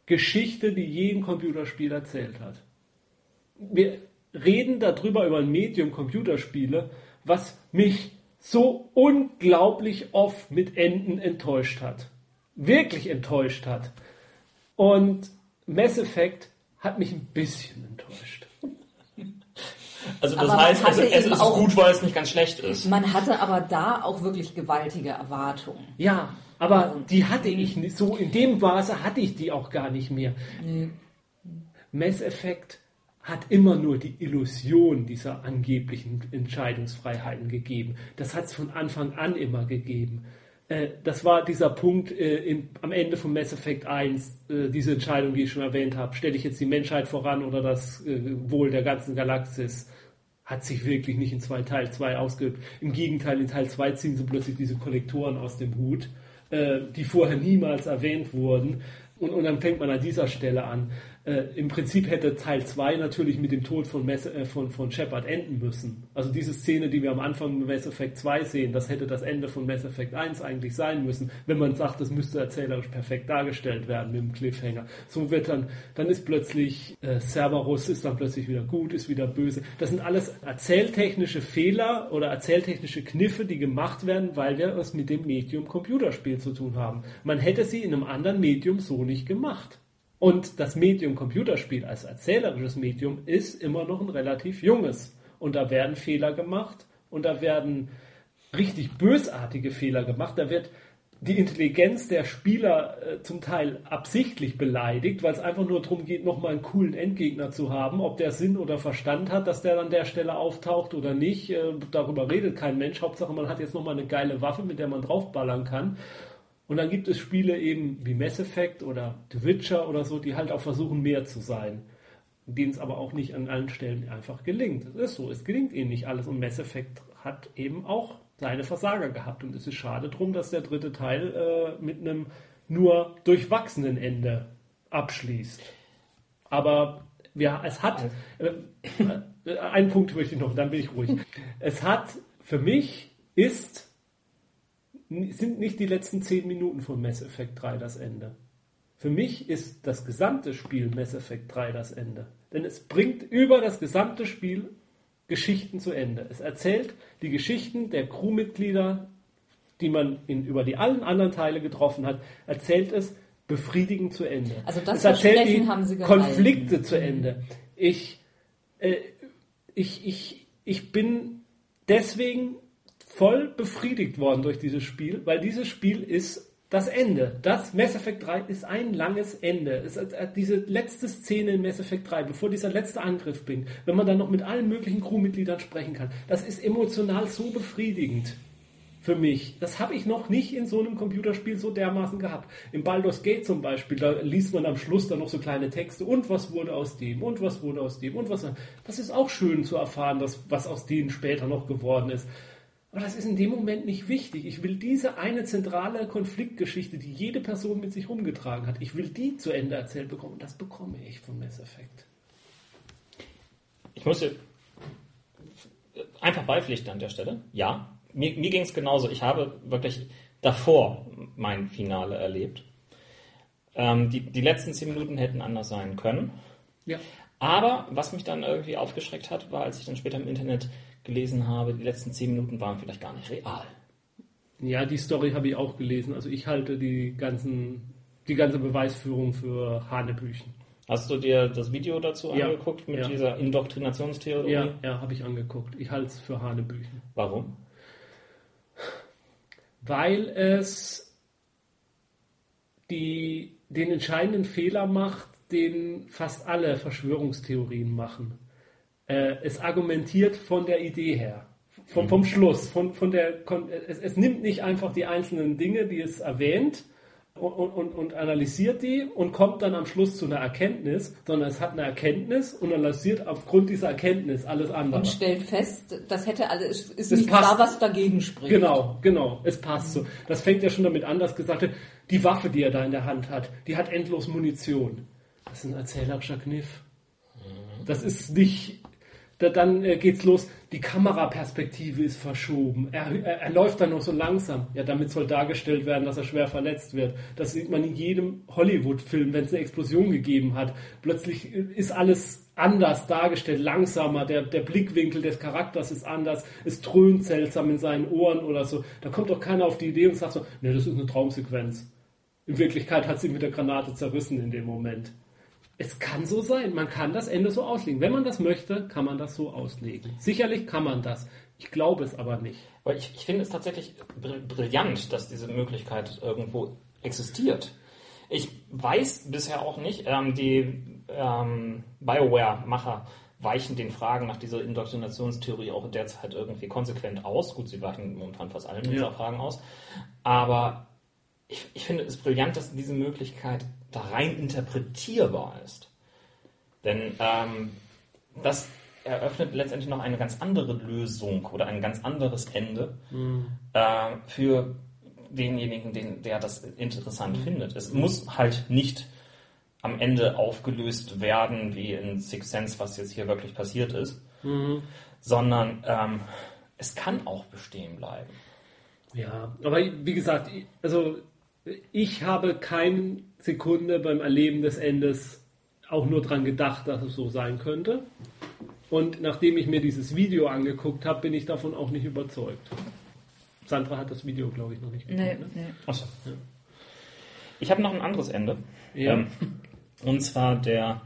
Speaker 2: Geschichte, die je ein Computerspiel erzählt hat. Wir reden darüber, über ein Medium Computerspiele, was mich so unglaublich oft mit Enden enttäuscht hat. Wirklich enttäuscht hat. Und Mass Effect hat mich ein bisschen enttäuscht.
Speaker 1: Also das aber heißt, also es ist auch, gut, weil es nicht ganz schlecht ist.
Speaker 3: Man hatte aber da auch wirklich gewaltige Erwartungen.
Speaker 2: Ja, aber also, die hatte ich nicht so, in dem Maße hatte ich die auch gar nicht mehr. Nee. Mass Effect hat immer nur die Illusion dieser angeblichen Entscheidungsfreiheiten gegeben. Das hat es von Anfang an immer gegeben. Äh, das war dieser Punkt äh, im, am Ende von Mass Effect 1, äh, diese Entscheidung, die ich schon erwähnt habe. Stelle ich jetzt die Menschheit voran oder das äh, Wohl der ganzen Galaxis? Hat sich wirklich nicht in zwei Teil 2 ausgeübt. Im Gegenteil, in Teil 2 ziehen sie plötzlich diese Kollektoren aus dem Hut, äh, die vorher niemals erwähnt wurden. Und, und dann fängt man an dieser Stelle an. Äh, Im Prinzip hätte Teil 2 natürlich mit dem Tod von, Mess, äh, von, von Shepard enden müssen. Also diese Szene, die wir am Anfang mit Mass Effect 2 sehen, das hätte das Ende von Mass Effect 1 eigentlich sein müssen, wenn man sagt, das müsste erzählerisch perfekt dargestellt werden mit dem Cliffhanger. So wird dann, dann ist plötzlich äh, Cerberus ist dann plötzlich wieder gut, ist wieder böse. Das sind alles erzähltechnische Fehler oder erzähltechnische Kniffe, die gemacht werden, weil wir es mit dem Medium Computerspiel zu tun haben. Man hätte sie in einem anderen Medium so nicht gemacht. Und das Medium Computerspiel als erzählerisches Medium ist immer noch ein relativ junges. Und da werden Fehler gemacht und da werden richtig bösartige Fehler gemacht. Da wird die Intelligenz der Spieler äh, zum Teil absichtlich beleidigt, weil es einfach nur darum geht, nochmal einen coolen Endgegner zu haben. Ob der Sinn oder Verstand hat, dass der an der Stelle auftaucht oder nicht, äh, darüber redet kein Mensch. Hauptsache, man hat jetzt nochmal eine geile Waffe, mit der man draufballern kann. Und dann gibt es Spiele eben wie Mass Effect oder The Witcher oder so, die halt auch versuchen, mehr zu sein. Denen es aber auch nicht an allen Stellen einfach gelingt. Es ist so, es gelingt ihnen nicht alles. Und Mass Effect hat eben auch seine Versager gehabt. Und es ist schade drum, dass der dritte Teil äh, mit einem nur durchwachsenen Ende abschließt. Aber ja, es hat. Äh, äh, einen Punkt möchte ich noch, dann bin ich ruhig. Es hat für mich ist sind nicht die letzten zehn Minuten von Mass Effect 3 das Ende. Für mich ist das gesamte Spiel Mass Effect 3 das Ende. Denn es bringt über das gesamte Spiel Geschichten zu Ende. Es erzählt die Geschichten der Crewmitglieder, die man in, über die allen anderen Teile getroffen hat, erzählt es befriedigend zu Ende.
Speaker 3: Also das
Speaker 2: es erzählt die
Speaker 3: haben sie
Speaker 2: Konflikte zu Ende. Ich, äh, ich, ich, ich bin deswegen voll befriedigt worden durch dieses Spiel, weil dieses Spiel ist das Ende. Das Mass Effect 3 ist ein langes Ende. Es, diese letzte Szene in Mass Effect 3, bevor dieser letzte Angriff beginnt, wenn man dann noch mit allen möglichen Crewmitgliedern sprechen kann, das ist emotional so befriedigend für mich. Das habe ich noch nicht in so einem Computerspiel so dermaßen gehabt. Im Baldur's Gate zum Beispiel, da liest man am Schluss dann noch so kleine Texte und was wurde aus dem und was wurde aus dem und was. Das ist auch schön zu erfahren, dass, was aus denen später noch geworden ist. Aber das ist in dem Moment nicht wichtig. Ich will diese eine zentrale Konfliktgeschichte, die jede Person mit sich rumgetragen hat, ich will die zu Ende erzählt bekommen. Und das bekomme ich von Mass Effect.
Speaker 1: Ich muss einfach beipflichten an der Stelle. Ja, mir, mir ging es genauso. Ich habe wirklich davor mein Finale erlebt. Ähm, die, die letzten zehn Minuten hätten anders sein können.
Speaker 2: Ja.
Speaker 1: Aber was mich dann irgendwie aufgeschreckt hat, war, als ich dann später im Internet gelesen habe, die letzten zehn Minuten waren vielleicht gar nicht real.
Speaker 2: Ja, die Story habe ich auch gelesen. Also ich halte die ganzen, die ganze Beweisführung für Hanebüchen.
Speaker 1: Hast du dir das Video dazu
Speaker 2: ja,
Speaker 1: angeguckt mit
Speaker 2: ja.
Speaker 1: dieser Indoktrinationstheorie?
Speaker 2: Ja, ja, habe ich angeguckt. Ich halte es für Hanebüchen.
Speaker 1: Warum?
Speaker 2: Weil es die, den entscheidenden Fehler macht, den fast alle Verschwörungstheorien machen äh, es argumentiert von der Idee her, vom, vom Schluss, von, von der, es, es, nimmt nicht einfach die einzelnen Dinge, die es erwähnt, und, und, und, analysiert die und kommt dann am Schluss zu einer Erkenntnis, sondern es hat eine Erkenntnis und analysiert aufgrund dieser Erkenntnis alles andere. Und
Speaker 3: stellt fest, das hätte alles, ist
Speaker 2: das
Speaker 3: nicht
Speaker 2: passt.
Speaker 3: klar, was dagegen spricht.
Speaker 2: Genau, genau, es passt so. Das fängt ja schon damit an, dass gesagt wird, die Waffe, die er da in der Hand hat, die hat endlos Munition. Das ist ein erzählerischer Kniff. Das ist nicht da, dann äh, geht's los, die Kameraperspektive ist verschoben. Er, er, er läuft dann noch so langsam. Ja, damit soll dargestellt werden, dass er schwer verletzt wird. Das sieht man in jedem Hollywood-Film, wenn es eine Explosion gegeben hat. Plötzlich ist alles anders dargestellt, langsamer, der, der Blickwinkel des Charakters ist anders, es dröhnt seltsam in seinen Ohren oder so. Da kommt doch keiner auf die Idee und sagt so, ne, das ist eine Traumsequenz. In Wirklichkeit hat sie mit der Granate zerrissen in dem Moment. Es kann so sein, man kann das Ende so auslegen. Wenn man das möchte, kann man das so auslegen. Sicherlich kann man das. Ich glaube es aber nicht.
Speaker 1: Weil ich, ich finde es tatsächlich brillant, dass diese Möglichkeit irgendwo existiert. Ich weiß bisher auch nicht, ähm, die ähm, BioWare-Macher weichen den Fragen nach dieser Indoktrinationstheorie auch derzeit irgendwie konsequent aus. Gut, sie weichen momentan fast allen dieser ja. Fragen aus. Aber ich, ich finde es brillant, dass diese Möglichkeit da rein interpretierbar ist. Denn ähm, das eröffnet letztendlich noch eine ganz andere Lösung oder ein ganz anderes Ende mhm. äh, für denjenigen, den, der das interessant mhm. findet. Es muss halt nicht am Ende aufgelöst werden, wie in Six Sense, was jetzt hier wirklich passiert ist, mhm. sondern ähm, es kann auch bestehen bleiben.
Speaker 2: Ja, aber wie gesagt, also ich habe keine Sekunde beim Erleben des Endes auch nur daran gedacht, dass es so sein könnte. Und nachdem ich mir dieses Video angeguckt habe, bin ich davon auch nicht überzeugt. Sandra hat das Video, glaube ich, noch nicht
Speaker 3: gesehen. Nee, ne? nee.
Speaker 1: Achso. Ja. Ich habe noch ein anderes Ende. Ja. Ähm, und zwar der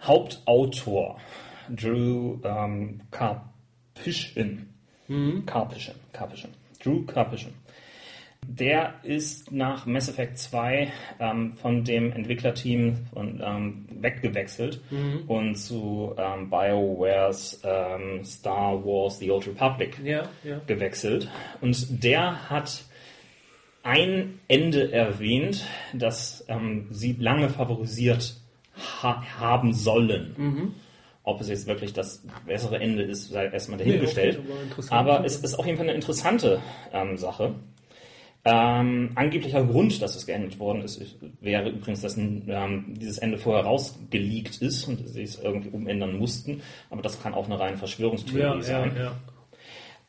Speaker 1: Hauptautor, Drew ähm, Karpyshyn. Mhm. Karpyshyn. Karpyshyn. Drew Karpyshyn. Der ist nach Mass Effect 2 ähm, von dem Entwicklerteam von, ähm, weggewechselt mhm. und zu ähm, BioWares ähm, Star Wars The Old Republic ja, ja. gewechselt. Und der hat ein Ende erwähnt, das ähm, sie lange favorisiert ha haben sollen. Mhm. Ob es jetzt wirklich das bessere Ende ist, sei erstmal dahingestellt. Nee, okay, aber, aber es ist auf jeden Fall eine interessante ähm, Sache. Ähm, angeblicher Grund, dass es geändert worden ist, wäre übrigens, dass ähm, dieses Ende vorher rausgeleakt ist und sie es irgendwie umändern mussten. Aber das kann auch eine reine Verschwörungstheorie ja, sein. Ja, ja.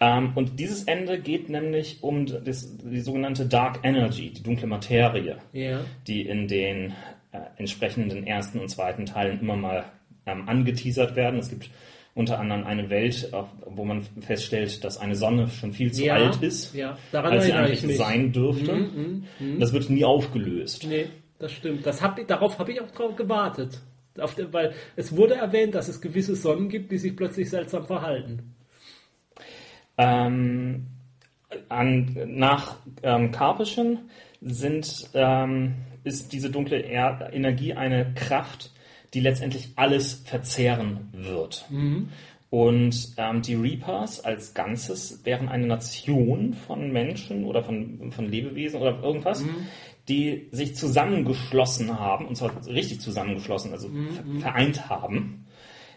Speaker 1: Ähm, und dieses Ende geht nämlich um das, die sogenannte Dark Energy, die dunkle Materie, die in den äh, entsprechenden ersten und zweiten Teilen immer mal ähm, angeteasert werden. Es gibt unter anderem eine Welt, wo man feststellt, dass eine Sonne schon viel zu ja, alt ist, ja. als sie eigentlich sein dürfte. Mhm, mh, mh. Das wird nie aufgelöst.
Speaker 2: Nee, das stimmt. Das hab, darauf habe ich auch drauf gewartet. Der, weil es wurde erwähnt, dass es gewisse Sonnen gibt, die sich plötzlich seltsam verhalten.
Speaker 1: Ähm, an, nach ähm, Karpischen sind, ähm, ist diese dunkle er Energie eine Kraft, die letztendlich alles verzehren wird. Mhm. Und ähm, die Reapers als Ganzes wären eine Nation von Menschen oder von, von Lebewesen oder irgendwas, mhm. die sich zusammengeschlossen haben, und zwar richtig zusammengeschlossen, also mhm. vereint haben,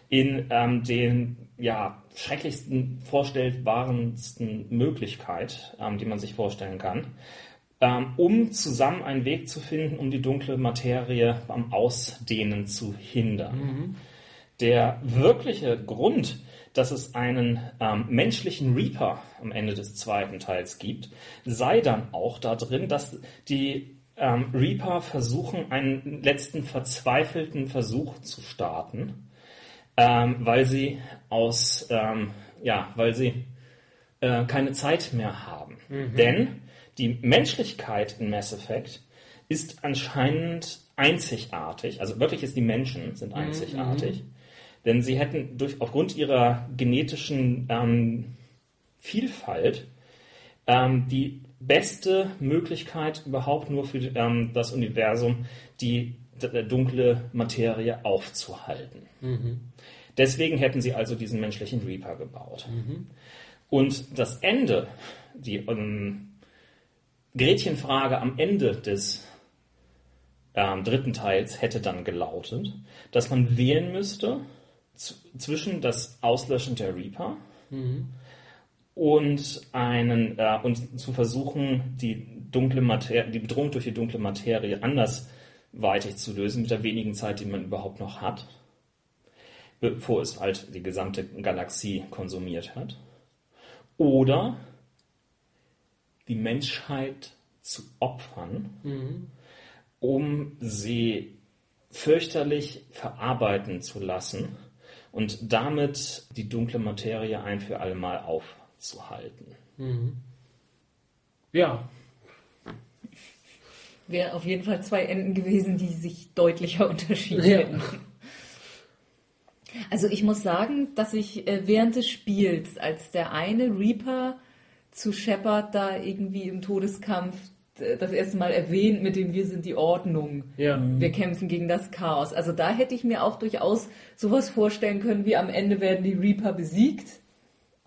Speaker 1: in ähm, den ja, schrecklichsten, vorstellbarsten Möglichkeit, ähm, die man sich vorstellen kann um zusammen einen Weg zu finden, um die dunkle Materie am Ausdehnen zu hindern. Mhm. Der wirkliche Grund, dass es einen ähm, menschlichen Reaper am Ende des zweiten Teils gibt, sei dann auch da drin, dass die ähm, Reaper versuchen, einen letzten verzweifelten Versuch zu starten, ähm, weil sie aus, ähm, ja, weil sie äh, keine Zeit mehr haben. Mhm. Denn die Menschlichkeit in Mass Effect ist anscheinend einzigartig. Also wirklich ist die Menschen sind mhm, einzigartig. Mhm. Denn sie hätten durch, aufgrund ihrer genetischen ähm, Vielfalt ähm, die beste Möglichkeit überhaupt nur für ähm, das Universum, die dunkle Materie aufzuhalten. Mhm. Deswegen hätten sie also diesen menschlichen Reaper gebaut. Mhm. Und das Ende, die ähm, Gretchenfrage am Ende des ähm, dritten Teils hätte dann gelautet, dass man wählen müsste zwischen das Auslöschen der Reaper mhm. und einen äh, und zu versuchen, die dunkle Materie, die Bedrohung durch die dunkle Materie andersweitig zu lösen mit der wenigen Zeit, die man überhaupt noch hat. bevor es halt die gesamte Galaxie konsumiert hat. Oder die Menschheit zu opfern, mhm. um sie fürchterlich verarbeiten zu lassen und damit die dunkle Materie ein für alle Mal aufzuhalten. Mhm.
Speaker 2: Ja.
Speaker 3: Wäre auf jeden Fall zwei Enden gewesen, die sich deutlicher unterschieden ja. hätten. Also ich muss sagen, dass ich äh, während des Spiels, als der eine Reaper zu Shepard da irgendwie im Todeskampf das erste Mal erwähnt mit dem Wir sind die Ordnung. Ja. Wir kämpfen gegen das Chaos. Also da hätte ich mir auch durchaus sowas vorstellen können, wie am Ende werden die Reaper besiegt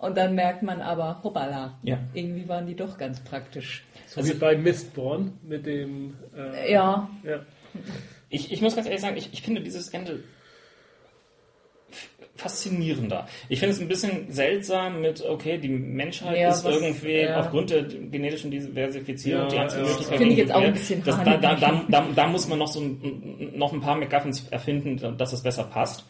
Speaker 3: und dann merkt man aber, hoppala, ja. irgendwie waren die doch ganz praktisch.
Speaker 2: So also, wie bei Mistborn mit dem...
Speaker 3: Äh, ja.
Speaker 1: ja. Ich, ich muss ganz ehrlich sagen, ich, ich finde dieses Ende faszinierender. Ich finde es ein bisschen seltsam mit, okay, die Menschheit ja, ist was, irgendwie ja. aufgrund der genetischen Diversifizierung ja, die einzige Möglichkeit.
Speaker 3: Finde ich jetzt auch ein bisschen
Speaker 1: das, da, da, da, da, da, muss man noch so ein, noch ein paar McGuffins erfinden, dass es besser passt.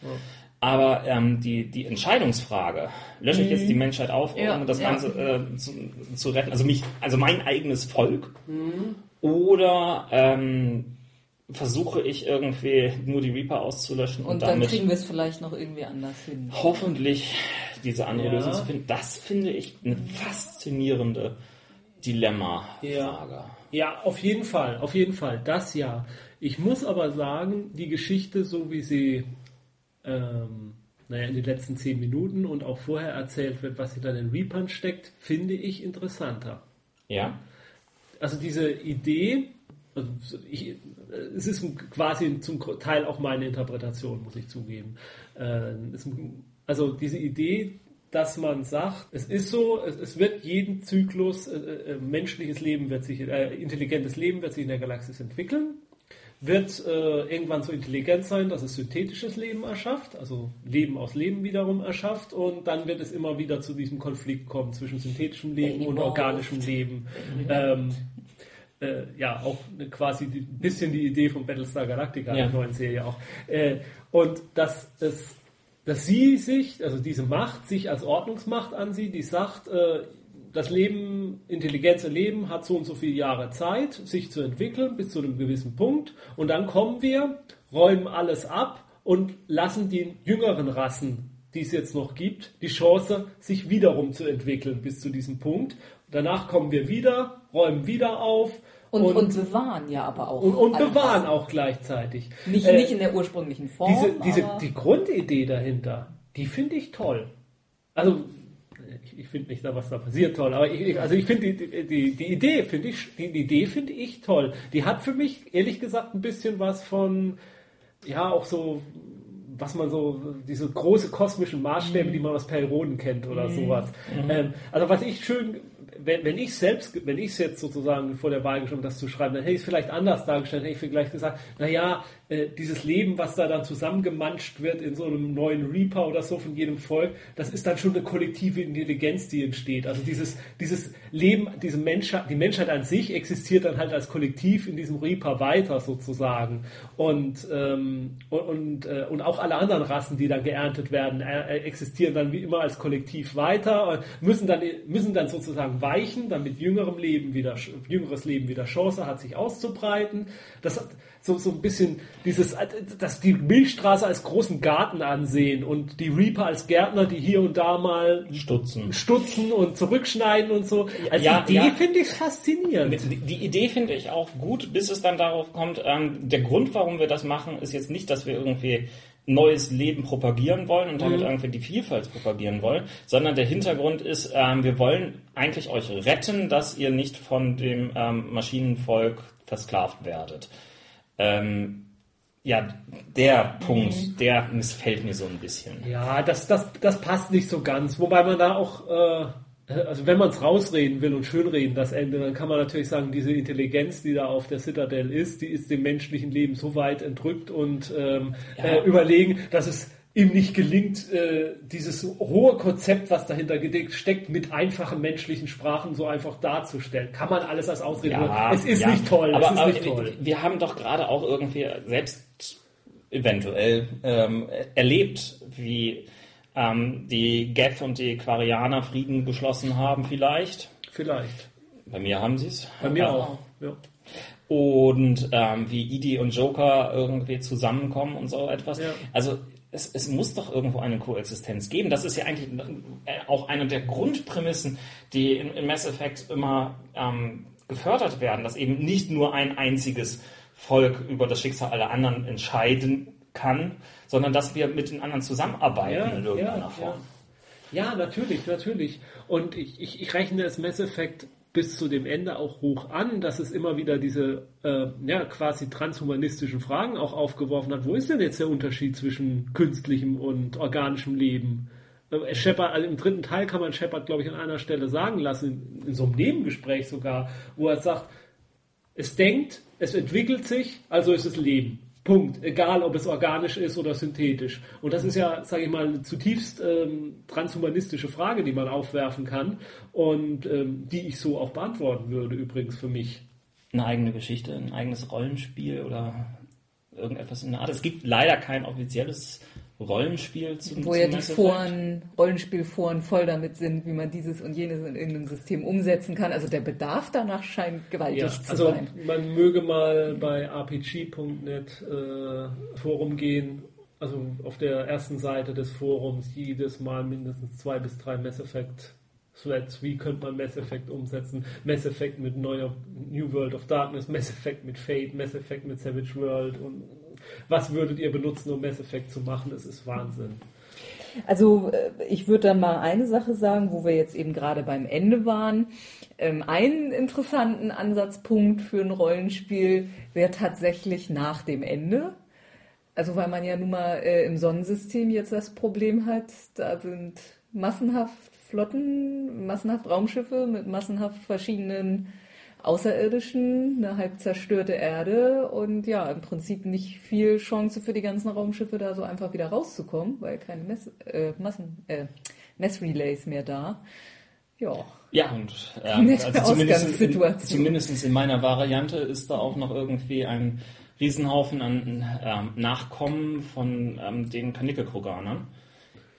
Speaker 1: Aber ähm, die, die Entscheidungsfrage, lösche ich jetzt die mhm. Menschheit auf, um das Ganze äh, zu, zu, retten, also mich, also mein eigenes Volk, mhm. oder ähm, versuche ich irgendwie nur die Reaper auszulöschen
Speaker 3: und, und dann kriegen wir es vielleicht noch irgendwie anders hin.
Speaker 1: Hoffentlich diese andere ja. Lösung zu finden. Das finde ich eine faszinierende Dilemma-Frage.
Speaker 2: Ja. ja, auf jeden Fall, auf jeden Fall, das ja. Ich muss aber sagen, die Geschichte, so wie sie ähm, naja, in den letzten zehn Minuten und auch vorher erzählt wird, was hinter den Reapern steckt, finde ich interessanter.
Speaker 1: Ja.
Speaker 2: Also diese Idee, also ich, es ist quasi zum Teil auch meine Interpretation, muss ich zugeben. Äh, also diese Idee, dass man sagt, es ist so, es, wird jeden Zyklus, äh, äh, menschliches Leben wird sich, äh, intelligentes Leben wird sich in der Galaxis entwickeln, wird äh, irgendwann so intelligent sein, dass es synthetisches Leben erschafft, also Leben aus Leben wiederum erschafft und dann wird es immer wieder zu diesem Konflikt kommen zwischen synthetischem Leben und organischem Leben. Ähm, äh, ja auch quasi ein bisschen die Idee von Battlestar Galactica, ja. der neuen Serie auch. Äh, und dass es dass sie sich, also diese Macht, sich als Ordnungsmacht ansieht, die sagt, äh, das Leben, Intelligenz im Leben hat so und so viele Jahre Zeit, sich zu entwickeln bis zu einem gewissen Punkt. Und dann kommen wir, räumen alles ab und lassen die jüngeren Rassen, die es jetzt noch gibt, die Chance, sich wiederum zu entwickeln bis zu diesem Punkt. Danach kommen wir wieder, räumen wieder auf
Speaker 3: und, und, und, bewahren ja aber auch.
Speaker 2: Und, und bewahren auch gleichzeitig.
Speaker 3: Nicht, äh, nicht in der ursprünglichen Form.
Speaker 2: Diese, diese, die Grundidee dahinter, die finde ich toll. Also, ich, ich finde nicht, was da passiert toll, aber ich, also ich finde die, die, die Idee finde ich, die, Idee finde ich toll. Die hat für mich ehrlich gesagt ein bisschen was von, ja, auch so was man so, diese große kosmischen Maßstäbe, mhm. die man aus Perioden kennt oder mhm. sowas. Mhm. Ähm, also was ich schön wenn, wenn ich selbst, wenn ich es jetzt sozusagen vor der Wahl geschoben das zu schreiben, dann hätte ich es vielleicht anders dargestellt, hätte ich vielleicht gesagt, naja, äh, dieses Leben, was da dann zusammengemanscht wird in so einem neuen Reaper oder so von jedem Volk, das ist dann schon eine kollektive Intelligenz, die entsteht. Also dieses, dieses Leben, diese Menschheit, die Menschheit an sich existiert dann halt als Kollektiv in diesem Reaper weiter sozusagen. Und, ähm, und, und, äh, und auch alle anderen Rassen, die dann geerntet werden, äh, existieren dann wie immer als Kollektiv weiter, und müssen dann, müssen dann sozusagen weichen, damit jüngerem Leben wieder, jüngeres Leben wieder Chance hat, sich auszubreiten. Das, so, so ein bisschen dieses, dass die Milchstraße als großen Garten ansehen und die Reaper als Gärtner, die hier und da mal
Speaker 1: stutzen,
Speaker 2: stutzen und zurückschneiden und so. Als ja, Idee ja. finde ich faszinierend.
Speaker 1: Die, Idee finde ich auch gut, bis es dann darauf kommt. Ähm, der Grund, warum wir das machen, ist jetzt nicht, dass wir irgendwie neues Leben propagieren wollen und damit mhm. irgendwie die Vielfalt propagieren wollen, sondern der Hintergrund ist, ähm, wir wollen eigentlich euch retten, dass ihr nicht von dem ähm, Maschinenvolk versklavt werdet. Ähm, ja, der Punkt, mhm. der missfällt mir so ein bisschen.
Speaker 2: Ja, das, das, das passt nicht so ganz. Wobei man da auch, äh, also wenn man es rausreden will und schönreden, das Ende, dann kann man natürlich sagen, diese Intelligenz, die da auf der Citadel ist, die ist dem menschlichen Leben so weit entrückt und ähm, ja. äh, überlegen, dass es ihm nicht gelingt, äh, dieses hohe Konzept, was dahinter steckt, mit einfachen menschlichen Sprachen so einfach darzustellen. Kann man alles als Ausrede ja, Es ist ja, nicht toll.
Speaker 1: Aber, aber
Speaker 2: nicht
Speaker 1: toll. wir haben doch gerade auch irgendwie selbst eventuell ähm, erlebt, wie ähm, die Geth und die Quarianer Frieden geschlossen haben, vielleicht.
Speaker 2: Vielleicht.
Speaker 1: Bei mir haben sie es.
Speaker 2: Bei mir auch. Ja.
Speaker 1: Und ähm, wie Idi und Joker irgendwie zusammenkommen und so etwas.
Speaker 2: Ja.
Speaker 1: Also es, es muss doch irgendwo eine Koexistenz geben. Das ist ja eigentlich äh, auch eine der Grundprämissen, die in, in Mass Effect immer ähm, gefördert werden, dass eben nicht nur ein einziges Volk über das Schicksal aller anderen entscheiden kann, sondern dass wir mit den anderen zusammenarbeiten
Speaker 2: Ja,
Speaker 1: in irgendeiner
Speaker 2: ja,
Speaker 1: Form.
Speaker 2: Ja, natürlich, natürlich. Und ich, ich, ich rechne das Mass Effect bis zu dem Ende auch hoch an, dass es immer wieder diese äh, ja, quasi transhumanistischen Fragen auch aufgeworfen hat. Wo ist denn jetzt der Unterschied zwischen künstlichem und organischem Leben? Äh, Shepard, also im dritten Teil kann man Shepard, glaube ich, an einer Stelle sagen lassen, in, in so einem Nebengespräch sogar, wo er sagt, es denkt, es entwickelt sich, also ist es Leben. Punkt. Egal, ob es organisch ist oder synthetisch. Und das ist ja, sage ich mal, eine zutiefst ähm, transhumanistische Frage, die man aufwerfen kann und ähm, die ich so auch beantworten würde, übrigens für mich.
Speaker 1: Eine eigene Geschichte, ein eigenes Rollenspiel oder irgendetwas in der Art. Es gibt leider kein offizielles Rollenspiel zu
Speaker 3: Wo ja die. Foren, Rollenspielforen voll damit sind, wie man dieses und jenes in irgendeinem System umsetzen kann. Also der Bedarf danach scheint gewaltig
Speaker 2: Ja,
Speaker 3: zu
Speaker 2: also
Speaker 3: sein.
Speaker 2: man möge mal bei rpg.net äh, Forum gehen. Also auf der ersten Seite des Forums jedes Mal mindestens zwei bis drei Mass Effect Threads. Wie könnte man Mass Effect umsetzen? Mass Effect mit neuer New World of Darkness, Mass Effect mit Fate, Mass Effect mit Savage World und was würdet ihr benutzen, um Mass Effect zu machen? Das ist Wahnsinn.
Speaker 3: Also äh, ich würde da mal eine Sache sagen, wo wir jetzt eben gerade beim Ende waren. Ähm, einen interessanten Ansatzpunkt für ein Rollenspiel wäre tatsächlich nach dem Ende. Also weil man ja nun mal äh, im Sonnensystem jetzt das Problem hat, da sind massenhaft Flotten, massenhaft Raumschiffe mit massenhaft verschiedenen Außerirdischen, eine halb zerstörte Erde und ja, im Prinzip nicht viel Chance für die ganzen Raumschiffe da so einfach wieder rauszukommen, weil keine Mess, äh, Massen, äh, Messrelays mehr da. Ja.
Speaker 1: Ja, und ähm, also zumindest, in, zumindest in meiner Variante ist da auch noch irgendwie ein Riesenhaufen an ähm, Nachkommen von ähm, den Kanickelkroganern,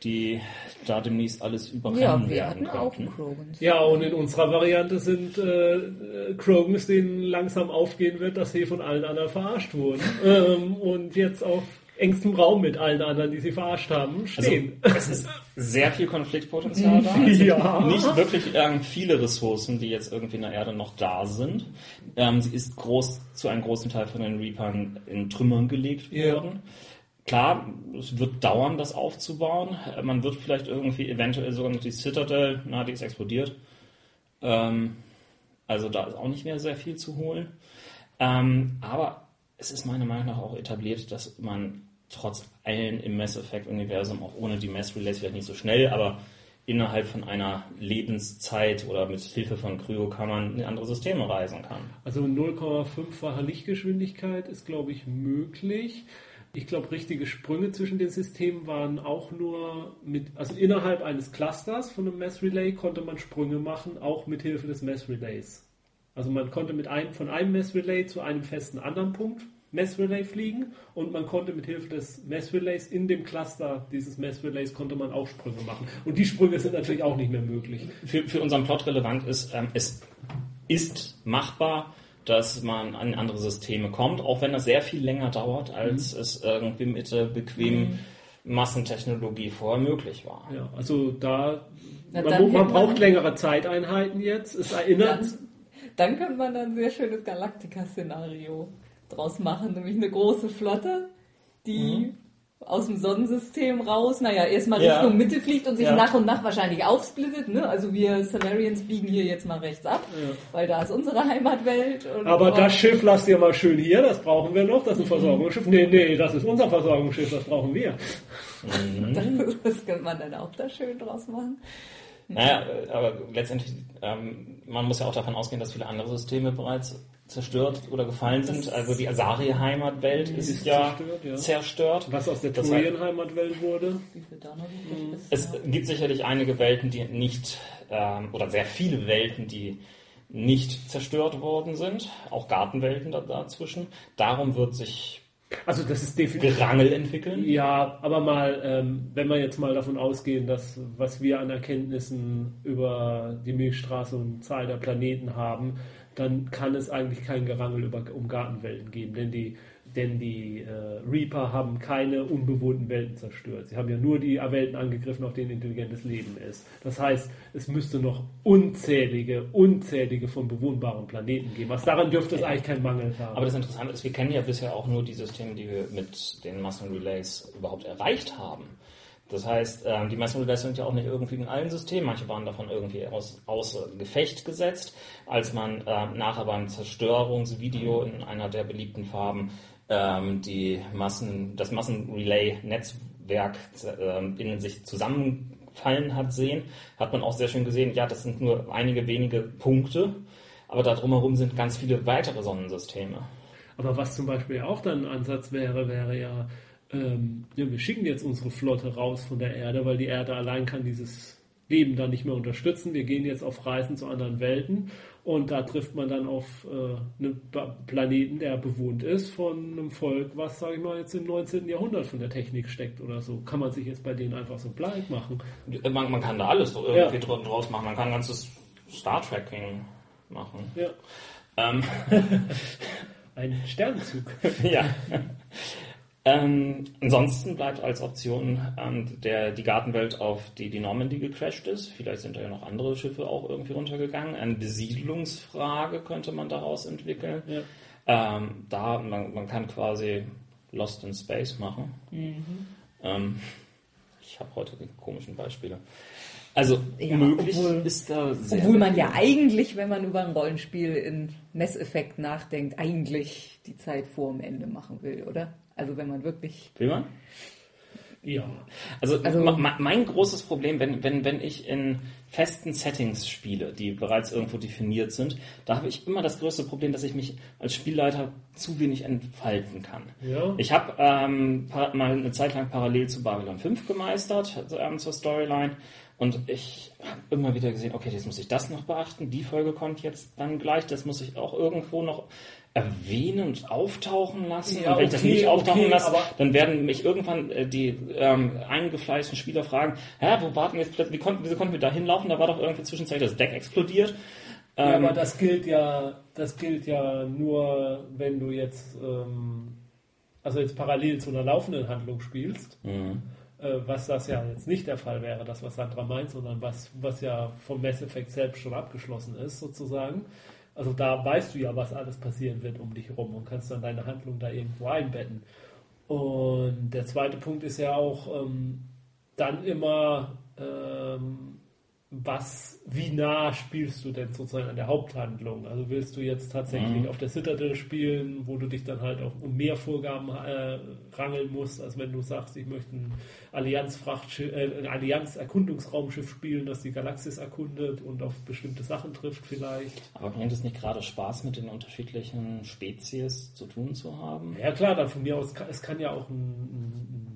Speaker 1: die da demnächst alles überrennen
Speaker 3: Ja, wir
Speaker 1: werden
Speaker 3: hatten auch
Speaker 1: könnten.
Speaker 3: Krogans.
Speaker 2: Ja, und in unserer Variante sind äh, äh, Krogans, denen langsam aufgehen wird, dass sie von allen anderen verarscht wurden. ähm, und jetzt auf engstem Raum mit allen anderen, die sie verarscht haben,
Speaker 1: Also,
Speaker 2: stehen.
Speaker 1: es ist sehr viel Konfliktpotenzial da.
Speaker 2: Ja.
Speaker 1: Nicht wirklich ähm, viele Ressourcen, die jetzt irgendwie in der Erde noch da sind. Ähm, sie ist groß zu einem großen Teil von den Reapern in Trümmern gelegt
Speaker 2: Ja.
Speaker 1: Klar, es wird dauern, das aufzubauen. Man wird vielleicht irgendwie eventuell sogar noch die Citadel, na, die ist explodiert. Ähm, also da ist auch nicht mehr sehr viel zu holen. Ähm, aber es ist meiner Meinung nach auch etabliert, dass man trotz allen im Mass Effect-Universum, auch ohne die Mass Relays vielleicht nicht so schnell, aber innerhalb von einer Lebenszeit oder mit Hilfe von Kryokammern in andere Systeme reisen kann.
Speaker 2: Also 0,5-fache Lichtgeschwindigkeit ist, glaube ich, möglich. Ich glaube, richtige Sprünge zwischen den Systemen waren auch nur mit, also innerhalb eines Clusters von einem Mass Relay konnte man Sprünge machen, auch mit Hilfe des Mass Relays. Also man konnte mit einem, von einem Mass Relay zu einem festen anderen Punkt Mass Relay fliegen und man konnte mit Hilfe des Mass Relays in dem Cluster dieses Mass Relays konnte man auch Sprünge machen. Und die Sprünge sind natürlich auch nicht mehr möglich.
Speaker 1: Für, für unseren Plot relevant ist, ähm, es ist machbar, dass man an andere Systeme kommt, auch wenn das sehr viel länger dauert, als es irgendwie mit der bequemen Massentechnologie vorher möglich war.
Speaker 2: Ja, also da
Speaker 3: Na,
Speaker 2: man, man
Speaker 3: hätte man-
Speaker 2: braucht längere Zeiteinheiten jetzt. Es erinnert.
Speaker 3: Dann, dann könnte man dann ein sehr schönes Galactica-Szenario draus machen, nämlich eine große Flotte, die aus dem Sonnensystem raus, naja, erstmal
Speaker 1: Ja.
Speaker 3: Richtung Mitte fliegt und sich
Speaker 1: Ja.
Speaker 3: nach und nach wahrscheinlich aufsplittet. Ne? Also wir Salarians biegen hier jetzt mal rechts ab, weil da ist unsere Heimatwelt. Und
Speaker 2: Aber
Speaker 3: und-
Speaker 2: das Schiff lasst ihr mal schön hier, das brauchen wir noch, das ist ein Versorgungsschiff. Nee, nee, das ist unser Versorgungsschiff, das brauchen wir.
Speaker 3: das könnte man dann auch da schön draus machen.
Speaker 1: Naja, aber letztendlich, ähm, man muss ja auch davon ausgehen, dass viele andere Systeme bereits zerstört oder gefallen sind. Also die Asari-Heimatwelt ist,
Speaker 2: Ist
Speaker 1: ja
Speaker 2: zerstört, ja.
Speaker 1: zerstört.
Speaker 2: Was aus der Turian-Heimatwelt wurde.
Speaker 3: Ist.
Speaker 1: Es gibt sicherlich einige Welten, die nicht, ähm, oder sehr viele Welten, die nicht zerstört worden sind, auch Gartenwelten da, dazwischen. Darum wird sich
Speaker 2: Also das ist definitiv.
Speaker 1: Gerangel entwickeln?
Speaker 2: Ja, aber mal, ähm, wenn wir jetzt mal davon ausgehen, dass was wir an Erkenntnissen über die Milchstraße und Zahl der Planeten haben, dann kann es eigentlich kein Gerangel über, um Gartenwelten geben, denn die denn die äh, Reaper haben keine unbewohnten Welten zerstört. Sie haben ja nur die Welten angegriffen, auf denen intelligentes Leben ist. Das heißt, es müsste noch unzählige, unzählige von bewohnbaren Planeten geben. Was daran dürfte es eigentlich keinen Mangel haben.
Speaker 1: Aber das Interessante ist, wir kennen ja bisher auch nur die Systeme, die wir mit den Massenrelays überhaupt erreicht haben. Das heißt, ähm, die Massenrelays sind ja auch nicht irgendwie in allen Systemen. Manche waren davon irgendwie aus, außer Gefecht gesetzt. Als man ähm, nachher beim Zerstörungsvideo in einer der beliebten Farben ähm, die Massen, das Massenrelay-Netzwerk in sich zusammenfallen hat sehen, hat man auch sehr schön gesehen, ja, das sind nur einige wenige Punkte, aber da drumherum sind ganz viele weitere Sonnensysteme.
Speaker 2: Aber was zum Beispiel auch dann ein Ansatz wäre, wäre ja, ähm, ja, wir schicken jetzt unsere Flotte raus von der Erde, weil die Erde allein kann dieses Leben dann nicht mehr unterstützen. Wir gehen jetzt auf Reisen zu anderen Welten und da trifft man dann auf äh, einen Planeten, der bewohnt ist von einem Volk, was, sage ich mal, jetzt im 19. Jahrhundert von der Technik steckt oder so. Kann man sich jetzt bei denen einfach so blind machen?
Speaker 1: Man, man kann da alles irgendwie ja. draus machen. Man kann ganzes Star Tracking machen.
Speaker 2: Ja. Ähm. Ein Sternzug.
Speaker 1: ja. Ähm, ansonsten bleibt als Option ähm, der, die Gartenwelt auf die, die Normandy gecrashed ist. Vielleicht sind da ja noch andere Schiffe auch irgendwie runtergegangen. Eine Besiedlungsfrage könnte man daraus entwickeln. Ja. Ähm, da, man, man kann quasi Lost in Space machen. Mhm. Ähm, ich habe heute die komischen Beispiele. Also
Speaker 3: ja, möglich obwohl, ist da sehr Obwohl man ja eigentlich, wenn man über ein Rollenspiel in Messeffekt nachdenkt, eigentlich die Zeit vor dem Ende machen will, oder? Also wenn man wirklich.
Speaker 1: Will man? Ja. Also, also mein großes Problem, wenn, wenn, wenn ich in festen Settings spiele, die bereits irgendwo definiert sind, da habe ich immer das größte Problem, dass ich mich als Spielleiter zu wenig entfalten kann. Ja. Ich habe ähm, mal eine Zeit lang parallel zu Babylon 5 gemeistert, ähm, zur Storyline. Und ich habe immer wieder gesehen, okay, jetzt muss ich das noch beachten, die Folge kommt jetzt dann gleich, das muss ich auch irgendwo noch erwähnen und auftauchen lassen. Ja, und wenn okay, ich das nicht auftauchen okay, lasse, dann werden mich irgendwann äh, die ähm, eingefleischten Spieler fragen, hä, wo warten jetzt plötzlich, wie konnten, wieso konnten wir da hinlaufen? Da war doch irgendwie zwischenzeitlich das Deck explodiert.
Speaker 2: Ja, ähm, aber das gilt ja, das gilt ja nur, wenn du jetzt, ähm, also jetzt parallel zu einer laufenden Handlung spielst. Mhm. Äh, was das ja jetzt nicht der Fall wäre, das was Sandra meint, sondern was, was ja vom Mass Effect selbst schon abgeschlossen ist, sozusagen. Also da weißt du ja, was alles passieren wird um dich herum und kannst dann deine Handlung da irgendwo einbetten. Und der zweite Punkt ist ja auch ähm, dann immer ähm, was, wie nah spielst du denn sozusagen an der Haupthandlung? Also willst du jetzt tatsächlich mhm. auf der Citadel spielen, wo du dich dann halt auch um mehr Vorgaben äh, rangeln musst, als wenn du sagst, ich möchte ein Allianz-Frachtschiff, äh, ein Allianz-Erkundungsraumschiff spielen, das die Galaxis erkundet und auf bestimmte Sachen trifft vielleicht.
Speaker 1: Aber bringt es nicht gerade Spaß, mit den unterschiedlichen Spezies zu tun zu haben?
Speaker 2: Ja klar, dann von mir aus, es kann ja auch ein, ein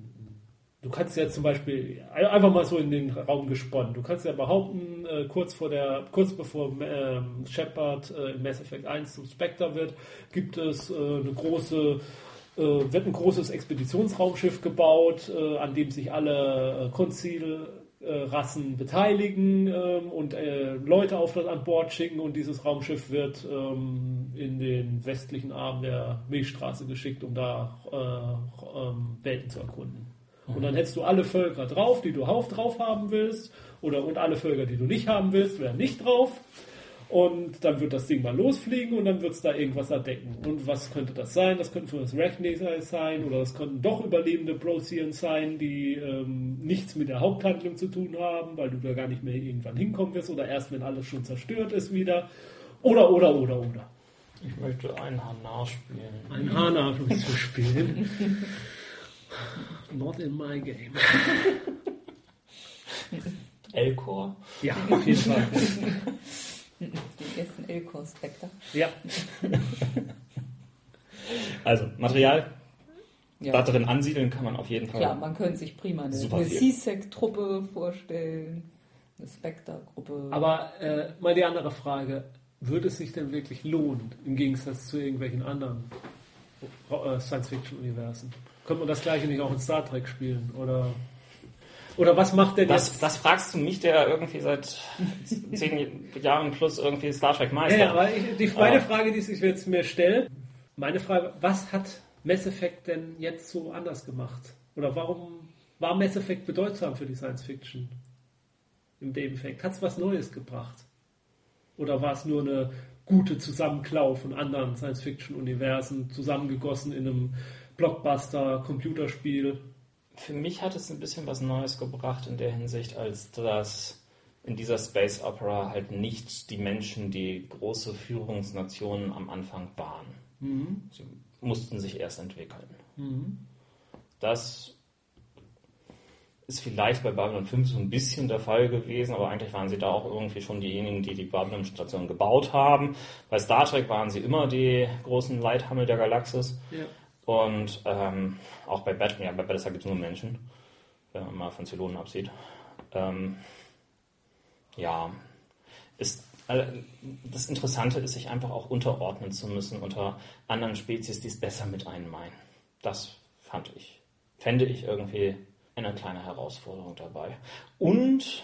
Speaker 2: Du kannst ja zum Beispiel einfach mal so in den Raum gesponnen. Du kannst ja behaupten, äh, kurz vor der, kurz bevor ähm, Shepard äh, in Mass Effect 1 zum Spectre wird, gibt es äh, eine große, äh, wird ein großes Expeditionsraumschiff gebaut, äh, an dem sich alle äh, Konzil Rassen beteiligen ähm, und Leute auf das an Bord schicken und dieses Raumschiff wird ähm, in den westlichen Arm der Milchstraße geschickt, um da ähm, Welten zu erkunden. Und dann hättest du alle Völker drauf, die du drauf haben willst, oder und alle Völker, die du nicht haben willst, wären nicht drauf. Und dann wird das Ding mal losfliegen und dann wird es da irgendwas erdecken. Und was könnte das sein? Das könnten für das Rachnaser sein oder das könnten doch überlebende Protheans sein, die ähm, nichts mit der Haupthandlung zu tun haben, weil du da gar nicht mehr irgendwann hinkommen wirst oder erst wenn alles schon zerstört ist wieder. Oder, oder, oder, oder.
Speaker 1: Ich möchte einen Hanar spielen.
Speaker 2: Ein Hanar willst du spielen? Not in my game.
Speaker 1: Elcor?
Speaker 2: Ja, auf jeden Fall.
Speaker 3: Die ersten Elcor-Spectre.
Speaker 2: Ja.
Speaker 1: Also, Material. Ja. Da drin ansiedeln kann man auf jeden Fall.
Speaker 3: Klar, man könnte sich prima eine, eine C-Sec-Truppe vorstellen, eine Spectre-Gruppe.
Speaker 2: Aber äh, mal die andere Frage: Würde es sich denn wirklich lohnen, im Gegensatz zu irgendwelchen anderen äh, Science-Fiction-Universen? Könnte man das gleiche nicht auch in Star Trek spielen? Oder, oder was macht denn
Speaker 1: das, jetzt? Das fragst du mich, der irgendwie seit zehn Jahren plus irgendwie Star Trek meistert.
Speaker 2: Ja, aber ich, die, meine Frage, die sich jetzt mir stellt, meine Frage, was hat Mass Effect denn jetzt so anders gemacht? Oder warum war Mass Effect bedeutsam für die Science Fiction? Im Endeffekt. Hat es was Neues gebracht? Oder war es nur eine gute Zusammenklau von anderen Science-Fiction-Universen, zusammengegossen in einem Blockbuster-Computerspiel?
Speaker 1: Für mich hat es ein bisschen was Neues gebracht in der Hinsicht, als dass in dieser Space Opera halt nicht die Menschen die große Führungsnationen am Anfang waren. Mhm. Sie mussten sich erst entwickeln. Mhm. Das ist vielleicht bei Babylon 5 so ein bisschen der Fall gewesen, aber eigentlich waren sie da auch irgendwie schon diejenigen, die die Babylon-Station gebaut haben. Bei Star Trek waren sie immer die großen Leithammel der Galaxis. Ja. Und ähm, auch bei Battlestar, ja, bei Battlestar gibt es nur Menschen, wenn man mal von Zylonen absieht. Ähm, ja, ist, äh, das Interessante ist, sich einfach auch unterordnen zu müssen unter anderen Spezies, die es besser mit einem meinen. Das fand ich, fände ich irgendwie eine kleine Herausforderung dabei. Und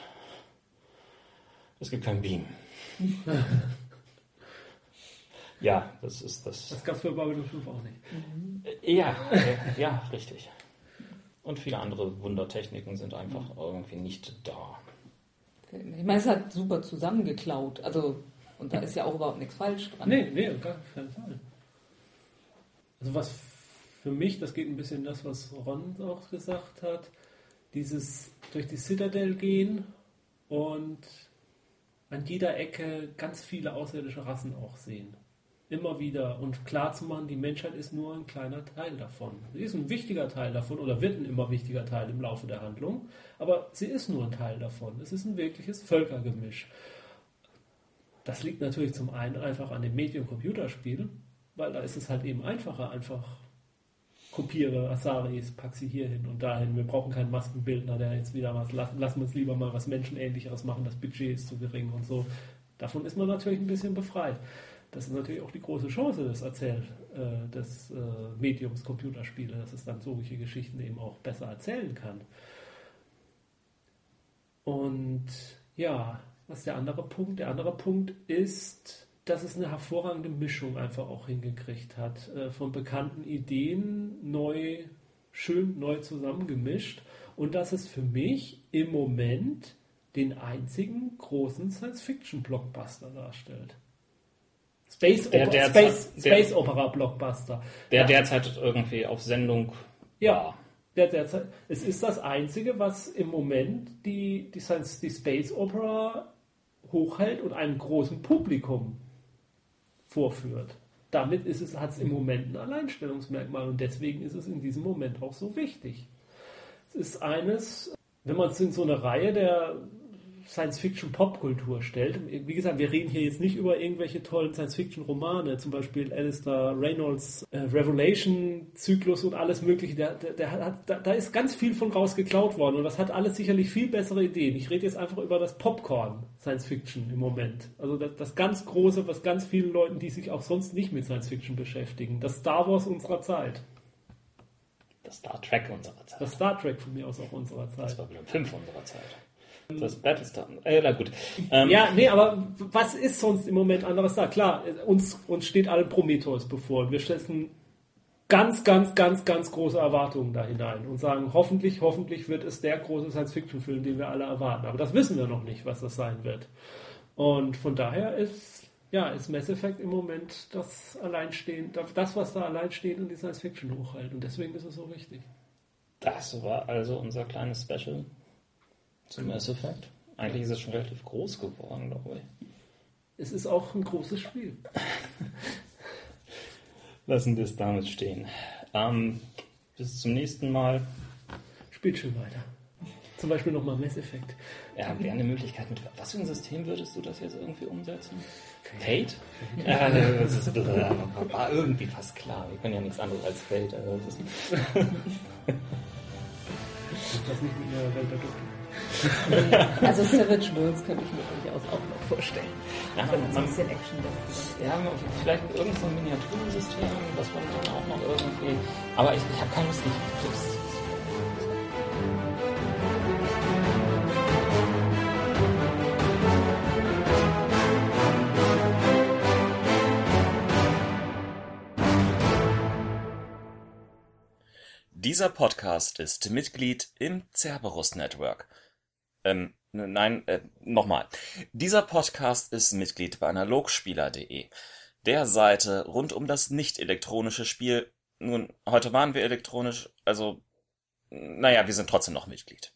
Speaker 1: es gibt kein Beam. ja, das ist das.
Speaker 2: Das gab es für Babylon 5 auch nicht.
Speaker 1: Ja, äh, ja, richtig. Und viele andere Wundertechniken sind einfach irgendwie nicht da.
Speaker 3: Ich meine, es hat super zusammengeklaut. Also, und da ist ja auch überhaupt nichts falsch dran.
Speaker 2: Nee, nee, gar keinen Fall. Also was für mich, das geht ein bisschen das, was Ron auch gesagt hat, dieses durch die Citadel gehen und an jeder Ecke ganz viele außerirdische Rassen auch sehen. Immer wieder und klar zu machen, die Menschheit ist nur ein kleiner Teil davon. Sie ist ein wichtiger Teil davon oder wird ein immer wichtiger Teil im Laufe der Handlung, aber sie ist nur ein Teil davon. Es ist ein wirkliches Völkergemisch. Das liegt natürlich zum einen einfach an dem Medium-Computerspiel, weil da ist es halt eben einfacher, einfach kopiere Asaris, pack sie hier hin und dahin. Wir brauchen keinen Maskenbildner, der jetzt wieder was, lassen, lassen wir uns lieber mal was Menschenähnlicheres machen, das Budget ist zu gering und so. Davon ist man natürlich ein bisschen befreit. Das ist natürlich auch die große Chance des Erzähl, äh, des äh, Mediums Computerspiele, dass es dann solche Geschichten eben auch besser erzählen kann. Und ja, was ist der andere Punkt? Der andere Punkt ist, dass es eine hervorragende Mischung einfach auch hingekriegt hat. Äh, von bekannten Ideen neu, schön neu zusammengemischt. Und dass es für mich im Moment den einzigen großen Science-Fiction-Blockbuster darstellt. Space, der, der Space, Space der, Opera Blockbuster.
Speaker 1: Der ja. derzeit irgendwie auf Sendung
Speaker 2: ja. Der derzeit, es ist das einzige, was im Moment die, die, Science, die Space Opera hochhält und einem großen Publikum vorführt. Damit ist es, hat es im Moment ein Alleinstellungsmerkmal und deswegen ist es in diesem Moment auch so wichtig. Es ist eines, wenn man es in so eine Reihe der Science-Fiction-Popkultur stellt. Wie gesagt, wir reden hier jetzt nicht über irgendwelche tollen Science-Fiction-Romane, zum Beispiel Alistair Reynolds äh, Revelation-Zyklus und alles Mögliche. Der, der, der hat, da, da, ist ganz viel von rausgeklaut worden und das hat alles sicherlich viel bessere Ideen. Ich rede jetzt einfach über das Popcorn Science-Fiction im Moment. Also das, das ganz Große, was ganz vielen Leuten, die sich auch sonst nicht mit Science-Fiction beschäftigen. Das Star Wars unserer Zeit.
Speaker 1: Das Star Trek unserer Zeit.
Speaker 2: Das Star Trek von mir aus auch unserer Zeit.
Speaker 1: Das war 5 unserer Zeit. Das Battlestar. Äh, na gut.
Speaker 2: Ähm, ja, nee, aber was ist sonst im Moment anderes da? Klar, uns, uns steht alle Prometheus bevor. Wir setzen ganz, ganz, ganz, ganz große Erwartungen da hinein und sagen, hoffentlich, hoffentlich wird es der große Science-Fiction-Film, den wir alle erwarten. Aber das wissen wir noch nicht, was das sein wird. Und von daher ist, ja, ist Mass Effect im Moment das alleinstehend, das, was da alleinstehend in die Science-Fiction hochhält. Und deswegen ist es so wichtig.
Speaker 1: Das war also unser kleines Special zum Mass Effect. Eigentlich ist es schon relativ groß geworden, glaube ich.
Speaker 2: Es ist auch ein großes Spiel.
Speaker 1: Lassen wir es damit stehen. Ähm, bis zum nächsten Mal.
Speaker 2: Spielt schon weiter. Zum Beispiel nochmal Mass Effect.
Speaker 1: Ja, wäre eine Möglichkeit. Mit was für ein System würdest du das jetzt irgendwie umsetzen? Fate? Ja, das ist, war irgendwie fast klar. Wir können ja nichts anderes als Fate. Also das, ist
Speaker 2: das nicht mit der Welt der Dunklen.
Speaker 3: also Savage Worlds könnte ich mir durchaus auch noch vorstellen.
Speaker 4: Ja, man, man, ein bisschen Action Ja, vielleicht mit irgendeinem so Miniaturensystem, was man dann auch noch irgendwie. Aber ich, ich habe keine Lust, nicht
Speaker 1: Dieser Podcast ist Mitglied im Cerberus Network. Ähm, nein, äh, nochmal. Dieser Podcast ist Mitglied bei analogspieler.de, der Seite rund um das nicht elektronische Spiel. Nun, heute waren wir elektronisch, also, naja, wir sind trotzdem noch Mitglied.